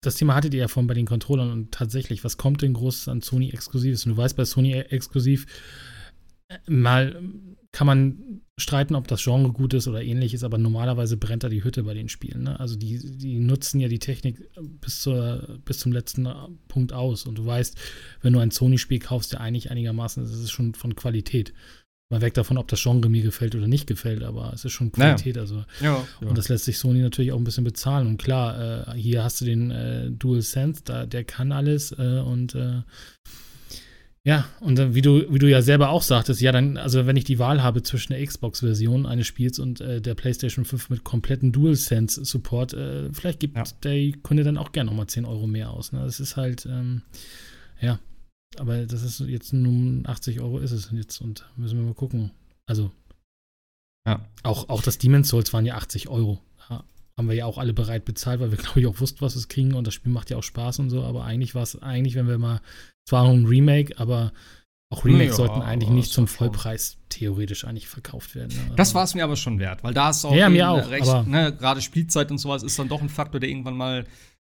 das Thema hattet ihr ja vorhin bei den Controllern und tatsächlich, was kommt denn groß an Sony Exklusives? Und du weißt, bei Sony Exklusiv äh, mal kann man streiten, ob das Genre gut ist oder ähnliches, aber normalerweise brennt da die Hütte bei den Spielen. Ne? Also die, die nutzen ja die Technik bis, zur, bis zum letzten Punkt aus. Und du weißt, wenn du ein Sony-Spiel kaufst, der eigentlich einigermaßen ist, ist es schon von Qualität mal weg davon, ob das Genre mir gefällt oder nicht gefällt, aber es ist schon Qualität. Naja. Also. Ja, ja. Und das lässt sich Sony natürlich auch ein bisschen bezahlen. Und klar, äh, hier hast du den äh, Dual Sense, da, der kann alles äh, und äh, ja, und wie du, wie du ja selber auch sagtest, ja, dann, also wenn ich die Wahl habe zwischen der Xbox-Version eines Spiels und äh, der PlayStation 5 mit kompletten DualSense-Support, äh, vielleicht gibt ja. der Kunde dann auch gerne nochmal 10 Euro mehr aus. Ne? Das ist halt, ähm, ja, aber das ist jetzt nun 80 Euro ist es jetzt und müssen wir mal gucken. Also, ja. Auch, auch das Demon's Souls waren ja 80 Euro. Ja, haben wir ja auch alle bereit bezahlt, weil wir, glaube ich, auch wussten, was es kriegen und das Spiel macht ja auch Spaß und so. Aber eigentlich war es, eigentlich, wenn wir mal, zwar noch ein Remake, aber auch Remakes ja, sollten eigentlich nicht zum Vollpreis theoretisch eigentlich verkauft werden. Ne? Das war es mir aber schon wert, weil da ist auch, ja, mir auch recht, ne, gerade Spielzeit und sowas ist dann doch ein Faktor, der irgendwann mal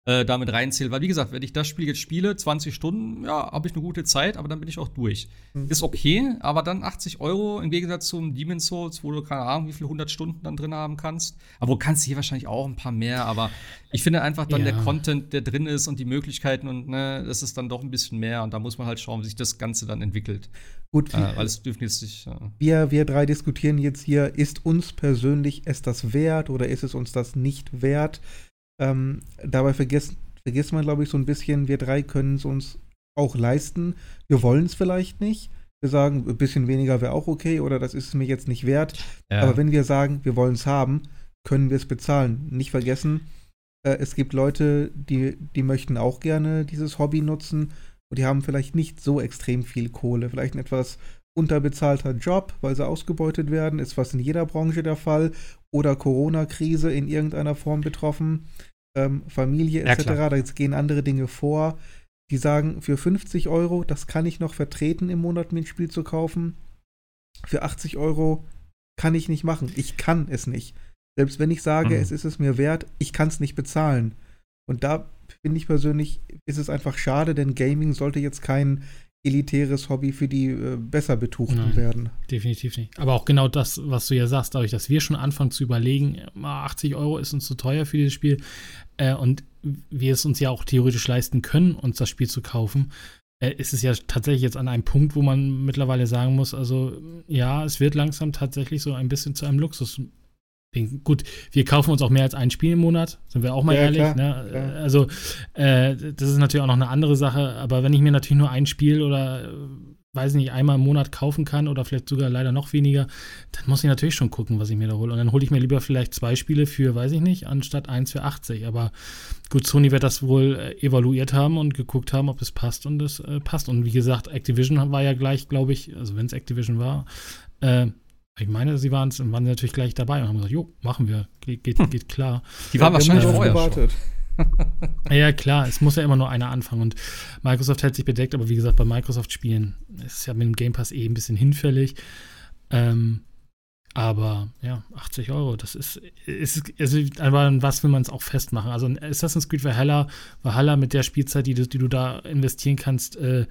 äh, damit reinzählt. Weil, wie gesagt, wenn ich das Spiel jetzt spiele, 20 Stunden, ja, habe ich eine gute Zeit, aber dann bin ich auch durch. Mhm. Ist okay, aber dann 80 Euro im Gegensatz zum Demon's Souls, wo du keine Ahnung, wie viele 100 Stunden dann drin haben kannst. Aber du kannst hier wahrscheinlich auch ein paar mehr, aber ich finde einfach dann ja. der Content, der drin ist und die Möglichkeiten und ne, das ist dann doch ein bisschen mehr und da muss man halt schauen, wie sich das Ganze dann entwickelt. Gut, äh, weil es dürfen jetzt nicht. Äh wir, wir drei diskutieren jetzt hier, ist uns persönlich es das wert oder ist es uns das nicht wert? Ähm, dabei vergisst, vergisst man, glaube ich, so ein bisschen, wir drei können es uns auch leisten. Wir wollen es vielleicht nicht. Wir sagen, ein bisschen weniger wäre auch okay oder das ist es mir jetzt nicht wert. Ja. Aber wenn wir sagen, wir wollen es haben, können wir es bezahlen. Nicht vergessen, äh, es gibt Leute, die, die möchten auch gerne dieses Hobby nutzen und die haben vielleicht nicht so extrem viel Kohle. Vielleicht ein etwas unterbezahlter Job, weil sie ausgebeutet werden, ist fast in jeder Branche der Fall. Oder Corona-Krise in irgendeiner Form betroffen ähm, Familie etc. Ja, da gehen andere Dinge vor. Die sagen, für 50 Euro, das kann ich noch vertreten, im Monat mir ein Spiel zu kaufen. Für 80 Euro kann ich nicht machen. Ich kann es nicht. Selbst wenn ich sage, mhm. es ist es mir wert, ich kann es nicht bezahlen. Und da finde ich persönlich, ist es einfach schade, denn Gaming sollte jetzt kein elitäres Hobby für die äh, besser Betuchten Nein, werden. Definitiv nicht. Aber auch genau das, was du ja sagst, dadurch, dass wir schon anfangen zu überlegen, 80 Euro ist uns zu teuer für dieses Spiel äh, und wir es uns ja auch theoretisch leisten können, uns das Spiel zu kaufen, äh, ist es ja tatsächlich jetzt an einem Punkt, wo man mittlerweile sagen muss, also ja, es wird langsam tatsächlich so ein bisschen zu einem Luxus Gut, wir kaufen uns auch mehr als ein Spiel im Monat, sind wir auch mal ja, ehrlich. Ne? Ja. Also, äh, das ist natürlich auch noch eine andere Sache, aber wenn ich mir natürlich nur ein Spiel oder, äh, weiß nicht, einmal im Monat kaufen kann oder vielleicht sogar leider noch weniger, dann muss ich natürlich schon gucken, was ich mir da hole. Und dann hole ich mir lieber vielleicht zwei Spiele für, weiß ich nicht, anstatt eins für 80. Aber gut, Sony wird das wohl äh, evaluiert haben und geguckt haben, ob es passt und es äh, passt. Und wie gesagt, Activision war ja gleich, glaube ich, also wenn es Activision war, äh, ich meine, sie waren es und waren natürlich gleich dabei und haben gesagt, jo, machen wir, geht, geht, hm. geht klar. Die waren ja, wahrscheinlich vorher gewartet. Schon. ja, klar, es muss ja immer nur einer anfangen und Microsoft hält sich bedeckt, aber wie gesagt, bei Microsoft-Spielen ist es ja mit dem Game Pass eh ein bisschen hinfällig. Ähm, aber ja, 80 Euro, das ist, ist also, aber was will man es auch festmachen? Also Assassin's Creed Valhalla, Valhalla mit der Spielzeit, die du, die du da investieren kannst, äh,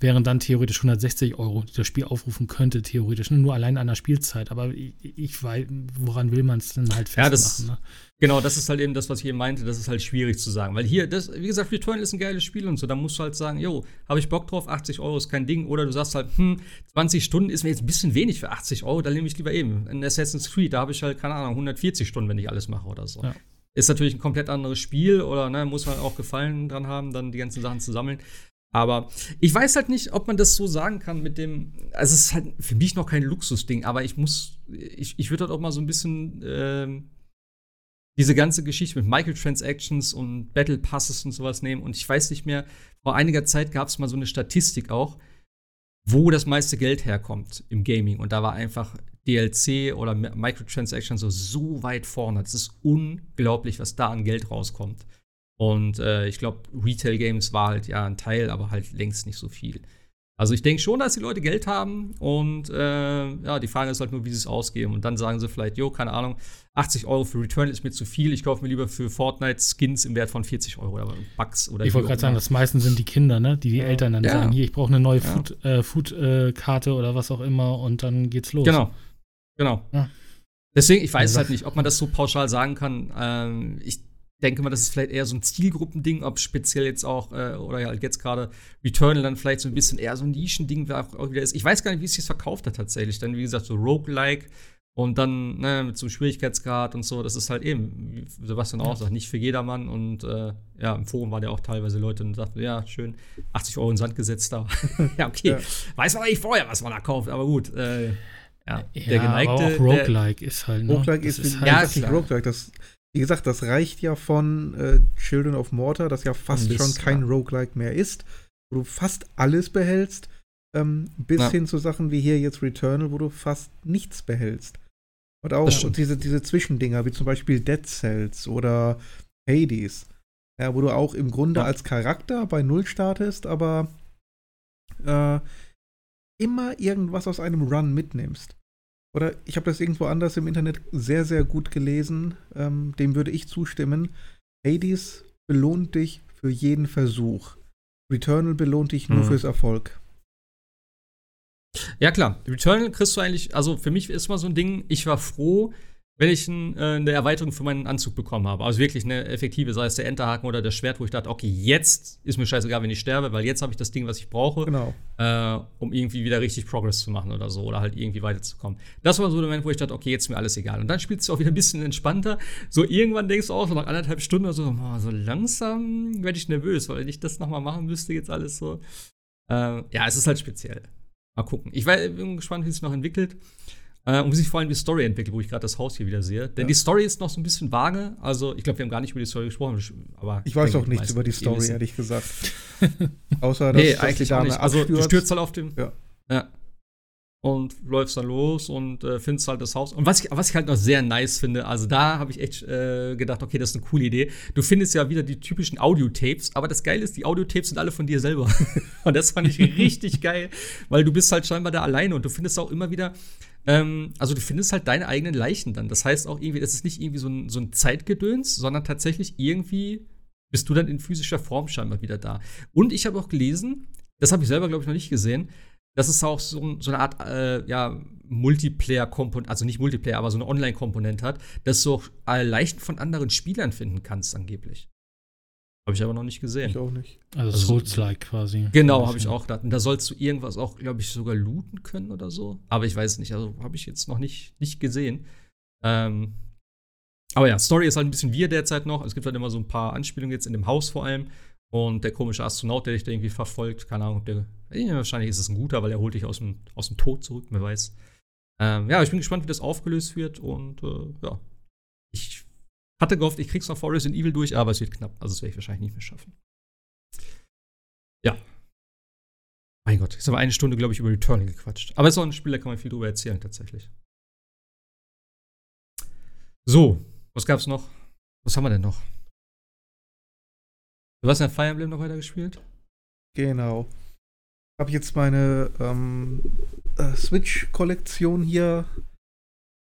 wären dann theoretisch 160 Euro, die das Spiel aufrufen könnte, theoretisch. Nur allein an der Spielzeit. Aber ich, ich weiß, woran will man es denn halt festmachen? Ja, das, ne? Genau, das ist halt eben das, was ich eben meinte, das ist halt schwierig zu sagen. Weil hier, das, wie gesagt, Returnal ist ein geiles Spiel und so, da musst du halt sagen, jo, habe ich Bock drauf, 80 Euro ist kein Ding. Oder du sagst halt, hm, 20 Stunden ist mir jetzt ein bisschen wenig für 80 Euro, dann nehme ich lieber eben ein Assassin's Creed, da habe ich halt, keine Ahnung, 140 Stunden, wenn ich alles mache oder so. Ja. Ist natürlich ein komplett anderes Spiel oder ne, muss man auch Gefallen dran haben, dann die ganzen Sachen zu sammeln. Aber ich weiß halt nicht, ob man das so sagen kann mit dem. Also, es ist halt für mich noch kein Luxusding, aber ich muss. Ich, ich würde halt auch mal so ein bisschen. Ähm, diese ganze Geschichte mit Microtransactions und Battle Passes und sowas nehmen. Und ich weiß nicht mehr, vor einiger Zeit gab es mal so eine Statistik auch, wo das meiste Geld herkommt im Gaming. Und da war einfach DLC oder Microtransactions so, so weit vorne. Das ist unglaublich, was da an Geld rauskommt. Und äh, ich glaube, Retail Games war halt ja ein Teil, aber halt längst nicht so viel. Also ich denke schon, dass die Leute Geld haben und äh, ja, die Frage ist halt nur, wie sie es ausgeben. Und dann sagen sie vielleicht, jo, keine Ahnung, 80 Euro für Return ist mir zu viel, ich kaufe mir lieber für Fortnite Skins im Wert von 40 Euro oder Bucks oder Ich wollte gerade sagen, das meisten sind die Kinder, ne? Die die ja. Eltern dann ja. sagen, hier, ich brauche eine neue ja. Food-Karte Food, äh, oder was auch immer und dann geht's los. Genau. Genau. Deswegen, ich weiß also, halt nicht, ob man das so pauschal sagen kann. Ähm, ich denke mal, das ist vielleicht eher so ein Zielgruppending, ob speziell jetzt auch, äh, oder halt jetzt gerade Returnal dann vielleicht so ein bisschen eher so ein Nischending auch wieder ist. Ich weiß gar nicht, wie es sich verkauft hat tatsächlich. Dann, wie gesagt, so Roguelike und dann ne, mit so einem Schwierigkeitsgrad und so. Das ist halt eben, wie Sebastian auch sagt, nicht für jedermann. Und äh, ja, im Forum waren ja auch teilweise Leute und sagten, ja, schön, 80 Euro in den Sand gesetzt da. ja, okay. Ja. Weiß man eigentlich vorher, was man da kauft, aber gut. Äh, ja, ja, der geneigte. Aber auch Roguelike der, ist halt. Ne? Roguelike ist, ist, halt ja, Roguelike. Das, wie gesagt, das reicht ja von äh, Children of Mortar, das ja fast Mist, schon kein ja. Roguelike mehr ist, wo du fast alles behältst, ähm, bis ja. hin zu Sachen wie hier jetzt Returnal, wo du fast nichts behältst. Und auch diese, diese Zwischendinger, wie zum Beispiel Dead Cells oder Hades, ja, wo du auch im Grunde ja. als Charakter bei Null startest, aber äh, immer irgendwas aus einem Run mitnimmst. Oder ich habe das irgendwo anders im Internet sehr, sehr gut gelesen. Ähm, dem würde ich zustimmen. Hades belohnt dich für jeden Versuch. Returnal belohnt dich nur mhm. fürs Erfolg. Ja, klar. Returnal kriegst du eigentlich, also für mich ist mal so ein Ding, ich war froh, wenn ich ein, äh, eine Erweiterung für meinen Anzug bekommen habe. Also wirklich eine effektive, sei es der Enterhaken oder das Schwert, wo ich dachte, okay, jetzt ist mir scheißegal, wenn ich sterbe, weil jetzt habe ich das Ding, was ich brauche, genau. äh, um irgendwie wieder richtig Progress zu machen oder so oder halt irgendwie weiterzukommen. Das war so der Moment, wo ich dachte, okay, jetzt ist mir alles egal. Und dann spielt es auch wieder ein bisschen entspannter. So irgendwann denkst du auch, so nach anderthalb Stunden oder so, oh, so langsam werde ich nervös, weil wenn ich das nochmal machen müsste, jetzt alles so. Äh, ja, es ist halt speziell. Mal gucken. Ich bin gespannt, wie es sich noch entwickelt. Äh, und wie sich vor allem die Story entwickelt, wo ich gerade das Haus hier wieder sehe. Denn ja. die Story ist noch so ein bisschen vage. Also, ich glaube, wir haben gar nicht über die Story gesprochen. Aber ich weiß auch nichts über die Story, ehrlich gesagt. Außer, dass, nee, dass eigentlich die Dame Also, du stürzt halt auf dem. Ja. ja. Und läufst dann los und äh, findest halt das Haus. Und was ich, was ich halt noch sehr nice finde, also da habe ich echt äh, gedacht, okay, das ist eine coole Idee. Du findest ja wieder die typischen Audiotapes, aber das Geile ist, die Audiotapes sind alle von dir selber. und das fand ich richtig geil, weil du bist halt scheinbar da alleine und du findest auch immer wieder ähm, also du findest halt deine eigenen Leichen dann. Das heißt auch irgendwie, das ist nicht irgendwie so ein, so ein Zeitgedöns, sondern tatsächlich irgendwie bist du dann in physischer Form scheinbar wieder da. Und ich habe auch gelesen, das habe ich selber, glaube ich, noch nicht gesehen, dass es auch so, so eine Art äh, ja, Multiplayer-Komponente, also nicht Multiplayer, aber so eine Online-Komponente hat, dass du auch äh, Leichen von anderen Spielern finden kannst, angeblich. Habe ich aber noch nicht gesehen. Ich auch nicht. Also, also Souls-like quasi. Genau, habe ich auch gedacht. Und da sollst du irgendwas auch, glaube ich, sogar looten können oder so. Aber ich weiß nicht. Also habe ich jetzt noch nicht, nicht gesehen. Ähm, aber ja, Story ist halt ein bisschen wir derzeit noch. Es gibt halt immer so ein paar Anspielungen jetzt in dem Haus vor allem. Und der komische Astronaut, der dich da irgendwie verfolgt, keine Ahnung, der, ja, wahrscheinlich ist es ein guter, weil er holt dich aus dem, aus dem Tod zurück, wer weiß. Ähm, ja, ich bin gespannt, wie das aufgelöst wird und äh, ja, ich hatte gehofft, ich krieg's noch vor Resident Evil durch, aber es wird knapp. Also, das werde ich wahrscheinlich nicht mehr schaffen. Ja. Mein Gott, jetzt haben wir eine Stunde, glaube ich, über Returnal gequatscht. Aber es ist auch ein Spiel, da kann man viel drüber erzählen, tatsächlich. So, was gab's noch? Was haben wir denn noch? Du hast ja Fire Emblem noch weiter gespielt? Genau. Habe jetzt meine ähm, äh, Switch-Kollektion hier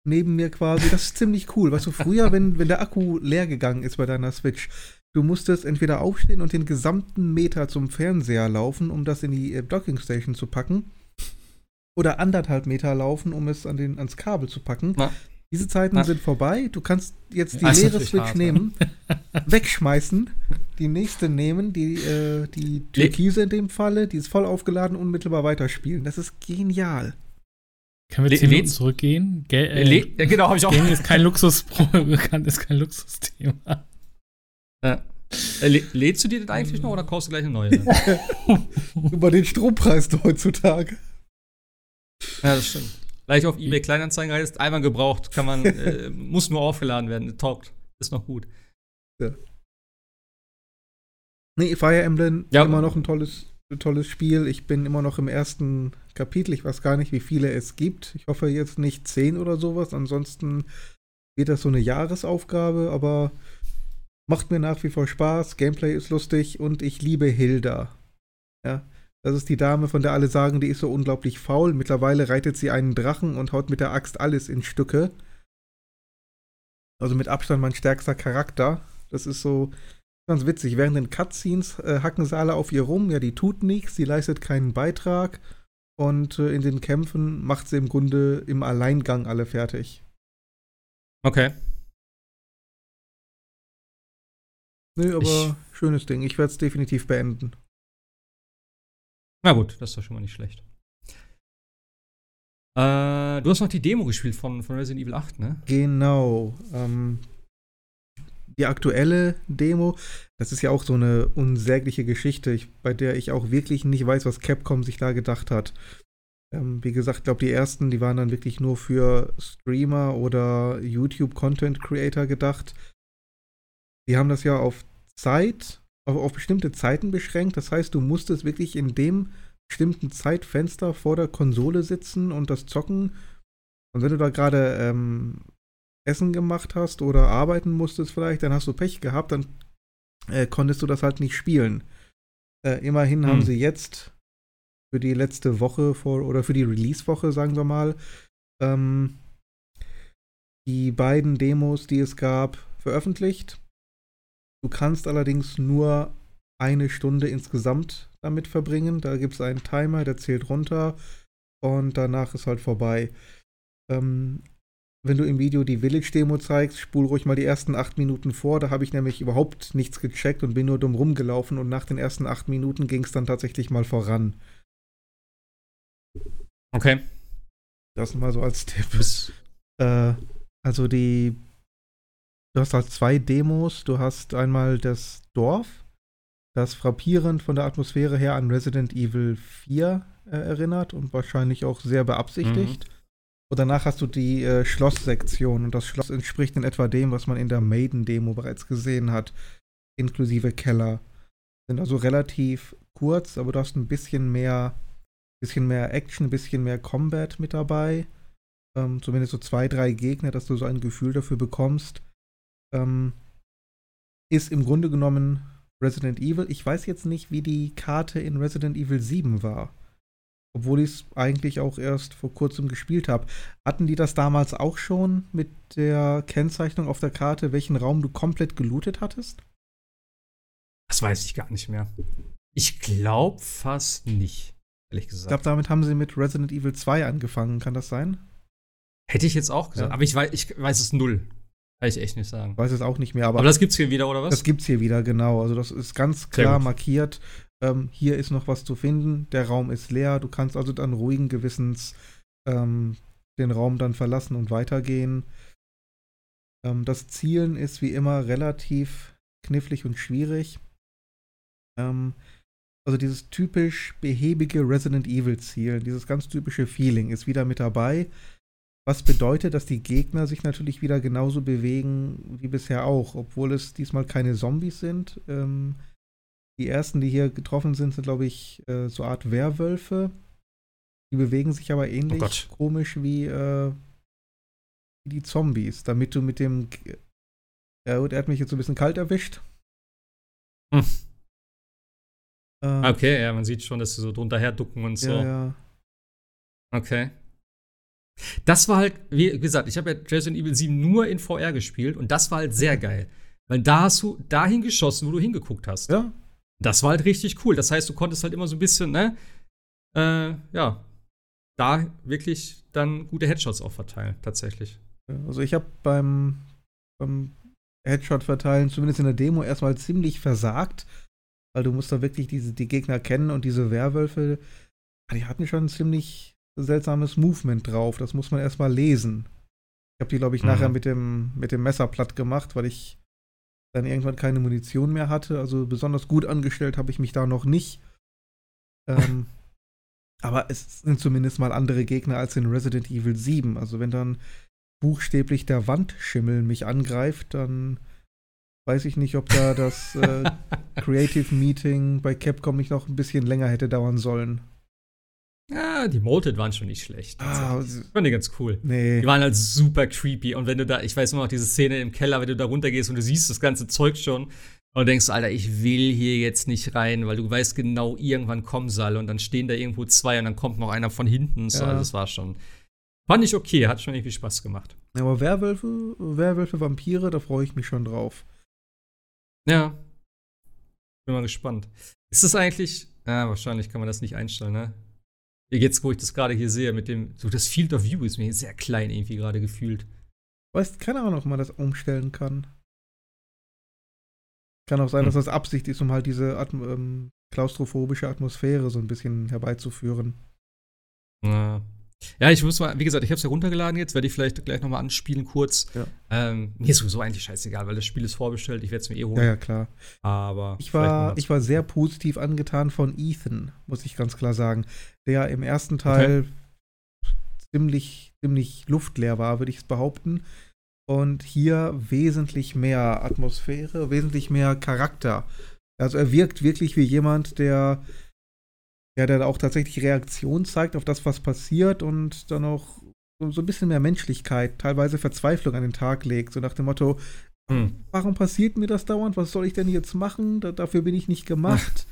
neben mir quasi. Das ist ziemlich cool. Weißt du, früher, wenn, wenn der Akku leer gegangen ist bei deiner Switch, du musstest entweder aufstehen und den gesamten Meter zum Fernseher laufen, um das in die äh, Dockingstation zu packen. Oder anderthalb Meter laufen, um es an den, ans Kabel zu packen. Na. Diese Zeiten Na. sind vorbei. Du kannst jetzt die das leere Switch hart, nehmen, wegschmeißen, die nächste nehmen, die, äh, die Türkise in dem Falle, die ist voll aufgeladen, unmittelbar weiterspielen. Das ist genial. Können wir zehn Minuten zurückgehen? Gel äh, ja, genau, habe ich auch. ist kein Luxus, ist kein Luxusthema. Ja. Äh, lädst du die denn eigentlich noch oder kaufst du gleich eine neue? Über den Strompreis heutzutage. Ja, das stimmt. Gleich auf eBay Kleinanzeigen heißt, einmal gebraucht, kann man, äh, muss nur aufgeladen werden. Taugt. Ist noch gut. Ja. Nee, Fire Emblem ja. immer noch ein tolles, tolles Spiel. Ich bin immer noch im ersten Kapitel. Ich weiß gar nicht, wie viele es gibt. Ich hoffe jetzt nicht zehn oder sowas. Ansonsten wird das so eine Jahresaufgabe, aber macht mir nach wie vor Spaß. Gameplay ist lustig und ich liebe Hilda. Ja. Das ist die Dame, von der alle sagen, die ist so unglaublich faul. Mittlerweile reitet sie einen Drachen und haut mit der Axt alles in Stücke. Also mit Abstand mein stärkster Charakter. Das ist so ganz witzig. Während den Cutscenes äh, hacken sie alle auf ihr rum. Ja, die tut nichts, sie leistet keinen Beitrag. Und äh, in den Kämpfen macht sie im Grunde im Alleingang alle fertig. Okay. Nö, aber ich schönes Ding. Ich werde es definitiv beenden. Na gut, das ist doch schon mal nicht schlecht. Äh, du hast noch die Demo gespielt von, von Resident Evil 8, ne? Genau. Ähm, die aktuelle Demo, das ist ja auch so eine unsägliche Geschichte, ich, bei der ich auch wirklich nicht weiß, was Capcom sich da gedacht hat. Ähm, wie gesagt, ich glaube, die ersten, die waren dann wirklich nur für Streamer oder YouTube-Content-Creator gedacht. Die haben das ja auf Zeit auf, auf bestimmte Zeiten beschränkt. Das heißt, du musstest wirklich in dem bestimmten Zeitfenster vor der Konsole sitzen und das zocken. Und wenn du da gerade ähm, Essen gemacht hast oder arbeiten musstest vielleicht, dann hast du Pech gehabt, dann äh, konntest du das halt nicht spielen. Äh, immerhin hm. haben sie jetzt für die letzte Woche vor oder für die Release-Woche, sagen wir mal, ähm, die beiden Demos, die es gab, veröffentlicht. Du kannst allerdings nur eine Stunde insgesamt damit verbringen. Da gibt es einen Timer, der zählt runter und danach ist halt vorbei. Ähm, wenn du im Video die Village-Demo zeigst, spul ruhig mal die ersten acht Minuten vor. Da habe ich nämlich überhaupt nichts gecheckt und bin nur dumm rumgelaufen und nach den ersten acht Minuten ging es dann tatsächlich mal voran. Okay. Das mal so als Tipp. Äh, also die du hast halt zwei Demos. Du hast einmal das Dorf, das frappierend von der Atmosphäre her an Resident Evil 4 äh, erinnert und wahrscheinlich auch sehr beabsichtigt. Mhm. Und danach hast du die äh, Schlosssektion und das Schloss entspricht in etwa dem, was man in der Maiden-Demo bereits gesehen hat, inklusive Keller. Sind also relativ kurz, aber du hast ein bisschen mehr, bisschen mehr Action, ein bisschen mehr Combat mit dabei. Ähm, zumindest so zwei, drei Gegner, dass du so ein Gefühl dafür bekommst ähm, ist im Grunde genommen Resident Evil. Ich weiß jetzt nicht, wie die Karte in Resident Evil 7 war. Obwohl ich es eigentlich auch erst vor kurzem gespielt habe. Hatten die das damals auch schon mit der Kennzeichnung auf der Karte, welchen Raum du komplett gelootet hattest? Das weiß ich gar nicht mehr. Ich glaube fast nicht, ehrlich gesagt. Ich glaube, damit haben sie mit Resident Evil 2 angefangen. Kann das sein? Hätte ich jetzt auch gesagt. Ja. Aber ich weiß, ich weiß es null. Kann ich echt nicht sagen. Weiß es auch nicht mehr, aber. Aber das gibt's hier wieder, oder was? Das gibt's hier wieder, genau. Also, das ist ganz klar markiert. Ähm, hier ist noch was zu finden. Der Raum ist leer. Du kannst also dann ruhigen Gewissens ähm, den Raum dann verlassen und weitergehen. Ähm, das Zielen ist wie immer relativ knifflig und schwierig. Ähm, also dieses typisch behäbige Resident Evil Zielen, dieses ganz typische Feeling ist wieder mit dabei. Was bedeutet, dass die Gegner sich natürlich wieder genauso bewegen wie bisher auch, obwohl es diesmal keine Zombies sind. Ähm, die ersten, die hier getroffen sind, sind, glaube ich, äh, so Art Werwölfe. Die bewegen sich aber ähnlich oh komisch wie, äh, die Zombies, damit du mit dem. Ja, gut, er hat mich jetzt so ein bisschen kalt erwischt. Hm. Äh, okay, ja, man sieht schon, dass sie so drunter herducken und so. Ja, ja. Okay. Das war halt, wie gesagt, ich habe ja Resident Evil 7 nur in VR gespielt und das war halt sehr geil. Weil da hast du dahin geschossen, wo du hingeguckt hast. Ja. Das war halt richtig cool. Das heißt, du konntest halt immer so ein bisschen, ne, äh, ja, da wirklich dann gute Headshots auch verteilen, tatsächlich. Also ich habe beim, beim Headshot verteilen, zumindest in der Demo, erstmal ziemlich versagt, weil du musst da wirklich diese, die Gegner kennen und diese Werwölfe, die hatten schon ein ziemlich seltsames Movement drauf. Das muss man erstmal lesen. Ich habe die, glaube ich, mhm. nachher mit dem, mit dem Messer platt gemacht, weil ich dann irgendwann keine Munition mehr hatte. Also besonders gut angestellt habe ich mich da noch nicht. Ähm, aber es sind zumindest mal andere Gegner als in Resident Evil 7. Also wenn dann buchstäblich der Wandschimmel mich angreift, dann weiß ich nicht, ob da das äh, Creative Meeting bei Capcom nicht noch ein bisschen länger hätte dauern sollen. Ja, die Molded waren schon nicht schlecht. Ah, fand die ganz cool. Nee. Die waren halt super creepy. Und wenn du da, ich weiß immer noch diese Szene im Keller, wenn du da runtergehst und du siehst das ganze Zeug schon und denkst, Alter, ich will hier jetzt nicht rein, weil du weißt genau, irgendwann kommen sie alle und dann stehen da irgendwo zwei und dann kommt noch einer von hinten. So, ja. also das war schon. Fand ich okay, hat schon irgendwie Spaß gemacht. Ja, aber Werwölfe, Werwölfe, Vampire, da freue ich mich schon drauf. Ja. Bin mal gespannt. Ist das eigentlich. Ja, wahrscheinlich kann man das nicht einstellen, ne? Jetzt, wo ich das gerade hier sehe, mit dem, so das Field of View ist mir sehr klein irgendwie gerade gefühlt. Weißt keine Ahnung, ob man das umstellen kann. Kann auch sein, hm. dass das Absicht ist, um halt diese Atm ähm, klaustrophobische Atmosphäre so ein bisschen herbeizuführen. Ja. Ja, ich muss mal, wie gesagt, ich habe es ja runtergeladen jetzt, werde ich vielleicht gleich nochmal anspielen kurz. Ja. Ähm, mir ist sowieso eigentlich scheißegal, weil das Spiel ist vorbestellt, ich werde es mir eh holen. Ja, ja, klar. Aber ich war, ich war sehr positiv angetan von Ethan, muss ich ganz klar sagen. Der im ersten Teil okay. ziemlich, ziemlich luftleer war, würde ich es behaupten. Und hier wesentlich mehr Atmosphäre, wesentlich mehr Charakter. Also er wirkt wirklich wie jemand, der ja, der auch tatsächlich Reaktion zeigt auf das, was passiert und dann auch so ein bisschen mehr Menschlichkeit, teilweise Verzweiflung an den Tag legt, so nach dem Motto, hm. warum passiert mir das dauernd? Was soll ich denn jetzt machen? Da, dafür bin ich nicht gemacht.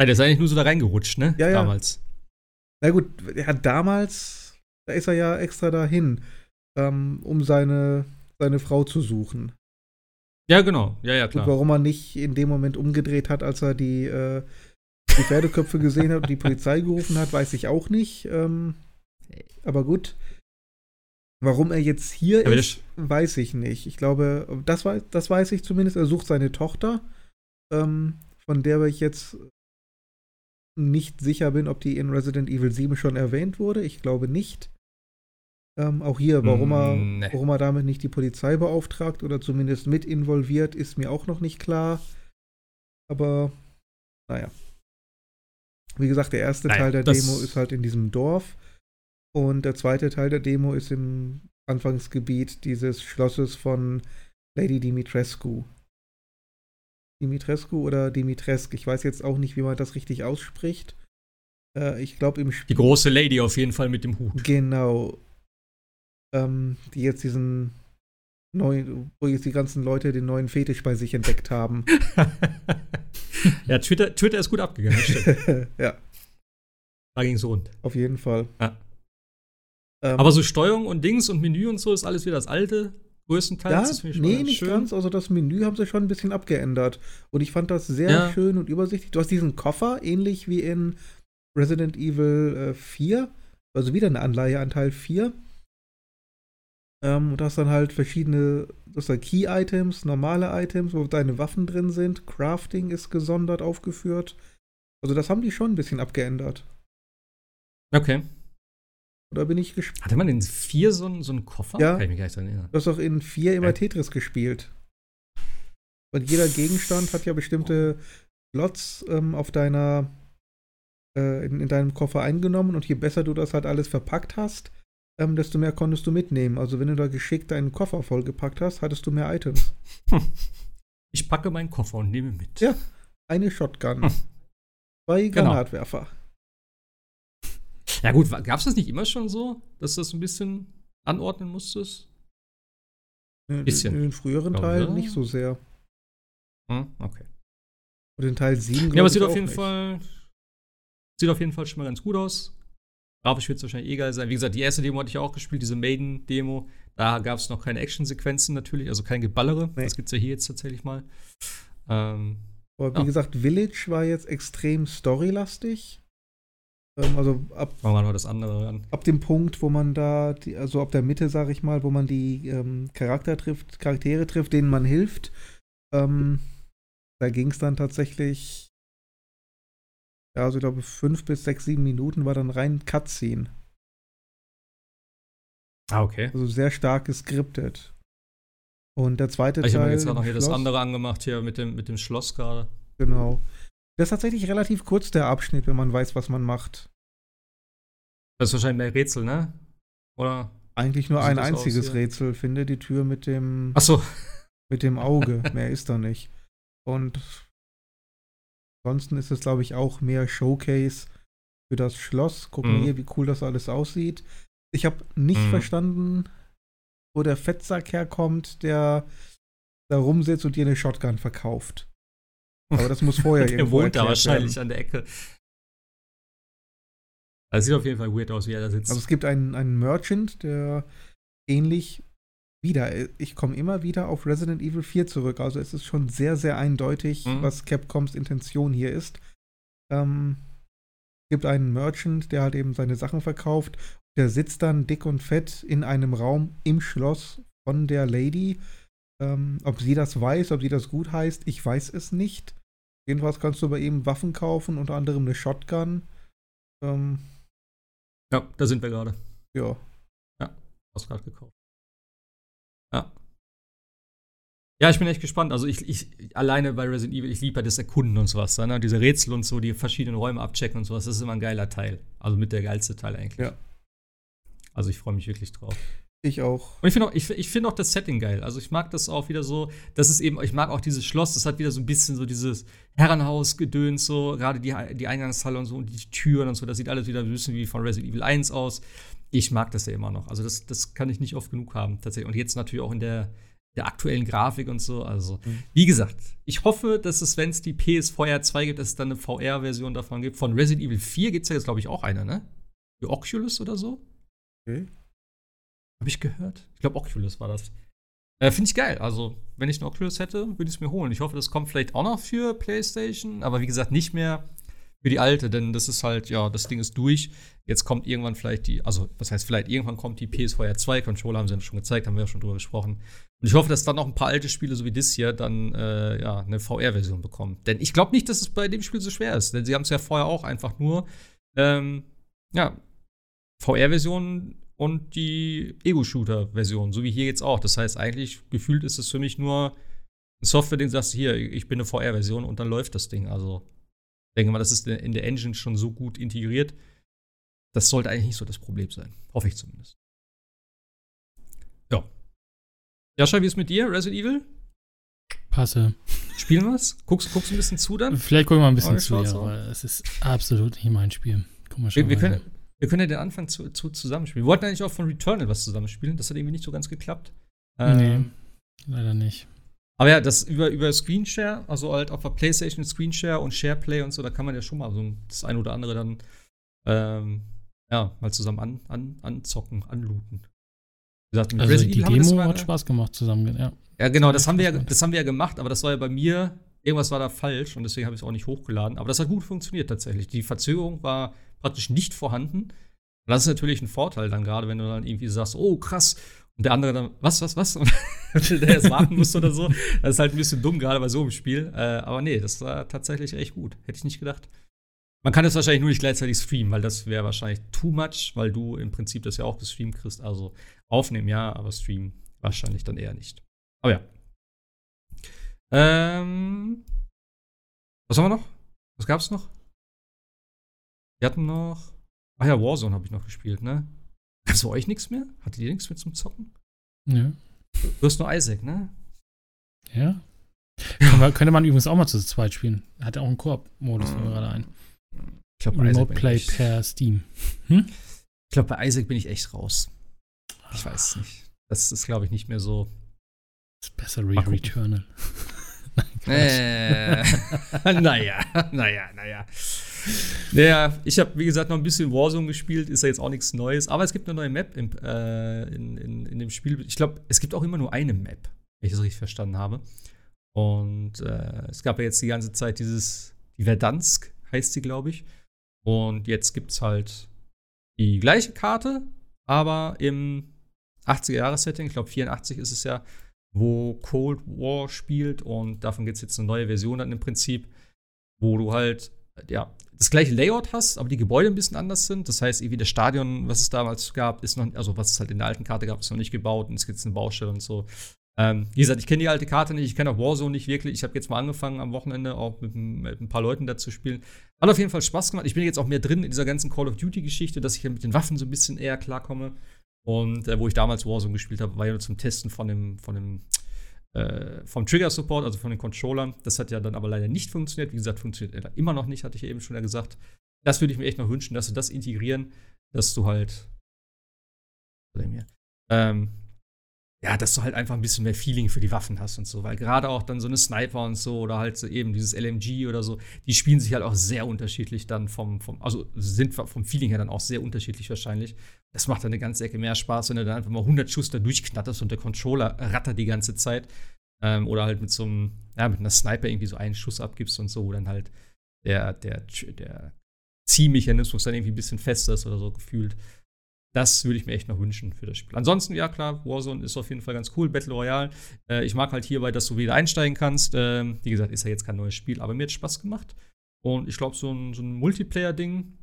Ja, der ist eigentlich nur so da reingerutscht, ne? Ja, ja. Damals. Na gut, er hat damals, da ist er ja extra dahin, ähm, um seine, seine Frau zu suchen. Ja, genau. Ja, ja, klar. Und warum er nicht in dem Moment umgedreht hat, als er die, äh, die Pferdeköpfe gesehen hat und die Polizei gerufen hat, weiß ich auch nicht. Ähm, aber gut. Warum er jetzt hier ja, ist, weiß ich nicht. Ich glaube, das, weiß, das weiß ich zumindest. Er sucht seine Tochter, ähm, von der ich jetzt nicht sicher bin, ob die in Resident Evil 7 schon erwähnt wurde. Ich glaube nicht. Ähm, auch hier, warum, er, mm, nee. warum er damit nicht die Polizei beauftragt oder zumindest mit involviert, ist mir auch noch nicht klar. Aber naja. Wie gesagt, der erste naja, Teil der Demo ist halt in diesem Dorf. Und der zweite Teil der Demo ist im Anfangsgebiet dieses Schlosses von Lady Dimitrescu. Dimitrescu oder Dimitresk, ich weiß jetzt auch nicht, wie man das richtig ausspricht. Äh, ich glaube im Spiel. Die große Lady auf jeden Fall mit dem Hut. Genau ähm, die jetzt diesen neuen, wo jetzt die ganzen Leute den neuen Fetisch bei sich entdeckt haben. ja, Twitter, Twitter ist gut abgegangen, stimmt. ja. Da ging es rund. Auf jeden Fall. Ja. Ähm, Aber so Steuerung und Dings und Menü und so ist alles wieder das alte, größtenteils. Ja, nee, nicht schön. ganz. Also das Menü haben sie schon ein bisschen abgeändert. Und ich fand das sehr ja. schön und übersichtlich. Du hast diesen Koffer, ähnlich wie in Resident Evil äh, 4. Also wieder eine Anleihe an Teil 4. Ähm, und hast dann halt verschiedene, das sind Key-Items, normale Items, wo deine Waffen drin sind. Crafting ist gesondert aufgeführt. Also das haben die schon ein bisschen abgeändert. Okay. Oder bin ich gespannt. Hatte man in 4 so, einen, so einen Koffer? Ja. Kann ich mich gar nicht erinnern. Du hast auch in 4 immer ja. Tetris gespielt. Und jeder Gegenstand hat ja bestimmte Slots ähm, auf deiner, äh, in, in, deinem Koffer eingenommen. Und je besser du das halt alles verpackt hast, ähm, desto mehr konntest du mitnehmen. Also wenn du da geschickt deinen Koffer vollgepackt hast, hattest du mehr Items. Hm. Ich packe meinen Koffer und nehme mit. Ja, eine Shotgun. Hm. Zwei genau. Granatwerfer. Ja gut, gab es das nicht immer schon so, dass du das ein bisschen anordnen musstest? In, bisschen. in den früheren Teilen nicht so sehr. Hm, okay. Und in Teil 7 Ja, aber es sieht auf jeden nicht. Fall. Sieht auf jeden Fall schon mal ganz gut aus. Grafisch wird es wahrscheinlich eh geil sein. Wie gesagt, die erste Demo hatte ich auch gespielt, diese Maiden-Demo. Da gab es noch keine Actionsequenzen natürlich, also kein Geballere. Nee. Das gibt es ja hier jetzt tatsächlich mal. Ähm, aber wie ja. gesagt, Village war jetzt extrem storylastig. Ähm, also ab, Fangen wir das andere an. ab dem Punkt, wo man da, die, also ab der Mitte, sage ich mal, wo man die ähm, Charakter trifft, Charaktere trifft, denen man hilft. Ähm, da ging es dann tatsächlich, ja, also ich glaube, fünf bis sechs, sieben Minuten war dann rein Cutscene. Ah, okay. Also sehr stark geskriptet. Und der zweite ich Teil. Ich habe jetzt gerade noch hier Schloss, das andere angemacht, hier mit dem, mit dem Schloss gerade. Genau. Der ist tatsächlich relativ kurz, der Abschnitt, wenn man weiß, was man macht. Das ist wahrscheinlich mehr Rätsel, ne? Oder? Eigentlich nur ein einziges Rätsel. Finde die Tür mit dem. Ach so. Mit dem Auge. mehr ist da nicht. Und ansonsten ist es, glaube ich, auch mehr Showcase für das Schloss. Gucken wir mhm. hier, wie cool das alles aussieht. Ich habe nicht mhm. verstanden, wo der Fettsack herkommt, der da rumsitzt und dir eine Shotgun verkauft. Aber das muss vorher der irgendwo wohnt da wahrscheinlich werden. an der Ecke. Das sieht auf jeden Fall weird aus, wie er da sitzt. Also es gibt einen, einen Merchant, der ähnlich wieder, ich komme immer wieder auf Resident Evil 4 zurück. Also es ist schon sehr, sehr eindeutig, mhm. was Capcoms Intention hier ist. Ähm, gibt einen Merchant, der halt eben seine Sachen verkauft der sitzt dann dick und fett in einem Raum im Schloss von der Lady. Ähm, ob sie das weiß, ob sie das gut heißt, ich weiß es nicht. Jedenfalls kannst du bei ihm Waffen kaufen, unter anderem eine Shotgun. Ähm, ja, da sind wir gerade. Ja. Ja, hast gerade gekauft. Ja. Ja, ich bin echt gespannt. Also ich, ich alleine bei Resident Evil, ich liebe das Erkunden und sowas. Ne? Diese Rätsel und so, die verschiedenen Räume abchecken und sowas, das ist immer ein geiler Teil. Also mit der geilste Teil eigentlich. Ja. Also ich freue mich wirklich drauf. Ich auch. Und ich finde auch, ich, ich auch das Setting geil. Also ich mag das auch wieder so, das ist eben, ich mag auch dieses Schloss, das hat wieder so ein bisschen so dieses Herrenhaus-Gedöns, so, gerade die, die Eingangshalle und so und die Türen und so, das sieht alles wieder ein bisschen wie von Resident Evil 1 aus. Ich mag das ja immer noch. Also das, das kann ich nicht oft genug haben, tatsächlich. Und jetzt natürlich auch in der, der aktuellen Grafik und so. Also, mhm. wie gesagt, ich hoffe, dass es, wenn es die PS-VR 2 gibt, dass es dann eine VR-Version davon gibt. Von Resident Evil 4 gibt es ja jetzt, glaube ich, auch eine, ne? Die Oculus oder so. Okay. Habe ich gehört? Ich glaube, Oculus war das. Äh, Finde ich geil. Also, wenn ich eine Oculus hätte, würde ich es mir holen. Ich hoffe, das kommt vielleicht auch noch für PlayStation, aber wie gesagt, nicht mehr für die alte, denn das ist halt, ja, das Ding ist durch. Jetzt kommt irgendwann vielleicht die, also, was heißt vielleicht, irgendwann kommt die PS4 2 Controller, haben sie ja schon gezeigt, haben wir ja schon drüber gesprochen. Und ich hoffe, dass dann noch ein paar alte Spiele, so wie das hier, dann, äh, ja, eine VR-Version bekommen. Denn ich glaube nicht, dass es bei dem Spiel so schwer ist, denn sie haben es ja vorher auch einfach nur, ähm, ja, VR-Version und die Ego-Shooter-Version, so wie hier jetzt auch. Das heißt, eigentlich gefühlt ist es für mich nur ein Software-Ding, sagst du hier, ich bin eine VR-Version und dann läuft das Ding. Also, ich denke mal, das ist in der Engine schon so gut integriert. Das sollte eigentlich nicht so das Problem sein. Hoffe ich zumindest. Ja. Jascha, wie ist mit dir? Resident Evil? Passe. Spielen wir es? Guckst, guckst du ein bisschen zu dann? Vielleicht gucken wir mal ein bisschen zu, ja, aber es ist absolut nicht mein Spiel. Guck mal schon wir, wir können, wir können ja den Anfang zu, zu zusammenspielen. Wir wollten eigentlich auch von Returnal was zusammenspielen. Das hat irgendwie nicht so ganz geklappt. Ähm, nee, leider nicht. Aber ja, das über, über Screenshare, also halt auf der PlayStation Screenshare und SharePlay und so, da kann man ja schon mal so das eine oder andere dann ähm, ja, mal zusammen an, an, anzocken, anlooten. Wie gesagt, also Resident die Demo hat Spaß gemacht zusammen, ja. Ja, genau, das haben, wir ja, das haben wir ja gemacht, aber das war ja bei mir, irgendwas war da falsch und deswegen habe ich es auch nicht hochgeladen. Aber das hat gut funktioniert tatsächlich. Die Verzögerung war praktisch nicht vorhanden. Und das ist natürlich ein Vorteil dann gerade, wenn du dann irgendwie sagst, oh krass, und der andere dann, was, was, was? Und der jetzt warten muss oder so. Das ist halt ein bisschen dumm, gerade bei so einem Spiel. Äh, aber nee, das war tatsächlich echt gut. Hätte ich nicht gedacht. Man kann das wahrscheinlich nur nicht gleichzeitig streamen, weil das wäre wahrscheinlich too much, weil du im Prinzip das ja auch gestreamt kriegst. Also aufnehmen ja, aber streamen wahrscheinlich dann eher nicht. Aber ja. Ähm, was haben wir noch? Was gab's noch? Wir hatten noch. Ach ja, Warzone habe ich noch gespielt, ne? Hast du euch nichts mehr? Hattet ihr nichts mehr zum Zocken? Ja. Du hast nur Isaac, ne? Ja. ja. könnte man übrigens auch mal zu zweit spielen. Hat ja auch einen Koop-Modus, fällt gerade ein. Ich glaub, Remote Play ich, per Steam. Hm? Ich glaube, bei Isaac bin ich echt raus. Ich weiß es nicht. Das ist, glaube ich, nicht mehr so. Das ist besser wie Returnal. Äh, naja, naja, naja. Naja, ich habe, wie gesagt, noch ein bisschen Warzone gespielt, ist ja jetzt auch nichts Neues, aber es gibt eine neue Map im, äh, in, in, in, dem Spiel. Ich glaube, es gibt auch immer nur eine Map, wenn ich das richtig verstanden habe. Und äh, es gab ja jetzt die ganze Zeit dieses, die Verdansk heißt sie, glaube ich. Und jetzt gibt es halt die gleiche Karte, aber im 80er-Jahres-Setting, ich glaube 84 ist es ja, wo Cold War spielt und davon gibt es jetzt eine neue Version dann im Prinzip, wo du halt ja, das gleiche Layout hast, aber die Gebäude ein bisschen anders sind. Das heißt, irgendwie das Stadion, was es damals gab, ist noch, also was es halt in der alten Karte gab, ist noch nicht gebaut und es gibt eine Baustelle und so. Ähm, wie gesagt, ich kenne die alte Karte nicht, ich kenne auch Warzone nicht wirklich. Ich habe jetzt mal angefangen am Wochenende auch mit, mit, ein paar Leuten da zu spielen. Hat auf jeden Fall Spaß gemacht. Ich bin jetzt auch mehr drin in dieser ganzen Call of Duty-Geschichte, dass ich ja mit den Waffen so ein bisschen eher klarkomme. Und äh, wo ich damals Warzone gespielt habe, war ja nur zum Testen von dem, von dem äh, vom Trigger-Support, also von den Controllern. Das hat ja dann aber leider nicht funktioniert. Wie gesagt, funktioniert er immer noch nicht, hatte ich eben schon ja gesagt. Das würde ich mir echt noch wünschen, dass sie das integrieren, dass du halt. Ähm, ja, dass du halt einfach ein bisschen mehr Feeling für die Waffen hast und so, weil gerade auch dann so eine Sniper und so oder halt so eben dieses LMG oder so, die spielen sich halt auch sehr unterschiedlich dann vom, vom also sind vom Feeling her dann auch sehr unterschiedlich wahrscheinlich. Das macht dann eine ganze Ecke mehr Spaß, wenn du dann einfach mal 100 Schuss da durchknatterst und der Controller rattert die ganze Zeit. Ähm, oder halt mit so einem, ja, mit einer Sniper irgendwie so einen Schuss abgibst und so, wo dann halt der, der, der Ziehmechanismus dann irgendwie ein bisschen fester ist oder so gefühlt. Das würde ich mir echt noch wünschen für das Spiel. Ansonsten, ja klar, Warzone ist auf jeden Fall ganz cool. Battle Royale. Äh, ich mag halt hierbei, dass du wieder einsteigen kannst. Ähm, wie gesagt, ist ja jetzt kein neues Spiel, aber mir hat Spaß gemacht. Und ich glaube, so ein, so ein Multiplayer-Ding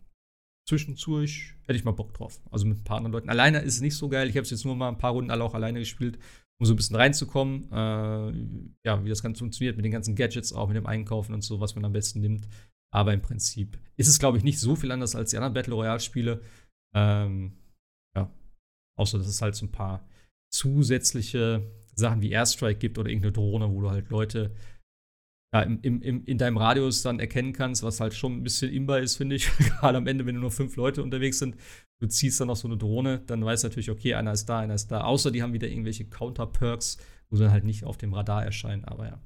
zwischendurch hätte ich mal Bock drauf. Also mit ein paar anderen Leuten. Alleine ist es nicht so geil. Ich habe es jetzt nur mal ein paar Runden alle auch alleine gespielt, um so ein bisschen reinzukommen. Äh, ja, wie das Ganze funktioniert mit den ganzen Gadgets, auch mit dem Einkaufen und so, was man am besten nimmt. Aber im Prinzip ist es, glaube ich, nicht so viel anders als die anderen Battle Royale-Spiele. Ähm, Außer dass es halt so ein paar zusätzliche Sachen wie Airstrike gibt oder irgendeine Drohne, wo du halt Leute ja, im, im, in deinem Radius dann erkennen kannst, was halt schon ein bisschen imbar ist, finde ich. Gerade am Ende, wenn nur fünf Leute unterwegs sind, du ziehst dann noch so eine Drohne, dann weißt du natürlich, okay, einer ist da, einer ist da. Außer die haben wieder irgendwelche Counter-Perks, wo sie dann halt nicht auf dem Radar erscheinen, aber ja.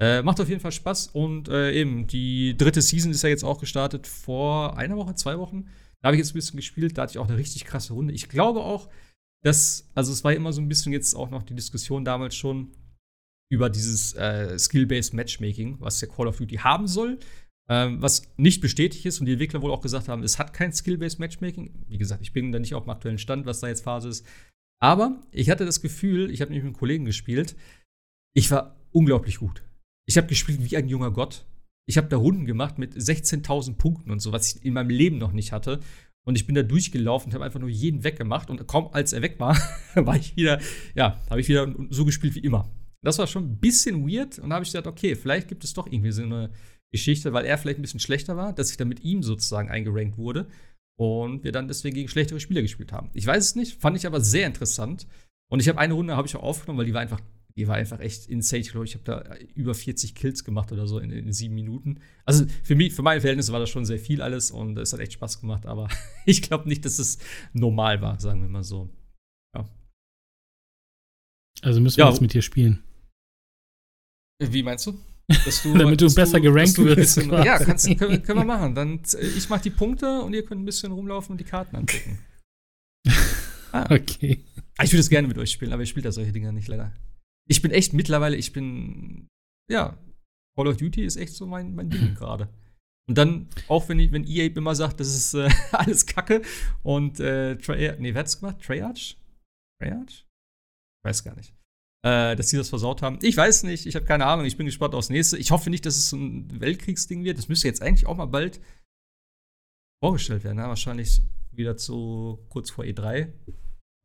Äh, macht auf jeden Fall Spaß und äh, eben, die dritte Season ist ja jetzt auch gestartet vor einer Woche, zwei Wochen. Da habe ich jetzt ein bisschen gespielt, da hatte ich auch eine richtig krasse Runde. Ich glaube auch, dass, also es war immer so ein bisschen jetzt auch noch die Diskussion damals schon über dieses äh, Skill-Based Matchmaking, was der Call of Duty haben soll, ähm, was nicht bestätigt ist und die Entwickler wohl auch gesagt haben, es hat kein Skill-Based Matchmaking. Wie gesagt, ich bin da nicht auf dem aktuellen Stand, was da jetzt Phase ist. Aber ich hatte das Gefühl, ich habe nämlich mit einem Kollegen gespielt, ich war unglaublich gut. Ich habe gespielt wie ein junger Gott. Ich habe da Runden gemacht mit 16.000 Punkten und so, was ich in meinem Leben noch nicht hatte. Und ich bin da durchgelaufen und habe einfach nur jeden weggemacht. Und kaum als er weg war, war ich wieder, ja, habe ich wieder so gespielt wie immer. Das war schon ein bisschen weird. Und da habe ich gedacht, okay, vielleicht gibt es doch irgendwie so eine Geschichte, weil er vielleicht ein bisschen schlechter war, dass ich dann mit ihm sozusagen eingerankt wurde. Und wir dann deswegen gegen schlechtere Spieler gespielt haben. Ich weiß es nicht, fand ich aber sehr interessant. Und ich habe eine Runde habe ich auch aufgenommen, weil die war einfach die war einfach echt insane. Ich glaube, ich habe da über 40 Kills gemacht oder so in, in, sieben Minuten. Also für mich, für meine Verhältnisse war das schon sehr viel alles und es hat echt Spaß gemacht, aber ich glaube nicht, dass es normal war, sagen wir mal so. Ja. Also müssen wir ja, jetzt mit dir spielen. Wie meinst du? du Damit du besser du, gerankt wirst. Bisschen, ja, kannst, können, können, wir machen. Dann, ich mache die Punkte und ihr könnt ein bisschen rumlaufen und die Karten angucken. ah. Okay. Ich würde es gerne mit euch spielen, aber ich spiele da solche Dinger nicht leider ich bin echt mittlerweile, ich bin, ja, Call of Duty ist echt so mein, mein Ding gerade. Und dann, auch wenn, ich, wenn EA immer sagt, das ist äh, alles Kacke und äh, Trey, nee, wer hat's gemacht? Treyarch? Treyarch? Ich weiß gar nicht. Äh, dass sie das versaut haben. Ich weiß nicht, ich habe keine Ahnung, ich bin gespannt aufs nächste. Ich hoffe nicht, dass es so ein Weltkriegsding wird. Das müsste jetzt eigentlich auch mal bald vorgestellt werden. Ne? Wahrscheinlich wieder zu kurz vor E3.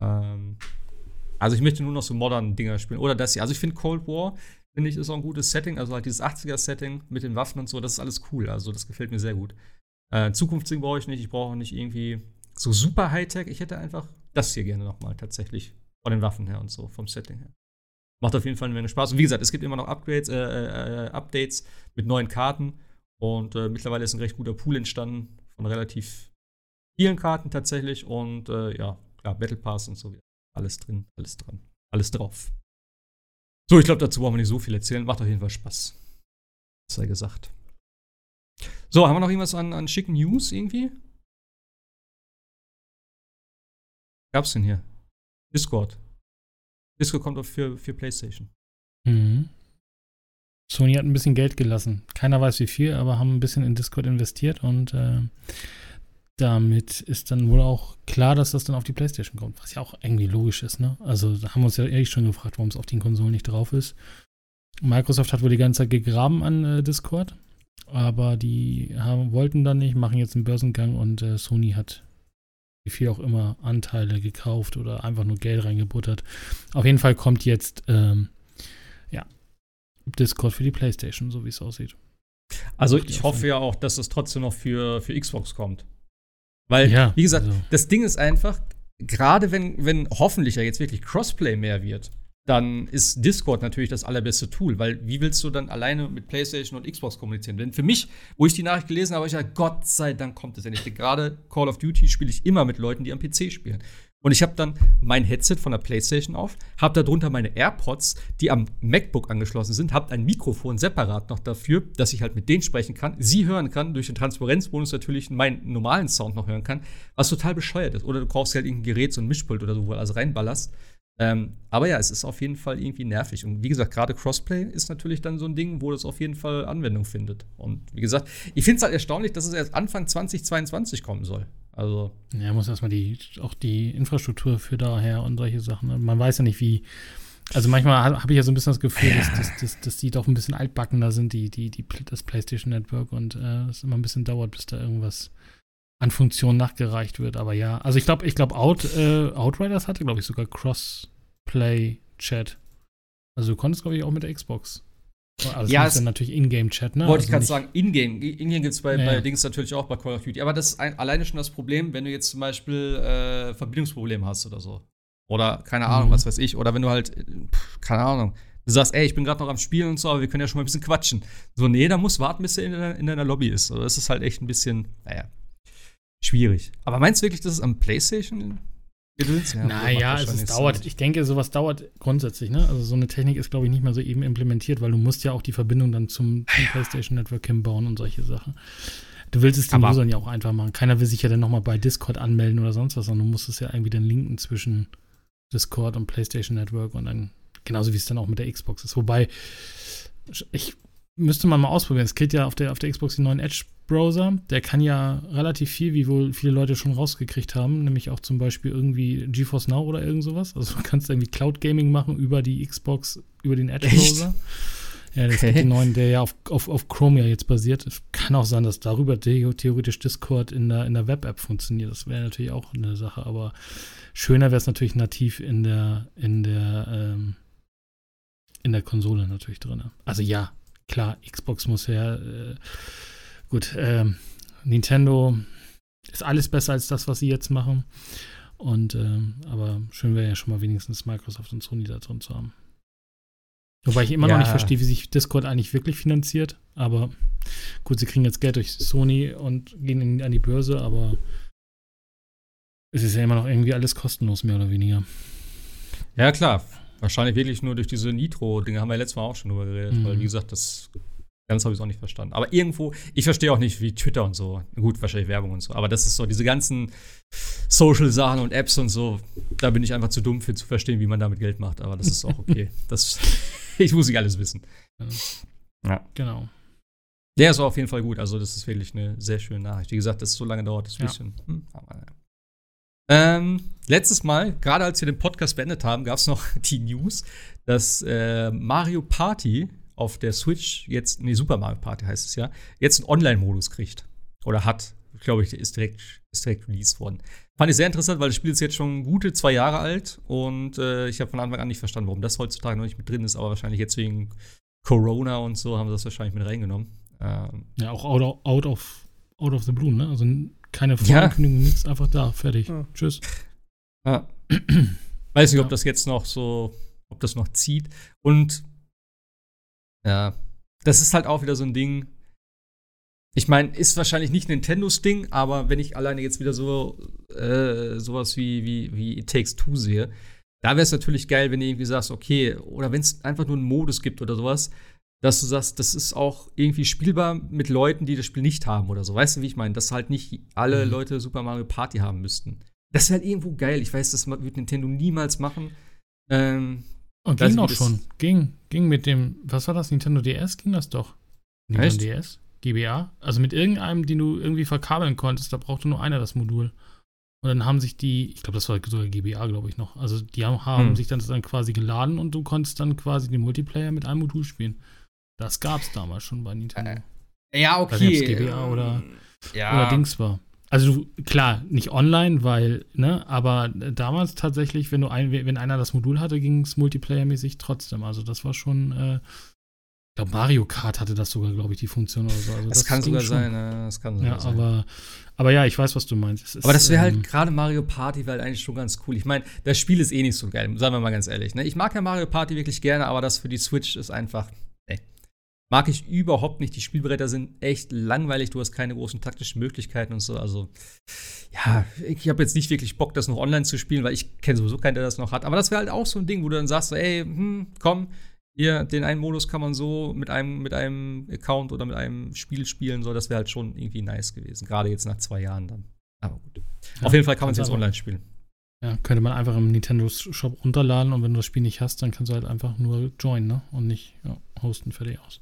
Ähm, also ich möchte nur noch so moderne Dinger spielen. Oder das hier. Also ich finde Cold War, finde ich, ist auch ein gutes Setting. Also halt dieses 80er-Setting mit den Waffen und so, das ist alles cool. Also das gefällt mir sehr gut. Äh, Zukunftsding brauche ich nicht. Ich brauche nicht irgendwie so super Hightech. Ich hätte einfach das hier gerne nochmal tatsächlich. Von den Waffen her und so, vom Setting her. Macht auf jeden Fall eine Menge Spaß. Und wie gesagt, es gibt immer noch Upgrades, äh, äh, äh, Updates mit neuen Karten. Und äh, mittlerweile ist ein recht guter Pool entstanden von relativ vielen Karten tatsächlich. Und äh, ja, klar, Battle Pass und so alles drin, alles dran, alles drauf. So, ich glaube, dazu brauchen wir nicht so viel erzählen. Macht auf jeden Fall Spaß. Sei gesagt. So, haben wir noch irgendwas an, an schicken News irgendwie? Gab's denn hier? Discord. Discord kommt auch für, für PlayStation. Mhm. Sony hat ein bisschen Geld gelassen. Keiner weiß wie viel, aber haben ein bisschen in Discord investiert und äh, damit ist dann wohl auch klar, dass das dann auf die PlayStation kommt, was ja auch irgendwie logisch ist, ne? Also da haben wir uns ja ehrlich schon gefragt, warum es auf den Konsolen nicht drauf ist. Microsoft hat wohl die ganze Zeit gegraben an äh, Discord, aber die haben, wollten dann nicht, machen jetzt einen Börsengang und äh, Sony hat wie viel auch immer Anteile gekauft oder einfach nur Geld reingebuttert. Auf jeden Fall kommt jetzt ähm, ja Discord für die PlayStation, so wie es aussieht. Also ich hoffe ja auch, dass es trotzdem noch für, für Xbox kommt. Weil, ja, wie gesagt, also. das Ding ist einfach, gerade wenn, wenn hoffentlich ja jetzt wirklich Crossplay mehr wird, dann ist Discord natürlich das allerbeste Tool, weil wie willst du dann alleine mit PlayStation und Xbox kommunizieren? Denn für mich, wo ich die Nachricht gelesen habe, ich ja, Gott sei Dank kommt es ja nicht. Gerade Call of Duty spiele ich immer mit Leuten, die am PC spielen. Und ich habe dann mein Headset von der PlayStation auf, habe darunter meine AirPods, die am MacBook angeschlossen sind, habe ein Mikrofon separat noch dafür, dass ich halt mit denen sprechen kann, sie hören kann, durch den Transparenzbonus natürlich meinen normalen Sound noch hören kann, was total bescheuert ist. Oder du kaufst halt irgendein Gerät, so ein Mischpult oder so, wo du alles reinballerst. Ähm, aber ja, es ist auf jeden Fall irgendwie nervig. Und wie gesagt, gerade Crossplay ist natürlich dann so ein Ding, wo das auf jeden Fall Anwendung findet. Und wie gesagt, ich finde es halt erstaunlich, dass es erst Anfang 2022 kommen soll. Also. Ja, muss erstmal die, auch die Infrastruktur für daher und solche Sachen. Ne? Man weiß ja nicht, wie. Also manchmal habe ich ja so ein bisschen das Gefühl, dass, dass, dass, dass, die doch ein bisschen altbackener sind, die, die, die, das PlayStation Network und äh, es immer ein bisschen dauert, bis da irgendwas an Funktionen nachgereicht wird. Aber ja, also ich glaube, ich glaube, Out, äh, Outriders hatte, glaube ich, sogar Crossplay-Chat. Also du konntest, glaube ich, auch mit der Xbox also ja, ist dann natürlich Ingame-Chat, ne? Wollte also ich gerade sagen, Ingame. Ingame gibt es bei, ja. bei Dings natürlich auch bei Call of Duty. Aber das ist ein, alleine schon das Problem, wenn du jetzt zum Beispiel äh, Verbindungsprobleme hast oder so. Oder keine Ahnung, mhm. was weiß ich. Oder wenn du halt, pff, keine Ahnung, du sagst, ey, ich bin gerade noch am Spielen und so, aber wir können ja schon mal ein bisschen quatschen. So, nee, da muss warten, bis er in, in deiner Lobby ist. Also das ist halt echt ein bisschen, naja, schwierig. Aber meinst du wirklich, dass es am PlayStation ja, naja, es ist, dauert, ich denke, sowas dauert grundsätzlich, ne? Also so eine Technik ist, glaube ich, nicht mehr so eben implementiert, weil du musst ja auch die Verbindung dann zum, zum ja. PlayStation Network hinbauen und solche Sachen. Du willst es den Aber Usern ja auch einfach machen. Keiner will sich ja dann nochmal bei Discord anmelden oder sonst was, sondern du musst es ja irgendwie dann linken zwischen Discord und PlayStation Network und dann, genauso wie es dann auch mit der Xbox ist. Wobei, ich müsste man mal ausprobieren. Es geht ja auf der, auf der Xbox die neuen Edge-Browser. Der kann ja relativ viel, wie wohl viele Leute schon rausgekriegt haben, nämlich auch zum Beispiel irgendwie GeForce Now oder irgend sowas. Also du kannst irgendwie Cloud Gaming machen über die Xbox, über den Edge-Browser. Ja, das okay. ist den neuen, der ja auf, auf, auf Chrome ja jetzt basiert. Es kann auch sein, dass darüber theoretisch Discord in der, in der Web-App funktioniert. Das wäre natürlich auch eine Sache, aber schöner wäre es natürlich nativ in der, in der, ähm, in der Konsole natürlich drin. Also ja, klar, Xbox muss ja, äh, gut, äh, Nintendo ist alles besser als das, was sie jetzt machen. Und, äh, aber schön wäre ja schon mal wenigstens Microsoft und Sony da drin zu haben. Wobei ich immer ja. noch nicht verstehe, wie sich Discord eigentlich wirklich finanziert. Aber gut, sie kriegen jetzt Geld durch Sony und gehen in, an die Börse, aber es ist ja immer noch irgendwie alles kostenlos, mehr oder weniger. Ja, klar. Wahrscheinlich wirklich nur durch diese Nitro-Dinge, haben wir ja letztes Mal auch schon drüber geredet, mhm. weil wie gesagt, das ganz habe ich auch nicht verstanden. Aber irgendwo, ich verstehe auch nicht, wie Twitter und so, gut, wahrscheinlich Werbung und so, aber das ist so, diese ganzen Social-Sachen und Apps und so, da bin ich einfach zu dumm für zu verstehen, wie man damit Geld macht, aber das ist auch okay. das, ich muss nicht alles wissen. Ja. Genau. Der ist auf jeden Fall gut. Also, das ist wirklich eine sehr schöne Nachricht. Wie gesagt, dass es so lange dauert, ist ein ja. bisschen. Hm, aber, ja. Ähm, letztes Mal, gerade als wir den Podcast beendet haben, gab es noch die News, dass äh, Mario Party auf der Switch jetzt, nee, Super Mario Party heißt es ja, jetzt einen Online-Modus kriegt. Oder hat. Glaube, ich, ist direkt, ist direkt released worden. Fand ich sehr interessant, weil das Spiel ist jetzt schon gute zwei Jahre alt und äh, ich habe von Anfang an nicht verstanden, warum das heutzutage noch nicht mit drin ist, aber wahrscheinlich jetzt wegen Corona und so haben sie das wahrscheinlich mit reingenommen. Ähm, ja, auch out of, out of, out of the blue, ne? Also keine Vorankündigung, ja. nichts, einfach da, fertig. Ja. Tschüss. Ja. Weiß nicht, ob das jetzt noch so, ob das noch zieht. Und ja, das ist halt auch wieder so ein Ding. Ich meine, ist wahrscheinlich nicht Nintendos Ding, aber wenn ich alleine jetzt wieder so äh, sowas wie, wie, wie It Takes Two sehe, Da wäre es natürlich geil, wenn du irgendwie sagst, okay, oder wenn es einfach nur einen Modus gibt oder sowas, dass du sagst, das ist auch irgendwie spielbar mit Leuten, die das Spiel nicht haben oder so. Weißt du, wie ich meine? Dass halt nicht alle mhm. Leute Super Mario Party haben müssten. Das wäre halt irgendwo geil. Ich weiß, das wird Nintendo niemals machen. Ähm, Und ging auch schon. Ging, ging mit dem, was war das? Nintendo DS ging das doch. Nintendo Echt? DS? GBA? Also mit irgendeinem, den du irgendwie verkabeln konntest, da brauchte nur einer das Modul. Und dann haben sich die, ich glaube, das war sogar GBA, glaube ich noch. Also die haben, haben hm. sich dann, dann quasi geladen und du konntest dann quasi den Multiplayer mit einem Modul spielen. Das gab es damals schon bei Nintendo. Äh, ja, okay. Nicht, GBA ähm, oder, ja. oder Dings war. Also du, klar, nicht online, weil, ne, aber damals tatsächlich, wenn du ein, wenn einer das Modul hatte, ging es multiplayer-mäßig trotzdem. Also das war schon, äh, ich glaube, Mario Kart hatte das sogar, glaube ich, die Funktion oder so. Also das, das kann sogar schon. sein, ne? Das kann sogar ja, sein. Aber, aber ja, ich weiß, was du meinst. Ist, aber das wäre halt ähm, gerade Mario Party wäre halt eigentlich schon ganz cool. Ich meine, das Spiel ist eh nicht so geil, sagen wir mal ganz ehrlich. Ne? Ich mag ja Mario Party wirklich gerne, aber das für die Switch ist einfach, Mag ich überhaupt nicht. Die Spielbretter sind echt langweilig. Du hast keine großen taktischen Möglichkeiten und so. Also, ja, ich habe jetzt nicht wirklich Bock, das noch online zu spielen, weil ich kenne sowieso keinen, der das noch hat. Aber das wäre halt auch so ein Ding, wo du dann sagst, so, ey, hm, komm, hier, den einen Modus kann man so mit einem, mit einem Account oder mit einem Spiel spielen. So, das wäre halt schon irgendwie nice gewesen. Gerade jetzt nach zwei Jahren dann. Aber gut. Ja, Auf jeden Fall kann man es jetzt online spielen. Ja, könnte man einfach im Nintendo Shop runterladen und wenn du das Spiel nicht hast, dann kannst du halt einfach nur joinen, ne? Und nicht ja, hosten fertig aus.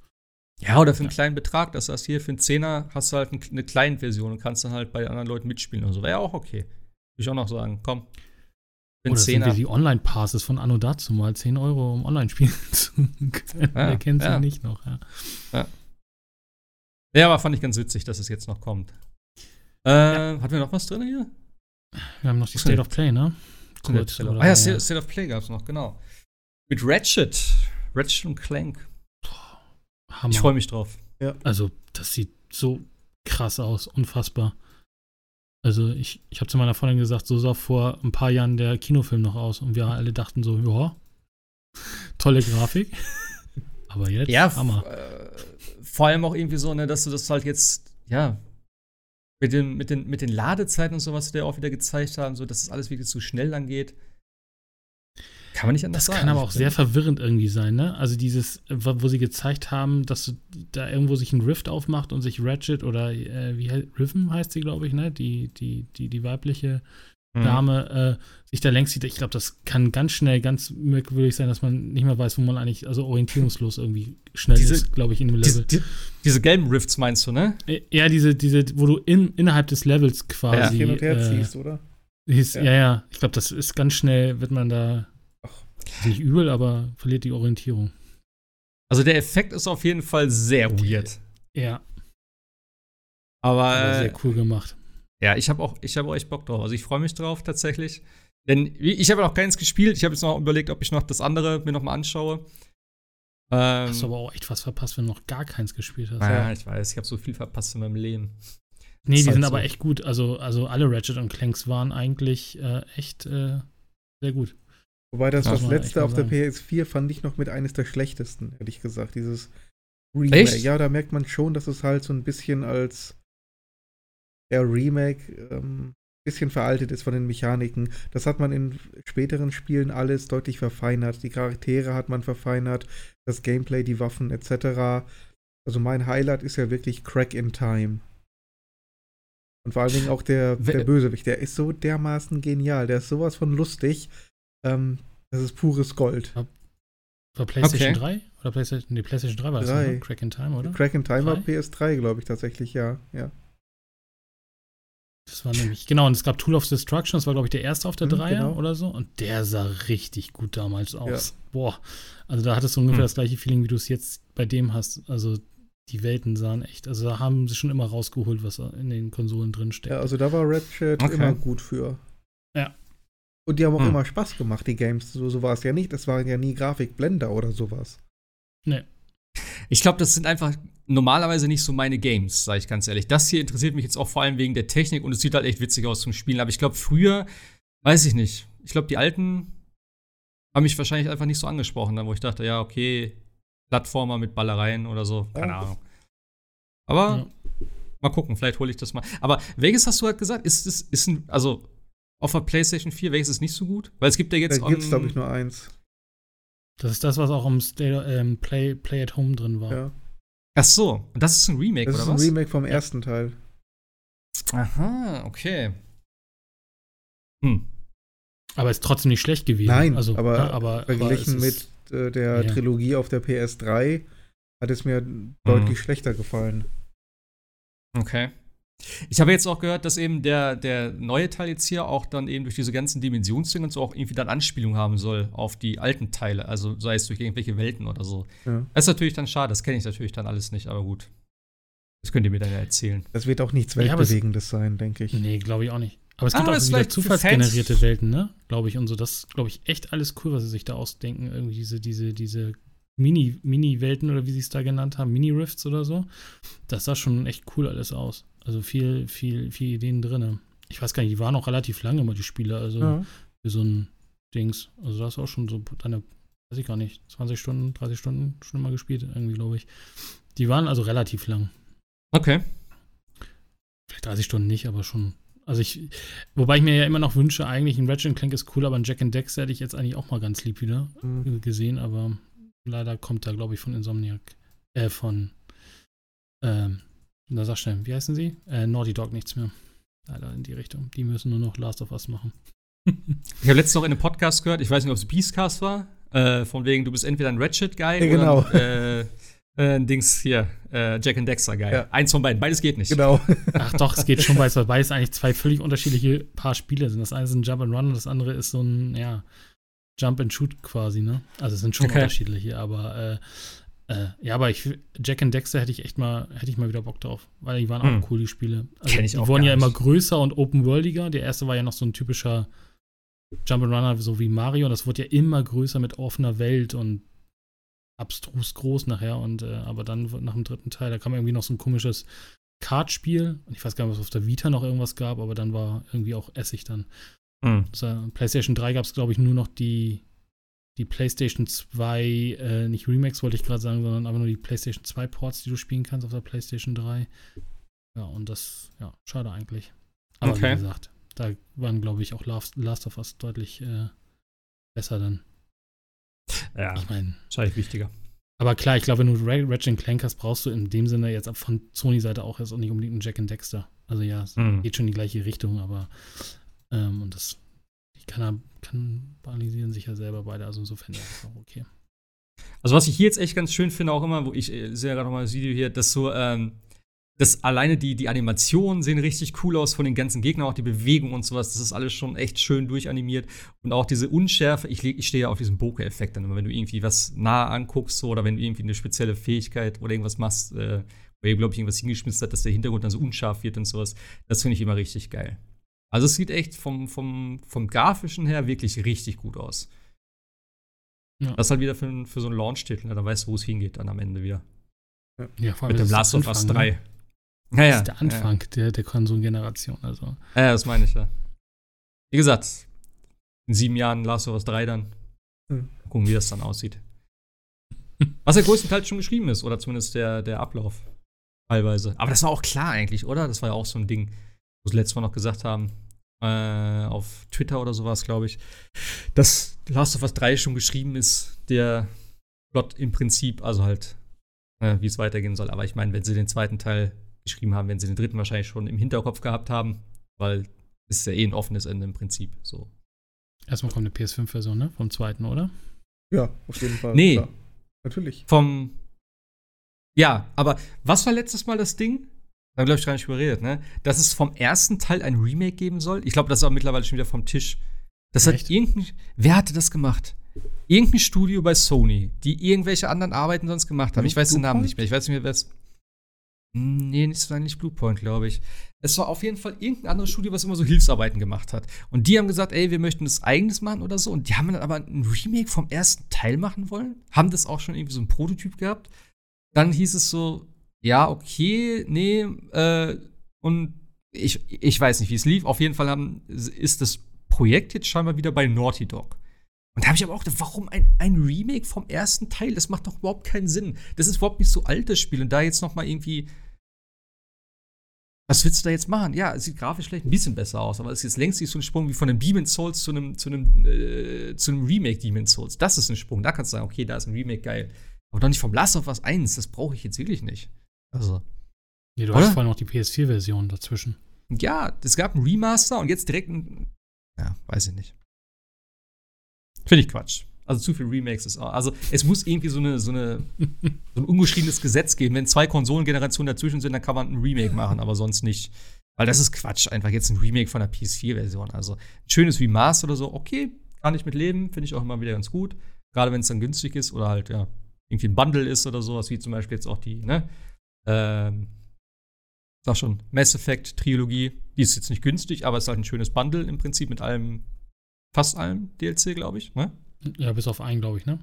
Ja, oder für einen ja. kleinen Betrag. Das heißt, hier für einen Zehner hast du halt eine kleine Version und kannst dann halt bei anderen Leuten mitspielen und so. Wäre ja auch okay. Würde ich auch noch sagen. Komm. Für oder Zehner. sind die Online-Passes von Anno dazu mal 10 Euro, um online spielen zu können. Ja, Wer kennt sie ja. nicht noch, ja. ja. Ja, aber fand ich ganz witzig, dass es jetzt noch kommt. Äh, ja. Hatten wir noch was drin hier? Wir haben noch die State of Play, ne? Kurz, ah ja, State of Play gab es noch, genau. Mit Ratchet. Ratchet und Clank. Hammer. Ich freue mich drauf. Ja. Also, das sieht so krass aus, unfassbar. Also, ich, ich habe zu meiner Freundin gesagt, so sah vor ein paar Jahren der Kinofilm noch aus und wir alle dachten so, ja, tolle Grafik. Aber jetzt, ja, Hammer. Äh, vor allem auch irgendwie so, ne, dass du das halt jetzt, ja, mit den, mit den, mit den Ladezeiten und so, was wir auch wieder gezeigt haben, so, dass es das alles wirklich zu schnell dann geht. Kann man nicht anders das sagen. Das kann aber auch sehr verwirrend irgendwie sein, ne? Also dieses, wo sie gezeigt haben, dass da irgendwo sich ein Rift aufmacht und sich Ratchet oder äh, wie Riven heißt sie, glaube ich, ne? Die, die, die, die weibliche mhm. Dame äh, sich da längst sieht. Ich glaube, das kann ganz schnell, ganz merkwürdig sein, dass man nicht mehr weiß, wo man eigentlich, also orientierungslos irgendwie schnell diese, ist, glaube ich, in dem Level. Diese, die, diese, gelben Rifts meinst du, ne? Äh, ja, diese, diese, wo du in, innerhalb des Levels quasi. Ja, hin und her äh, ziehst, oder? Hieß, ja. ja, ja. Ich glaube, das ist ganz schnell, wird man da nicht übel, aber verliert die Orientierung. Also der Effekt ist auf jeden Fall sehr weird. Ja. Aber, aber sehr cool gemacht. Ja, ich habe auch, ich habe echt Bock drauf. Also ich freue mich drauf tatsächlich. Denn ich habe noch keins gespielt. Ich habe jetzt noch überlegt, ob ich noch das andere mir noch mal anschaue. Ähm, hast du aber auch echt was verpasst, wenn du noch gar keins gespielt hast. Ja, ja. ich weiß. Ich habe so viel verpasst in meinem Leben. Nee, die halt sind so. aber echt gut. Also, also alle Ratchet und Clanks waren eigentlich äh, echt äh, sehr gut. Wobei das, das letzte auf der PS4 fand ich noch mit eines der schlechtesten, hätte ich gesagt. Dieses Remake. Echt? Ja, da merkt man schon, dass es halt so ein bisschen als der Remake ähm, bisschen veraltet ist von den Mechaniken. Das hat man in späteren Spielen alles deutlich verfeinert. Die Charaktere hat man verfeinert, das Gameplay, die Waffen etc. Also mein Highlight ist ja wirklich Crack in Time. Und vor allen Dingen auch der, der Bösewicht, der ist so dermaßen genial, der ist sowas von lustig. Ähm, das ist pures Gold. War, war PlayStation okay. 3? Oder PlayStation, nee, PlayStation 3 war das, ne? Crack in Time, oder? Crack in Time 3? war PS3, glaube ich, tatsächlich, ja. ja. Das war nämlich, genau, und es gab Tool of Destruction, das war, glaube ich, der erste auf der 3 mhm, genau. oder so. Und der sah richtig gut damals aus. Ja. Boah. Also da hattest du ungefähr hm. das gleiche Feeling, wie du es jetzt bei dem hast. Also die Welten sahen echt, also da haben sie schon immer rausgeholt, was in den Konsolen drin steckt. Ja, also da war Ratchet okay. immer gut für. Ja, und die haben auch hm. immer Spaß gemacht, die Games. So, so war es ja nicht. Das waren ja nie Grafikblender oder sowas. Nee. Ich glaube, das sind einfach normalerweise nicht so meine Games, sage ich ganz ehrlich. Das hier interessiert mich jetzt auch vor allem wegen der Technik und es sieht halt echt witzig aus zum Spielen. Aber ich glaube, früher, weiß ich nicht. Ich glaube, die alten haben mich wahrscheinlich einfach nicht so angesprochen, dann, wo ich dachte, ja, okay, Plattformer mit Ballereien oder so. Keine ja. Ahnung. Aber ja. mal gucken, vielleicht hole ich das mal. Aber welches hast du halt gesagt? Ist es, ist ein, also auf der PlayStation 4? Welches ist nicht so gut? Weil es gibt ja jetzt. Da gibt es, glaube ich, nur eins. Das ist das, was auch im Stay, ähm, Play, Play at Home drin war. Ja. Ach so, und das ist ein Remake, Das oder ist was? ein Remake vom ersten Teil. Aha, okay. Hm. Aber ist trotzdem nicht schlecht gewesen. Nein, also, aber ja, aber Verglichen aber ist- mit äh, der Ja. Trilogie auf der PS3 hat es mir deutlich schlechter gefallen. Okay. Ich habe jetzt auch gehört, dass eben der, der neue Teil jetzt hier auch dann eben durch diese ganzen Dimensionsdinge und so auch irgendwie dann Anspielung haben soll auf die alten Teile. Also sei es durch irgendwelche Welten oder so. Ja. Das ist natürlich dann schade, das kenne ich natürlich dann alles nicht, aber gut. Das könnt ihr mir dann ja erzählen. Das wird auch nichts Ja, Weltbewegendes sein, denke ich. Nee, glaube ich auch nicht. Aber es Ah, gibt aber auch wieder zufallsgenerierte Welten, ne? Glaube ich. Und so, das ist, glaube ich, echt alles cool, was sie sich da ausdenken. Irgendwie diese, diese, diese Mini, Mini-Welten oder wie sie es da genannt haben, Mini-Rifts oder so. Das sah schon echt cool alles aus. Also viel, viel, viel Ideen drin. Ich weiß gar nicht, die waren auch relativ lange immer, die Spiele. Also Ja. für so ein Dings. Also da hast du auch schon so deine, weiß ich gar nicht, 20 Stunden, 30 Stunden schon mal gespielt, irgendwie, glaube ich. Die waren also relativ lang. Okay. Vielleicht 30 Stunden nicht, aber schon. Also ich, wobei ich mir ja immer noch wünsche, eigentlich ein Ratchet Clank ist cool, aber ein Jack and Dex hätte ich jetzt eigentlich auch mal ganz lieb wieder Mhm. gesehen, aber leider kommt da, glaube ich, von Insomniac, äh, von, ähm, na sag schnell, wie heißen sie? Äh, Naughty Dog nichts mehr. Leider in die Richtung. Die müssen nur noch Last of Us machen. Ich habe letztens noch in einem Podcast gehört, ich weiß nicht, ob es Beastcast war, äh, von wegen, du bist entweder ein Ratchet-Guy Ja, genau. oder ein, äh, äh, ein Dings hier, äh, Jack and Dexter-Guy. Ja. Eins von beiden, beides geht nicht. Genau. Ach doch, es geht schon, weil es beides eigentlich zwei völlig unterschiedliche Paar Spiele sind. Das eine ist ein Jump and Run und das andere ist so ein, ja, Jump and Shoot quasi, ne? Also es sind schon Okay. unterschiedliche, aber äh, ja, aber ich Jack and Dexter hätte ich echt mal, hätte ich mal wieder Bock drauf, weil die waren Hm. auch cool, die Spiele. Also die wurden ja immer nicht. größer und open-worldiger. Der erste war ja noch so ein typischer Jump and Runner, so wie Mario. Und das wurde ja immer größer mit offener Welt und abstrus groß nachher. Und äh, aber dann nach dem dritten Teil, da kam irgendwie noch so ein komisches Kartspiel. Und ich weiß gar nicht, ob es auf der Vita noch irgendwas gab, aber dann war irgendwie auch Essig dann. Hm. Also, PlayStation 3 gab es, glaube ich, nur noch die, die PlayStation 2, äh, nicht Remakes wollte ich gerade sagen, sondern einfach nur die PlayStation 2 Ports, die du spielen kannst auf der PlayStation 3. Ja, und das, ja, schade eigentlich. Aber Okay. wie gesagt, da waren, glaube ich, auch Last, Last of Us deutlich äh, besser dann. Ja, Ich meine, wahrscheinlich wichtiger. aber klar, ich glaube, wenn du Ra- Ratchet Clank hast, brauchst du in dem Sinne jetzt ab von Sony-Seite auch jetzt auch nicht unbedingt einen Jack and Dexter. Also ja, es Hm. geht schon in die gleiche Richtung, aber ähm, und das kann, kannibalisieren sich ja selber beide, also insofern ist auch okay. Also was ich hier jetzt echt ganz schön finde, auch immer, wo ich äh, sehe gerade noch mal das Video hier, dass so, ähm, dass alleine die, die Animationen sehen richtig cool aus von den ganzen Gegnern, auch die Bewegung und sowas, das ist alles schon echt schön durchanimiert. Und auch diese Unschärfe, ich, ich stehe ja auf diesen Bokeh-Effekt dann immer, wenn du irgendwie was nah anguckst so, oder wenn du irgendwie eine spezielle Fähigkeit oder irgendwas machst, äh, wo ihr, glaube ich, irgendwas hingeschmissen hat, dass der Hintergrund dann so unscharf wird und sowas, das finde ich immer richtig geil. Also es sieht echt vom, vom, vom Grafischen her wirklich richtig gut aus. Ja. Das ist halt wieder für, für so einen Launch-Titel, ne? da weißt du, wo es hingeht dann am Ende wieder. Ja, vor allem Mit dem Last of Us Anfang, 3. Ne? Ja, ja. Das ist der Anfang der, der Konsolengeneration, also. Ja, ja, das meine ich ja. Wie gesagt, in sieben Jahren Last of Us 3 dann. Hm. Gucken, wie das dann aussieht. Was ja größtenteils schon geschrieben ist, oder zumindest der, der Ablauf. Teilweise. Aber das war auch klar eigentlich, oder? Das war ja auch so ein Ding, wo sie letztes Mal noch gesagt haben, äh, auf Twitter oder sowas, glaube ich, dass Last of Us 3 schon geschrieben ist, der Plot im Prinzip, also halt, äh, wie es weitergehen soll. Aber ich meine, wenn sie den zweiten Teil geschrieben haben, wenn sie den dritten wahrscheinlich schon im Hinterkopf gehabt haben, weil es ist ja eh ein offenes Ende im Prinzip. So. Erstmal kommt eine PS5-Version, ne? Vom zweiten, oder? Ja, auf jeden Fall. Nee. Klar. Natürlich. Vom. Ja, aber was war letztes Mal das Ding? Da glaube ich gar nicht überredet, ne? Dass es vom ersten Teil ein Remake geben soll. Ich glaube, das ist aber mittlerweile schon wieder vom Tisch. Das Echt? hat irgendein. Wer hatte das gemacht? Irgendein Studio bei Sony, die irgendwelche anderen Arbeiten sonst gemacht haben. Blue- Ich weiß den Namen Bluepoint? nicht mehr. Ich weiß nicht mehr, wer es. Nee, nicht, war nicht Bluepoint, glaube ich. Es war auf jeden Fall irgendein anderes Studio, was immer so Hilfsarbeiten gemacht hat. Und die haben gesagt, ey, wir möchten das eigenes machen oder so. Und die haben dann aber ein Remake vom ersten Teil machen wollen. Haben das auch schon irgendwie so ein Prototyp gehabt. Dann hieß es so, ja, okay, nee, äh, und ich, ich weiß nicht, wie es lief. Auf jeden Fall haben, ist das Projekt jetzt scheinbar wieder bei Naughty Dog. Und da habe ich aber auch gedacht, warum ein, ein Remake vom ersten Teil? Das macht doch überhaupt keinen Sinn. Das ist überhaupt nicht so altes Spiel. Und da jetzt noch mal irgendwie Was willst du da jetzt machen? Ja, es sieht grafisch vielleicht ein bisschen besser aus, aber es ist jetzt längst nicht so ein Sprung wie von einem Demon's Souls zu einem, zu einem, äh, zu einem Remake Demon's Souls. Das ist ein Sprung. Da kannst du sagen, okay, da ist ein Remake geil. Aber doch nicht vom Last of Us 1. Das brauche ich jetzt wirklich nicht. Also. Nee, du oder? hast vor allem noch die PS4-Version dazwischen. Ja, es gab ein Remaster und jetzt direkt ein. Ja, weiß ich nicht. Finde ich Quatsch. Also zu viel Remakes ist auch. Also es muss irgendwie so, eine, so, eine, so ein ungeschriebenes Gesetz geben. Wenn zwei Konsolengenerationen dazwischen sind, dann kann man ein Remake machen, aber sonst nicht. Weil das ist Quatsch, einfach jetzt ein Remake von der PS4-Version. Also ein schönes Remaster oder so, okay, kann ich mit leben, finde ich auch immer wieder ganz gut. Gerade wenn es dann günstig ist oder halt, ja, irgendwie ein Bundle ist oder sowas, wie zum Beispiel jetzt auch die, ne? Ähm, sag schon, Mass Effect Trilogie, die ist jetzt nicht günstig, aber es ist halt ein schönes Bundle im Prinzip mit allem, fast allem DLC, glaube ich, ne? Ja, bis auf einen, glaube ich, ne?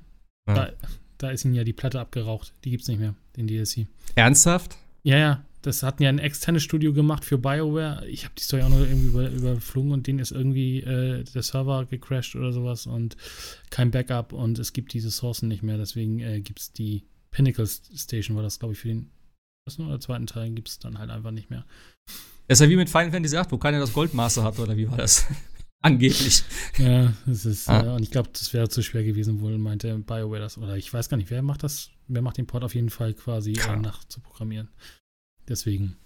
Ja. Da, da, ist ihnen ja die Platte abgeraucht. Die gibt's nicht mehr, den DLC. Ernsthaft? Ja, ja. Das hatten ja ein externes Studio gemacht für BioWare. Ich habe die Story auch noch irgendwie über, überflogen und denen ist irgendwie äh, der Server gecrashed oder sowas und kein Backup und es gibt diese Sourcen nicht mehr. Deswegen äh, gibt es die Pinnacle Station, war das, glaube ich, für den ersten oder zweiten Teil, gibt es dann halt einfach nicht mehr. Das ist ja wie mit Final Fantasy 8, wo keiner das Goldmaster hat, oder wie war das? Angeblich. Ja, das ist, ah. äh, und ich glaube, das wäre zu schwer gewesen, wohl meinte BioWare das. Oder ich weiß gar nicht, wer macht das? Wer macht den Port auf jeden Fall quasi äh, nach zu programmieren? Deswegen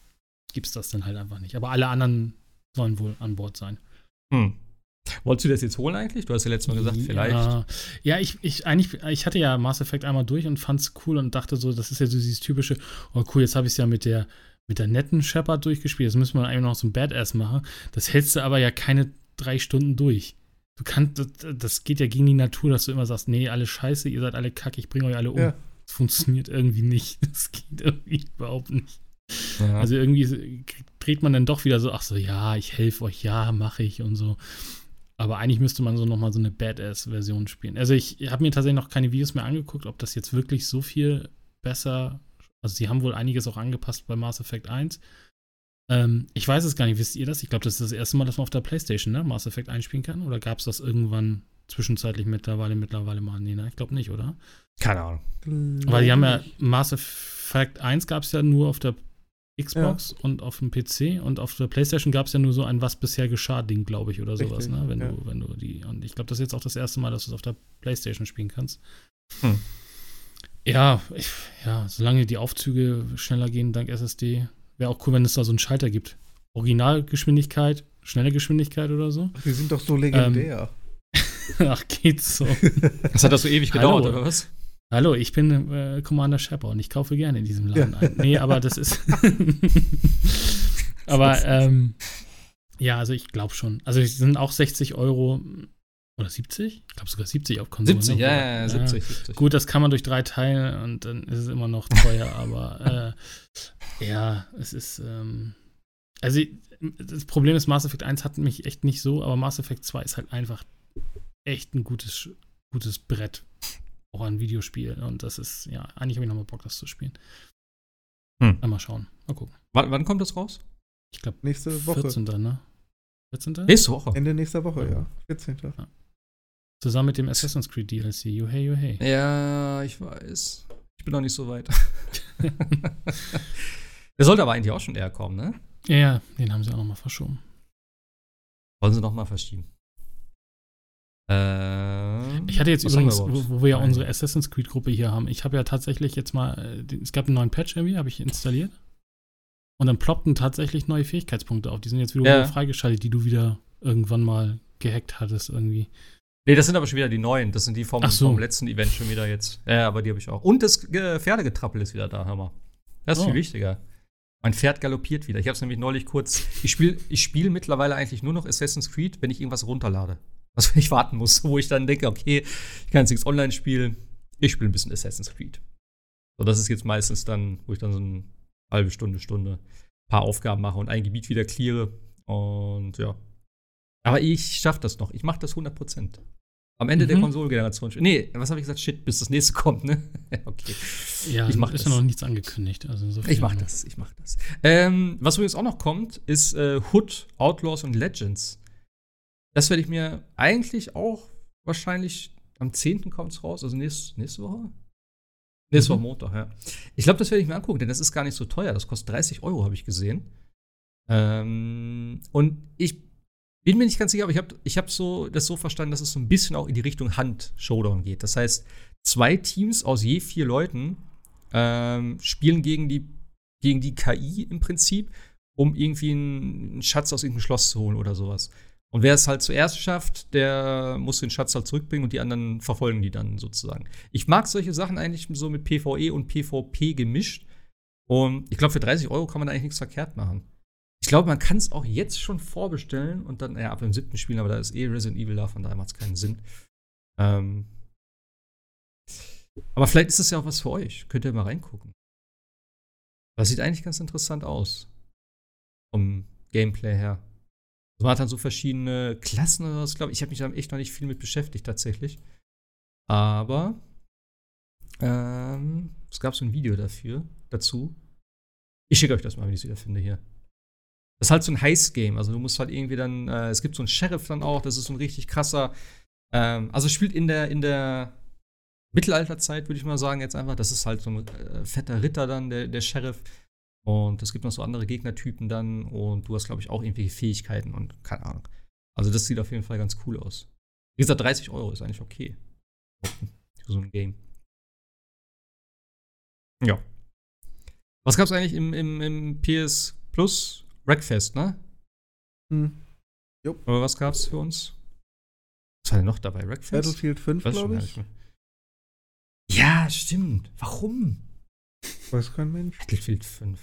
gibt es das dann halt einfach nicht. Aber alle anderen sollen wohl an Bord sein. Hm. Wolltest du das jetzt holen eigentlich? Du hast ja letztes Mal gesagt, vielleicht. Ja, ja ich, ich, eigentlich, ich hatte ja Mass Effect einmal durch und fand es cool und dachte so, das ist ja so dieses typische, oh cool, jetzt habe ich es ja mit der, mit der netten Shepard durchgespielt, jetzt müssen wir eigentlich noch so ein Badass machen. Das hältst du aber ja keine drei Stunden durch. Du kannst, das, das, geht ja gegen die Natur, dass du immer sagst, nee, alle scheiße, ihr seid alle kacke, ich bringe euch alle um. Ja. Das funktioniert irgendwie nicht. Das geht irgendwie überhaupt nicht. Ja. Also irgendwie dreht man dann doch wieder so, ach so, ja, ich helfe euch, ja, mache ich und so. Aber eigentlich müsste man so nochmal so eine Badass-Version spielen. Also ich habe mir tatsächlich noch keine Videos mehr angeguckt, ob das jetzt wirklich so viel besser. Also sie haben wohl einiges auch angepasst bei Mass Effect 1. Ähm, ich weiß es gar nicht, wisst ihr das? Ich glaube, das ist das erste Mal, dass man auf der Playstation ne, Mass Effect einspielen kann. Oder gab es das irgendwann zwischenzeitlich mittlerweile, mittlerweile mal? Nee, ne? ich glaube nicht, oder? Keine Ahnung. Weil die haben ja Mass Effect 1 gab es ja nur auf der Xbox ja. und auf dem PC und auf der PlayStation gab es ja nur so ein Was bisher geschah Ding, glaube ich, oder sowas, Richtig, ne? Wenn ja. du, wenn du die. Und ich glaube, das ist jetzt auch das erste Mal, dass du es auf der PlayStation spielen kannst. Hm. Ja, ich, ja, solange die Aufzüge schneller gehen dank SSD, Wäre auch cool, wenn es da so einen Schalter gibt. Originalgeschwindigkeit, schnelle Geschwindigkeit oder so. Wir sind doch so legendär. Ähm, ach, geht's so. Das hat das so ewig gedauert, Hallo. oder was? Hallo, ich bin äh, Commander Shepard und ich kaufe gerne in diesem Laden ja. ein. Nee, aber das ist. aber ähm, ja, also ich glaube schon. Also es sind auch 60 Euro oder 70? Ich glaube sogar 70 auf Konsole. 70, ne? ja, ja, ja, 70, 70. Gut, das kann man durch drei teilen und dann ist es immer noch teuer, aber äh, ja, es ist. Ähm, also, das Problem ist, Mass Effect 1 hat mich echt nicht so, aber Mass Effect 2 ist halt einfach echt ein gutes, gutes Brett. Auch ein Videospiel. Und das ist, ja, eigentlich habe ich nochmal Bock, das zu spielen. Hm. Mal schauen. Mal gucken. W wann kommt das raus? Ich glaube, nächste Woche. 14. ne? 14. Nächste Woche. Ende nächster Woche, ja. 14. Ja. Zusammen mit dem Assassin's Creed DLC. You hey, you hey. Ja, ich weiß. Ich bin noch nicht so weit. Der sollte aber eigentlich auch schon eher kommen, ne? Ja, den haben sie auch noch mal verschoben. Wollen sie noch mal verschieben? Ähm, ich hatte jetzt übrigens, wo, wo, wir ja unsere Assassin's Creed Gruppe hier haben, ich habe ja tatsächlich jetzt mal, äh, es gab einen neuen Patch irgendwie, habe ich installiert. Und dann ploppten tatsächlich neue Fähigkeitspunkte auf. Die sind jetzt wieder ja. freigeschaltet, die du wieder irgendwann mal gehackt hattest irgendwie. Nee, das sind aber schon wieder die neuen. Das sind die vom, so. vom letzten Event schon wieder jetzt. Ja, aber die habe ich auch. Und das äh, Pferdegetrappel ist wieder da, Hammer. Das ist oh. viel wichtiger. Mein Pferd galoppiert wieder. Ich habe es nämlich neulich kurz. Ich spiele ich spiel mittlerweile eigentlich nur noch Assassin's Creed, wenn ich irgendwas runterlade. Also wenn ich warten muss, wo ich dann denke, okay, ich kann jetzt nichts online spielen. Ich spiele ein bisschen Assassin's Creed. So, das ist jetzt meistens dann, wo ich dann so eine halbe Stunde, Stunde ein paar Aufgaben mache und ein Gebiet wieder cleare. Und ja. Aber ich schaffe das noch. Ich mache das 100 Prozent. Am Ende mhm. der Konsolengeneration. Nee, was habe ich gesagt? Shit, bis das nächste kommt, ne? okay. Ja, ich mach ist ja noch nichts angekündigt. Also so ich mach noch. das, ich mach das. Ähm, was übrigens auch noch kommt, ist äh, Hood, Outlaws und Legends. Das werde ich mir eigentlich auch wahrscheinlich am 10. kommt es raus, also nächste, nächste Woche. Nächste mhm. Woche Montag, ja. Ich glaube, das werde ich mir angucken, denn das ist gar nicht so teuer. Das kostet 30 Euro, habe ich gesehen. Ähm, und ich bin mir nicht ganz sicher, aber ich habe ich hab so, das so verstanden, dass es so ein bisschen auch in die Richtung Hand-Showdown geht. Das heißt, zwei Teams aus je vier Leuten ähm, spielen gegen die, gegen die KI im Prinzip, um irgendwie einen Schatz aus irgendeinem Schloss zu holen oder sowas. Und wer es halt zuerst schafft, der muss den Schatz halt zurückbringen und die anderen verfolgen die dann sozusagen. Ich mag solche Sachen eigentlich so mit PvE und PvP gemischt. Und ich glaube, für 30 Euro kann man da eigentlich nichts verkehrt machen. Ich glaube, man kann es auch jetzt schon vorbestellen und dann, ja, ab dem siebten spielen, aber da ist eh Resident Evil da, von daher macht es keinen Sinn. Ähm aber vielleicht ist es ja auch was für euch. Könnt ihr mal reingucken. Das sieht eigentlich ganz interessant aus. Vom Gameplay her. Es waren dann so verschiedene Klassen oder was, glaube ich. Ich habe mich da echt noch nicht viel mit beschäftigt, tatsächlich. Aber ähm, es gab so ein Video dafür, dazu. Ich schicke euch das mal, wenn ich es wieder finde hier. Das ist halt so ein Heist-Game. Also du musst halt irgendwie dann, äh, es gibt so einen Sheriff dann auch, das ist so ein richtig krasser. Ähm, also spielt in der, in der Mittelalterzeit, würde ich mal sagen, jetzt einfach. Das ist halt so ein äh, fetter Ritter dann, der, der Sheriff. Und es gibt noch so andere Gegnertypen dann und du hast, glaube ich, auch irgendwelche Fähigkeiten und keine Ahnung. Also das sieht auf jeden Fall ganz cool aus. Wie gesagt, 30 Euro ist eigentlich okay. Für so ein Game. Ja. Was gab es eigentlich im, im, im PS Plus? Wreckfest, ne? Hm. Jo. Aber was gab's für uns? Was war denn noch dabei? Wreckfest? Battlefield 5, glaube ich. Ja, stimmt. Warum? Weiß kein Mensch. Battlefield 5.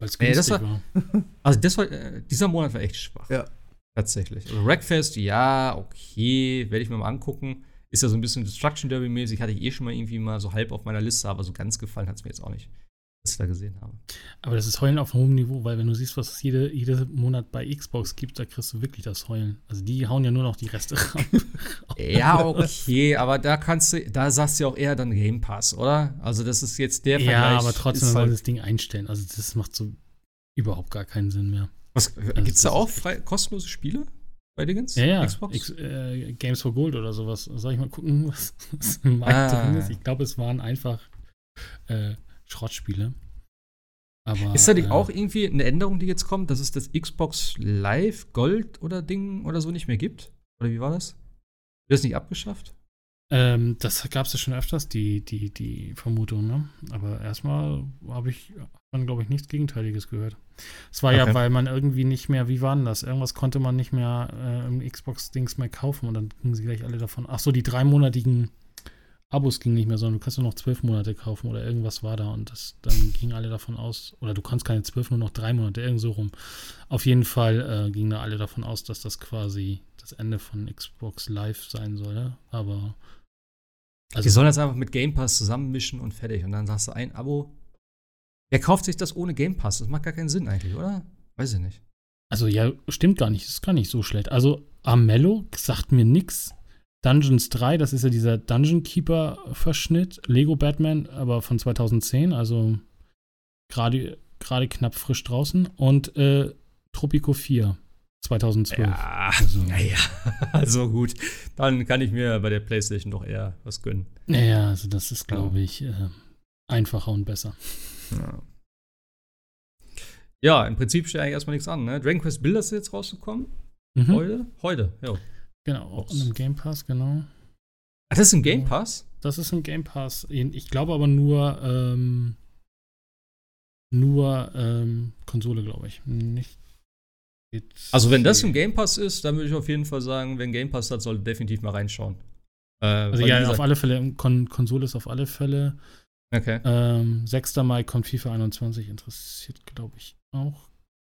Weil es Nee, das war- war. Also das war, äh, dieser Monat war echt schwach. Ja. Tatsächlich. Also Wreckfest, ja, okay, werde ich mir mal angucken. Ist ja so ein bisschen Destruction Derby-mäßig, hatte ich eh schon mal irgendwie mal so halb auf meiner Liste, aber so ganz gefallen hat es mir jetzt auch nicht, was ich da gesehen habe. Aber das ist Heulen auf hohem Niveau, weil wenn du siehst, was es jede, jeden Monat bei Xbox gibt, da kriegst du wirklich das Heulen. Also die hauen ja nur noch die Reste ran. Ja, okay, aber da kannst du, da sagst du ja auch eher dann Game Pass, oder? Also das ist jetzt der ja, Vergleich. aber trotzdem sie halt, das Ding einstellen. Also das macht so überhaupt gar keinen Sinn mehr. was, gibt's da auch frei, kostenlose Spiele bei Dingens? Ja, ja. Xbox? X, äh, Games for Gold oder sowas. Soll ich mal gucken, was, was im Markt Ah. drin ist? Ich glaube, es waren einfach äh, Schrottspiele. Aber, Ist da nicht äh, auch irgendwie eine Änderung, die jetzt kommt, dass es das Xbox Live Gold oder Ding oder so nicht mehr gibt? Oder wie war das? Wird das nicht abgeschafft? Ähm, das gab es ja schon öfters, die, die, die Vermutung, ne? Aber erstmal habe ich, man, glaube ich, nichts Gegenteiliges gehört. Es war Okay. ja, weil man irgendwie nicht mehr, wie war denn das? Irgendwas konnte man nicht mehr äh, im Xbox-Dings mehr kaufen und dann gingen sie gleich alle davon. Ach so, die dreimonatigen Abos gingen nicht mehr, sondern du kannst nur noch zwölf Monate kaufen oder irgendwas war da und das, dann gingen alle davon aus, oder du kannst keine zwölf, nur noch drei Monate, irgend so rum. Auf jeden Fall äh, gingen da alle davon aus, dass das quasi das Ende von Xbox Live sein soll, aber also die sollen das einfach mit Game Pass zusammenmischen und fertig. Und dann sagst du ein Abo. Wer kauft sich das ohne Game Pass? Das macht gar keinen Sinn eigentlich, oder? Weiß ich nicht. Also ja, stimmt gar nicht. Das ist gar nicht so schlecht. Also Amello sagt mir nix. Dungeons 3, das ist ja dieser Dungeon Keeper-Verschnitt. Lego Batman, aber von 2010, also gerade gerade knapp frisch draußen. Und äh, Tropico 4, 2012. Ja, Also- naja. Also gut. Dann kann ich mir bei der PlayStation doch eher was gönnen. Naja, also das ist, glaube ich, äh, einfacher und besser. Ja. Ja, im Prinzip steht eigentlich erstmal nichts an, ne? Dragon Quest Builders ist jetzt rausgekommen. Mhm. Heute? Heute, ja. Genau, auch Ups. im Game Pass, genau. Ach, das ist ein Game Pass? Das ist ein Game Pass. Ich glaube aber nur, ähm, nur ähm, Konsole, glaube ich. Nicht. Also, wenn das im Game Pass ist, dann würde ich auf jeden Fall sagen, wenn Game Pass hat, sollte definitiv mal reinschauen. Äh, Also ja, auf alle Fälle, Kon Konsole ist auf alle Fälle. Okay. Ähm, 6. Mai kommt FIFA 21, interessiert, glaube ich, auch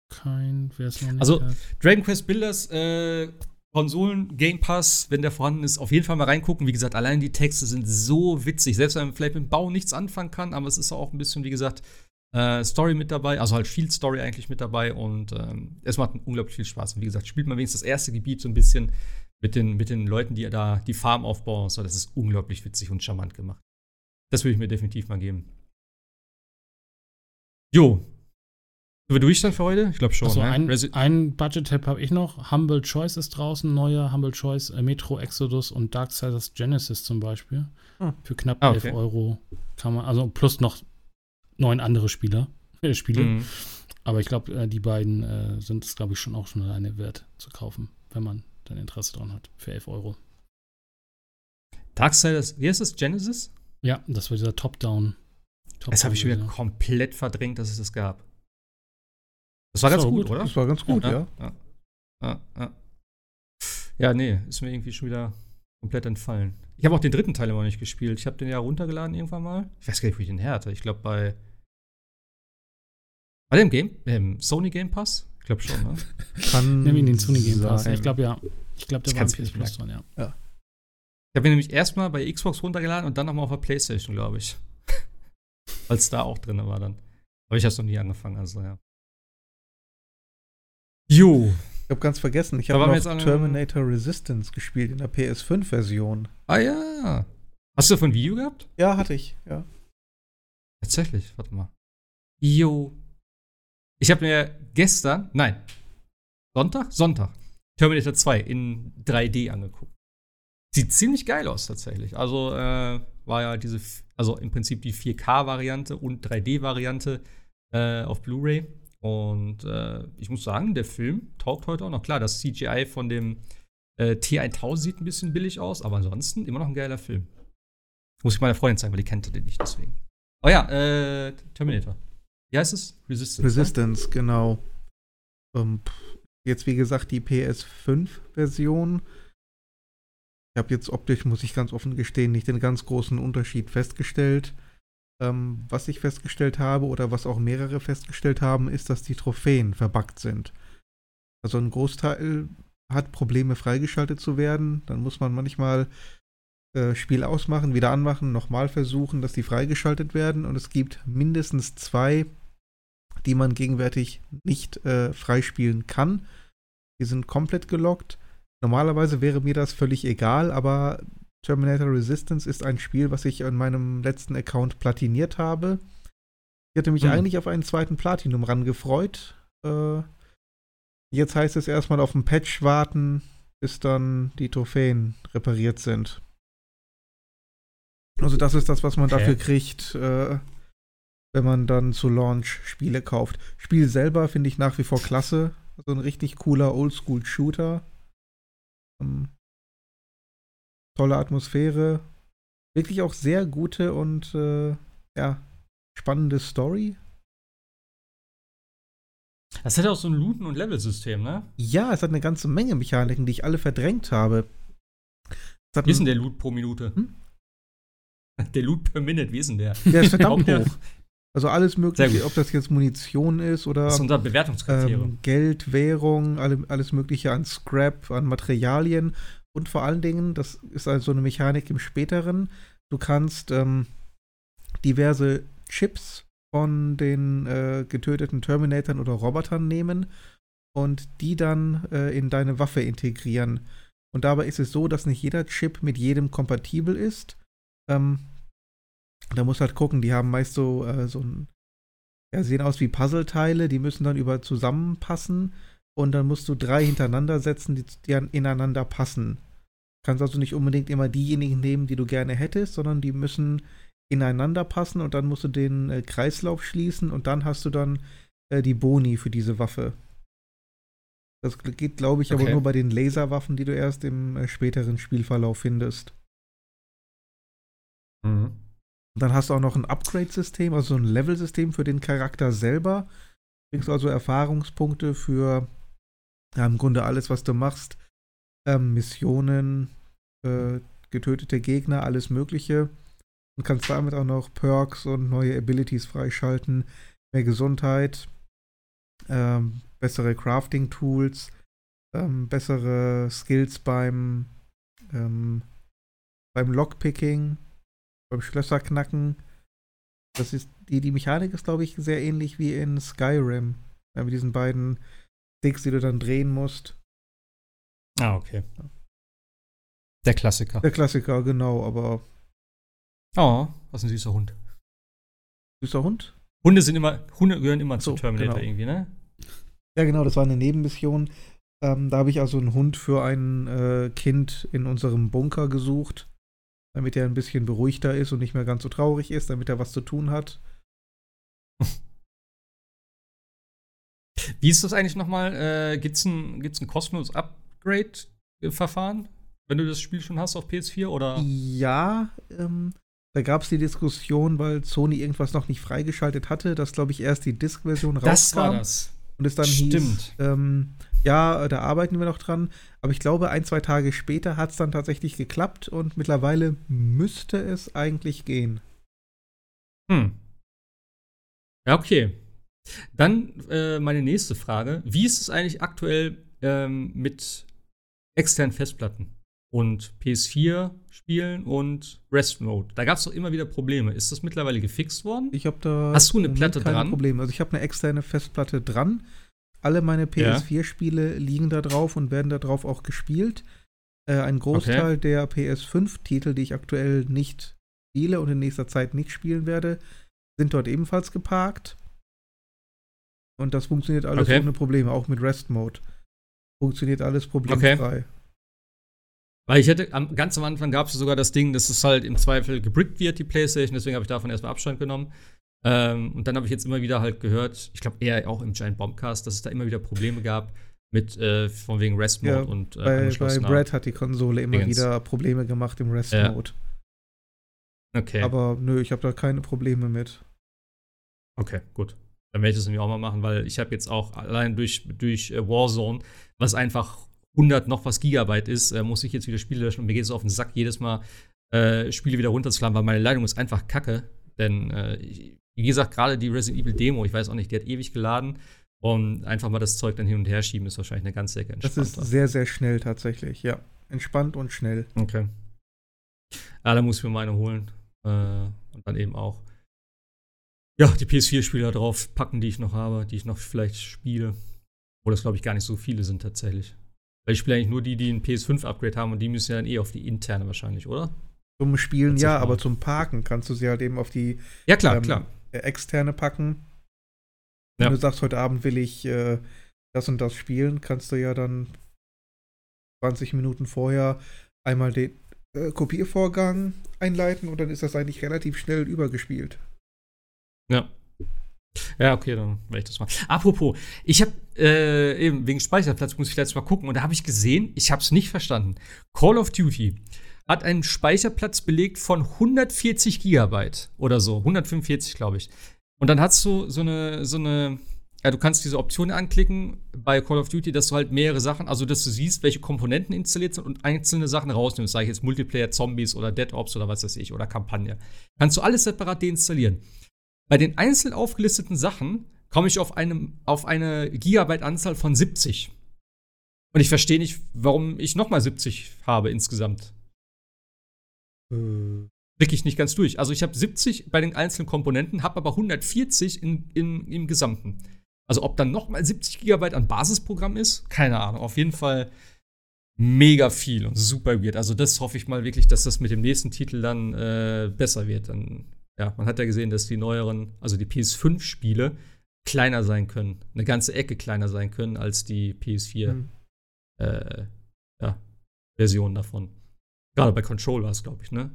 kein, wer es noch nicht Also, hat. Dragon Quest Builders, äh, Konsolen, Game Pass, wenn der vorhanden ist, auf jeden Fall mal reingucken. Wie gesagt, allein die Texte sind so witzig. Selbst wenn man vielleicht mit dem Bau nichts anfangen kann, aber es ist auch ein bisschen, wie gesagt, äh, Story mit dabei, also halt viel Story eigentlich mit dabei und ähm, es macht unglaublich viel Spaß. Und wie gesagt, spielt man wenigstens das erste Gebiet so ein bisschen mit den, mit den Leuten, die da die Farm aufbauen. und So, das ist unglaublich witzig und charmant gemacht. Das würde ich mir definitiv mal geben. Jo. Sind wir durch dann für heute? Ich glaube schon. Achso, ne? ein, Resi- ein Budget-Tab habe ich noch. Humble Choice ist draußen, neue Humble Choice, äh, Metro Exodus und Darksiders Genesis zum Beispiel. Hm. Für knapp Ah, 11 okay. Euro kann man, also plus noch neun andere Spieler, äh, Spiele. Mhm. Aber ich glaube, äh, die beiden äh, sind es, glaube ich, schon auch schon alleine wert zu kaufen, wenn man dann Interesse daran hat. Für 11 Euro. Darksiders, wie heißt das? Genesis? Ja, das war dieser Top-Down. Top das habe ich schon wieder komplett verdrängt, dass es das gab. Das war das ganz war gut, gut, oder? Das war ganz gut, ja. Ja, ja. ja, ja nee, ist mir irgendwie schon wieder komplett entfallen. Ich habe auch den dritten Teil immer noch nicht gespielt. Ich habe den ja runtergeladen irgendwann mal. Ich weiß gar nicht, wo ich den her hatte. Ich glaube bei. War der im Game? Im Sony Game Pass? Ich glaube schon, ne? Kann. Nimm ihn den Sony Game Pass. Ich glaube ja. Ich glaube, der war im PS Plus dran, ja. ja. Ich habe ihn nämlich erstmal bei Xbox runtergeladen und dann nochmal auf der Playstation, glaube ich. Weil es da auch drin war dann. Aber ich habe es noch nie angefangen, also ja. Jo. Ich habe ganz vergessen, ich habe noch Terminator Resistance gespielt in der PS5-Version. Ah ja. Hast du davon ein Video gehabt? Ja, hatte ich, ja. Tatsächlich, warte mal. Jo. Ich habe mir gestern, nein, Sonntag? Sonntag, Terminator 2 in 3D angeguckt. Sieht ziemlich geil aus tatsächlich. Also äh, war ja diese, also im Prinzip die 4K-Variante und 3D-Variante äh, auf Blu-ray. Und äh, ich muss sagen, der Film taugt heute auch noch. Klar, das CGI von dem äh, T1000 sieht ein bisschen billig aus, aber ansonsten immer noch ein geiler Film. Muss ich meiner Freundin zeigen, weil die kennt den nicht deswegen. Oh ja, äh, Terminator. Wie heißt es? Resistance. Resistance, ne? genau. Ähm, jetzt, wie gesagt, die PS5-Version. Ich habe jetzt optisch, muss ich ganz offen gestehen, nicht den ganz großen Unterschied festgestellt. Ähm, was ich festgestellt habe oder was auch mehrere festgestellt haben, ist, dass die Trophäen verbuggt sind. Also ein Großteil hat Probleme freigeschaltet zu werden. Dann muss man manchmal äh, Spiel ausmachen, wieder anmachen, nochmal versuchen, dass die freigeschaltet werden. Und es gibt mindestens zwei, die man gegenwärtig nicht äh, freispielen kann. Die sind komplett gelockt. Normalerweise wäre mir das völlig egal, aber Terminator Resistance ist ein Spiel, was ich in meinem letzten Account platiniert habe. Ich hatte mich hm. eigentlich auf einen zweiten Platinum rangefreut. Äh, jetzt heißt es erstmal auf ein Patch warten, bis dann die Trophäen repariert sind. Also das ist das, was man okay. dafür kriegt, äh, wenn man dann zu Launch Spiele kauft. Spiel selber finde ich nach wie vor klasse. So also ein richtig cooler Oldschool-Shooter. Ähm, tolle Atmosphäre, wirklich auch sehr gute und äh, ja, spannende Story. Das hat auch so ein Looten- und Level-System, ne? Ja, es hat eine ganze Menge Mechaniken, die ich alle verdrängt habe. Wie ist denn der Loot pro Minute? Hm? Der Loot per Minute, wie ist denn der? Der ist verdammt hoch. Also alles mögliche, ob das jetzt Munition ist oder das ist unser Bewertungskriterium. Ähm, Geld, Währung, alle, alles mögliche an Scrap, an Materialien und vor allen Dingen, das ist also eine Mechanik im späteren, du kannst ähm, diverse Chips von den äh, getöteten Terminatoren oder Robotern nehmen und die dann äh, in deine Waffe integrieren. Und dabei ist es so, dass nicht jeder Chip mit jedem kompatibel ist. Ähm, da muss halt gucken, die haben meist so, äh, so ein, ja, sehen aus wie Puzzleteile, die müssen dann über zusammenpassen und dann musst du drei hintereinander setzen, die, die ineinander passen. Du kannst also nicht unbedingt immer diejenigen nehmen, die du gerne hättest, sondern die müssen ineinander passen und dann musst du den äh, Kreislauf schließen und dann hast du dann äh, die Boni für diese Waffe. Das geht, glaube ich, okay. aber nur bei den Laserwaffen, die du erst im äh, späteren Spielverlauf findest. Mhm. Dann hast du auch noch ein Upgrade-System, also ein Level-System für den Charakter selber. Du kriegst also Erfahrungspunkte für ja, im Grunde alles, was du machst. Ähm, Missionen, äh, getötete Gegner, alles Mögliche. Und kannst damit auch noch Perks und neue Abilities freischalten. Mehr Gesundheit, ähm, bessere Crafting-Tools, ähm, bessere Skills beim, ähm, beim Lockpicking, beim Schlösserknacken. Das ist, die, die Mechanik ist, glaube ich, sehr ähnlich wie in Skyrim. Ja, mit diesen beiden Sticks, die du dann drehen musst. Ah, okay. Der Klassiker. Der Klassiker, genau, aber. Oh, was ein süßer Hund. Süßer Hund? Hunde sind immer, Hunde gehören immer so, zu Terminator genau. irgendwie, ne? Ja, genau, das war eine Nebenmission. Ähm, da habe ich also einen Hund für ein äh, Kind in unserem Bunker gesucht, damit er ein bisschen beruhigter ist und nicht mehr ganz so traurig ist, damit er was zu tun hat. Wie ist das eigentlich nochmal? Äh, Gibt es ein, gibt's ein kostenloses Upgrade-Verfahren, wenn du das Spiel schon hast auf PS4? Oder? Ja, ähm, da gab es die Diskussion, weil Sony irgendwas noch nicht freigeschaltet hatte, dass, glaube ich, erst die Disk-Version rauskam. Das war das. Und es dann Stimmt. hieß, ähm, ja, da arbeiten wir noch dran. Aber ich glaube, ein, zwei Tage später hat es dann tatsächlich geklappt und mittlerweile müsste es eigentlich gehen. Hm. Ja, okay. Dann äh, meine nächste Frage. Wie ist es eigentlich aktuell ähm, mit externen Festplatten und PS4-Spielen und Rest-Mode? Da gab es doch immer wieder Probleme. Ist das mittlerweile gefixt worden? Ich habe da Hast du eine Platte keine dran? Probleme. Also ich habe eine externe Festplatte dran. Alle meine Ja. PS4-Spiele liegen da drauf und werden da drauf auch gespielt. Äh, ein Großteil der PS5-Titel, die ich aktuell nicht spiele und in nächster Zeit nicht spielen werde, sind dort ebenfalls geparkt. Und das funktioniert alles Okay. ohne Probleme, auch mit Rest-Mode. Funktioniert alles problemfrei. Weil ich hätte, am, ganz am Anfang gab es sogar das Ding, dass es halt im Zweifel gebrickt wird, die PlayStation, deswegen habe ich davon erstmal Abstand genommen. Ähm, und dann habe ich jetzt immer wieder halt gehört, ich glaube eher auch im Giant Bombcast, dass es da immer wieder Probleme gab mit äh, von wegen Rest Mode Ja, und äh, Bei, bei Brad hat die Konsole immer Dingens. wieder Probleme gemacht im Rest-Mode. Okay. Aber nö, ich habe da keine Probleme mit. Okay, gut. Dann werde ich das nämlich auch mal machen, weil ich habe jetzt auch allein durch, durch äh, Warzone, was einfach 100 noch was Gigabyte ist, äh, muss ich jetzt wieder Spiele löschen und mir geht es auf den Sack, jedes Mal äh, Spiele wieder runterzuladen, weil meine Leitung ist einfach kacke. Denn, äh, wie gesagt, gerade die Resident Evil Demo, ich weiß auch nicht, die hat ewig geladen. Und einfach mal das Zeug dann hin und her schieben, ist wahrscheinlich eine ganze Ecke Das entspannter. ist sehr, sehr schnell tatsächlich, ja. Entspannt und schnell. Okay. Ja, da muss ich mir meine holen. Äh, und dann eben auch, ja, die PS4-Spiele da drauf packen, die ich noch habe, die ich noch vielleicht spiele. Wo das, glaube ich, gar nicht so viele sind tatsächlich. Weil ich spiele eigentlich nur die, die ein PS5-Upgrade haben und die müssen ja dann eh auf die interne wahrscheinlich, oder? Zum Spielen ja, aber zum Parken kannst du sie halt eben auf die Ja, klar, ähm, klar. äh, externe packen. Wenn Ja. du sagst, heute Abend will ich äh, das und das spielen, kannst du ja dann 20 Minuten vorher einmal den äh, Kopiervorgang einleiten und dann ist das eigentlich relativ schnell übergespielt. Ja. Ja, okay, dann werde ich das mal. Apropos, ich habe äh, eben wegen Speicherplatz muss ich letztes Mal gucken und da habe ich gesehen, ich habe es nicht verstanden. Call of Duty hat einen Speicherplatz belegt von 140 Gigabyte oder so, 145 glaube ich. Und dann hast du so eine so eine ja, du kannst diese Option anklicken bei Call of Duty, dass du halt mehrere Sachen, also dass du siehst, welche Komponenten installiert sind und einzelne Sachen rausnimmst, sage ich jetzt Multiplayer, Zombies oder Dead Ops oder was weiß ich oder Kampagne. Kannst du alles separat deinstallieren. Bei den einzeln aufgelisteten Sachen komme ich auf, einem, auf eine Gigabyte-Anzahl von 70. Und ich verstehe nicht, warum ich nochmal 70 habe insgesamt. Äh, Blick ich nicht ganz durch. Also ich habe 70 bei den einzelnen Komponenten, habe aber 140 in, in, im Gesamten. Also ob dann nochmal 70 Gigabyte an Basisprogramm ist, keine Ahnung. Auf jeden Fall mega viel und super weird. Also das hoffe ich mal wirklich, dass das mit dem nächsten Titel dann äh, besser wird. Dann, ja, man hat ja gesehen, dass die neueren, also die PS5-Spiele kleiner sein können, eine ganze Ecke kleiner sein können als die PS4 hm. äh, ja, Version davon. Gerade bei Control war es, glaube ich, ne?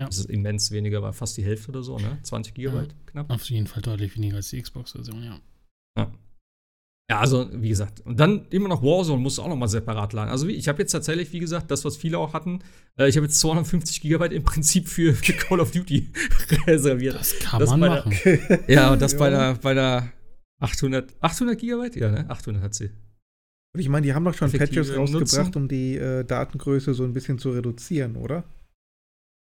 Ja. Das ist immens weniger, war fast die Hälfte oder so, ne? 20 Gigabyte knapp. Auf jeden Fall deutlich weniger als die Xbox-Version, ja. Ja. Ja, also wie gesagt, und dann immer noch Warzone musst du auch noch mal separat laden. Also ich habe jetzt tatsächlich, wie gesagt, das, was viele auch hatten, äh, ich habe jetzt 250 Gigabyte im Prinzip für, für Call of Duty reserviert. Das kann Das man bei der- machen. Ja, und das Ja. bei der, bei der 800, 800 Gigabyte? Ja, ne? 800 hat sie. Und ich meine, die haben doch schon Effektive Patches rausgebracht, Nutzen. um die äh, Datengröße so ein bisschen zu reduzieren, oder?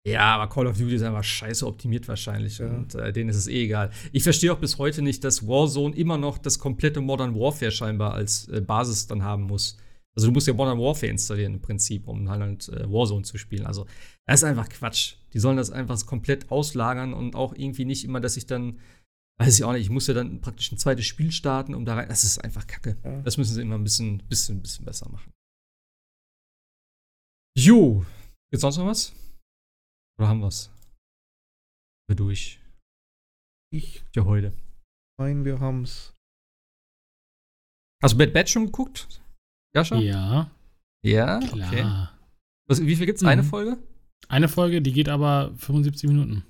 Ja, aber Call of Duty ist einfach scheiße optimiert wahrscheinlich. Ja. Und äh, denen ist es eh egal. Ich verstehe auch bis heute nicht, dass Warzone immer noch das komplette Modern Warfare scheinbar als äh, Basis dann haben muss. Also du musst ja Modern Warfare installieren im Prinzip, um halt äh, Warzone zu spielen. Also das ist einfach Quatsch. Die sollen das einfach komplett auslagern und auch irgendwie nicht immer, dass ich dann, weiß ich auch nicht, ich muss ja dann praktisch ein zweites Spiel starten, um da rein. Das ist einfach Kacke. Ja. Das müssen sie immer ein bisschen, bisschen, bisschen besser machen. Jo, gibt's sonst noch was? Oder haben wir's? Wir durch. Ich Für heute. meine, wir haben's. Hast du Bad Batch schon geguckt? Jascha? Ja, Ja, klar. okay. Was, wie viel gibt's? Mhm. Eine Folge? Eine Folge, die geht aber 75 Minuten.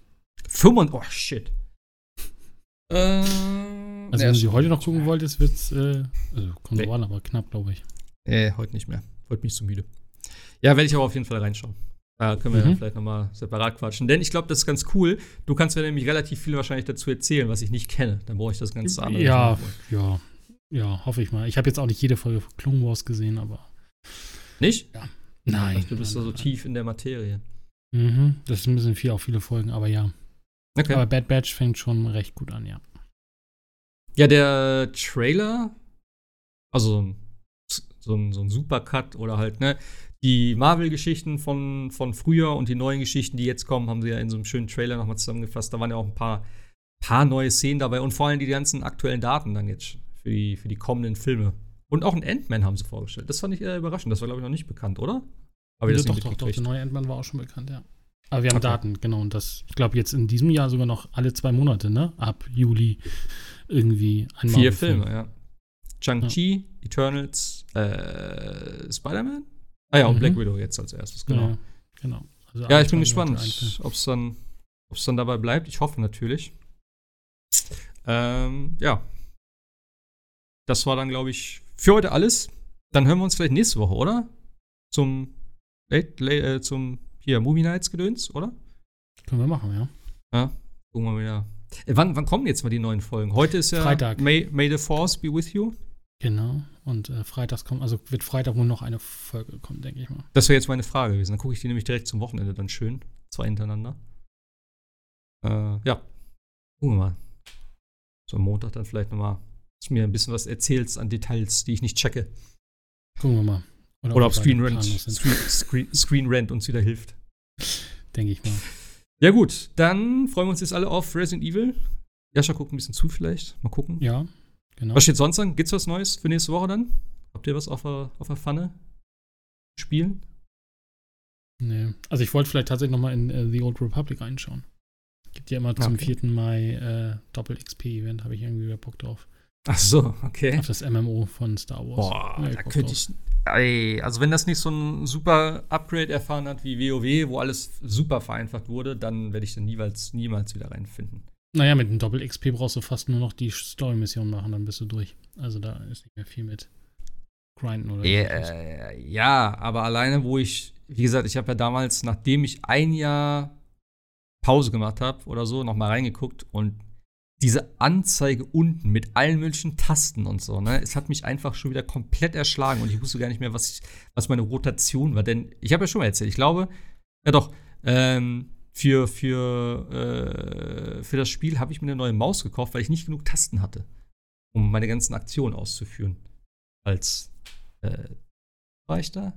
5 Oh, shit. Ähm, Also, wenn du sie heute noch gucken wolltest, wird's, äh, also kommt Nee. nee. aber knapp, glaube ich. Äh, heute nicht mehr. Heute bin ich zu müde. Ja, werde ich aber auf jeden Fall reinschauen. Da können wir Mhm. dann vielleicht nochmal separat quatschen. Denn ich glaube, das ist ganz cool. Du kannst mir nämlich relativ viel wahrscheinlich dazu erzählen, was ich nicht kenne. Dann brauche ich das ganze andere. Ja, ja, ja, hoffe ich mal. Ich habe jetzt auch nicht jede Folge von Clone Wars gesehen, aber Nicht? nein. Ach, du bist da so tief in der Materie. Mhm, das ist ein bisschen viel, auch viele Folgen, aber ja. Okay. Aber Bad Batch fängt schon recht gut an, ja. Ja, der Trailer, also so ein, so ein, Supercut oder halt, ne, die Marvel-Geschichten von, von früher und die neuen Geschichten, die jetzt kommen, haben sie ja in so einem schönen Trailer nochmal zusammengefasst. Da waren ja auch ein paar, paar neue Szenen dabei und vor allem die ganzen aktuellen Daten dann jetzt für die, für die kommenden Filme. Und auch ein Ant-Man haben sie vorgestellt. Das fand ich eher überraschend. Das war, glaube ich, noch nicht bekannt, oder? Aber ja, doch, doch, doch, der neue Ant-Man war auch schon bekannt, ja. Aber wir haben Okay. Daten, genau. Und das, ich glaube, jetzt in diesem Jahr sogar noch alle zwei Monate, ne? Ab Juli irgendwie ein Vier. Filme, ja. Shang-Chi, Eternals, äh, Spider-Man? Ah ja, und Mhm. Black Widow jetzt als erstes, genau. Genau. genau. Also Ja, ich bin gespannt, ob es dann, ob's dann dabei bleibt. Ich hoffe natürlich. Ähm, ja. Das war dann, glaube ich, für heute alles. Dann hören wir uns vielleicht nächste Woche, oder? Zum, late, late, äh, zum hier, Movie Nights Gedöns, oder? Können wir machen, ja. Ja. Gucken wir mal wieder. Äh, wann, wann kommen jetzt mal die neuen Folgen? Heute ist ja Freitag. May, May the Force be with you. Genau. Und äh, freitags kommt, also wird Freitag wohl noch eine Folge kommen, denke ich mal. Das wäre jetzt meine Frage gewesen. Dann gucke ich die nämlich direkt zum Wochenende dann schön. Zwei hintereinander. Äh, ja. Gucken wir mal. So am Montag dann vielleicht nochmal, dass du mir ein bisschen was erzählst an Details, die ich nicht checke. Gucken wir mal. Oder wir ob Screen Rant. Screen, Screen, Screen Rant uns wieder hilft. Denke ich mal. Ja, gut. Dann freuen wir uns jetzt alle auf Resident Evil. Jascha guckt ein bisschen zu vielleicht. Mal gucken. Ja, genau. Was steht sonst an? Gibt's was Neues für nächste Woche dann? Habt ihr was auf der, auf der Pfanne? Spielen? Nee. Also ich wollte vielleicht tatsächlich noch mal in äh, The Old Republic reinschauen. Gibt ja immer zum Okay. 4. Mai äh, Doppel-XP-Event, habe ich irgendwie wieder Bock drauf. Ach so, okay. Auf das MMO von Star Wars. Boah, Ja, da könnte ich. Ey, also wenn das nicht so ein super Upgrade erfahren hat wie WoW, wo alles super vereinfacht wurde, dann werde ich da niemals, niemals wieder reinfinden. Naja, mit dem Doppel-XP brauchst du fast nur noch die Story-Mission machen, dann bist du durch. Also da ist nicht mehr viel mit Grinden oder. Äh, ja, aber alleine, wo ich, wie gesagt, ich habe ja damals, nachdem ich ein Jahr Pause gemacht habe oder so, noch mal reingeguckt und diese Anzeige unten mit allen möglichen Tasten und so, ne, es hat mich einfach schon wieder komplett erschlagen und ich wusste gar nicht mehr, was, ich, was meine Rotation war. Denn ich habe ja schon mal erzählt, ich glaube, ja doch, ähm, für, für, äh, für das Spiel habe ich mir eine neue Maus gekauft, weil ich nicht genug Tasten hatte, um meine ganzen Aktionen auszuführen. Als äh, war ich da?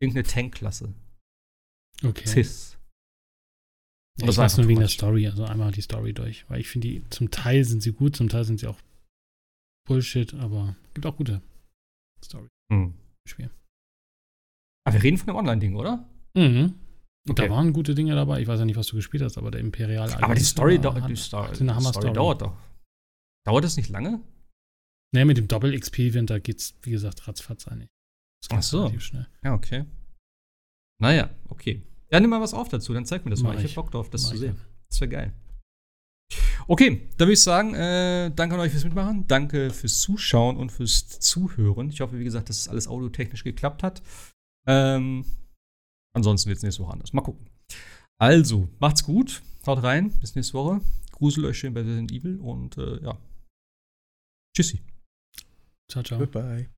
Irgendeine Tankklasse. Okay. Cis. Ja, das ich war weiß nur wegen der. Story, also einmal die Story durch. Weil ich finde, die zum Teil sind sie gut, zum Teil sind sie auch Bullshit, aber gibt auch gute Story. Hm. Spiel. Aber wir reden von dem Online-Ding, oder? Mhm. Und Okay. Da waren gute Dinge dabei. Ich weiß ja nicht, was du gespielt hast, aber der Imperial. Aber die Story, hat- die Story, die Hammer-Story. Story dauert doch. Dauert das nicht lange? Ne, mit dem Doppel-XP-Event, da geht's, wie gesagt, ratzfatz eigentlich. Ach so. Ja, okay. Naja, okay. Ja, nimm mal was auf dazu, dann zeig mir das Mach mal. Ich ich. hab Bock drauf, das Mach zu sehen. Das wäre geil. Okay, dann würde ich sagen, äh, danke an euch fürs Mitmachen, danke fürs Zuschauen und fürs Zuhören. Ich hoffe, wie gesagt, dass es alles audiotechnisch geklappt hat. Ähm, ansonsten wird es nächste Woche anders. Mal gucken. Also, macht's gut, haut rein, bis nächste Woche. Grusel euch schön bei Resident Evil und äh, ja. Tschüssi. Ciao, ciao. Goodbye.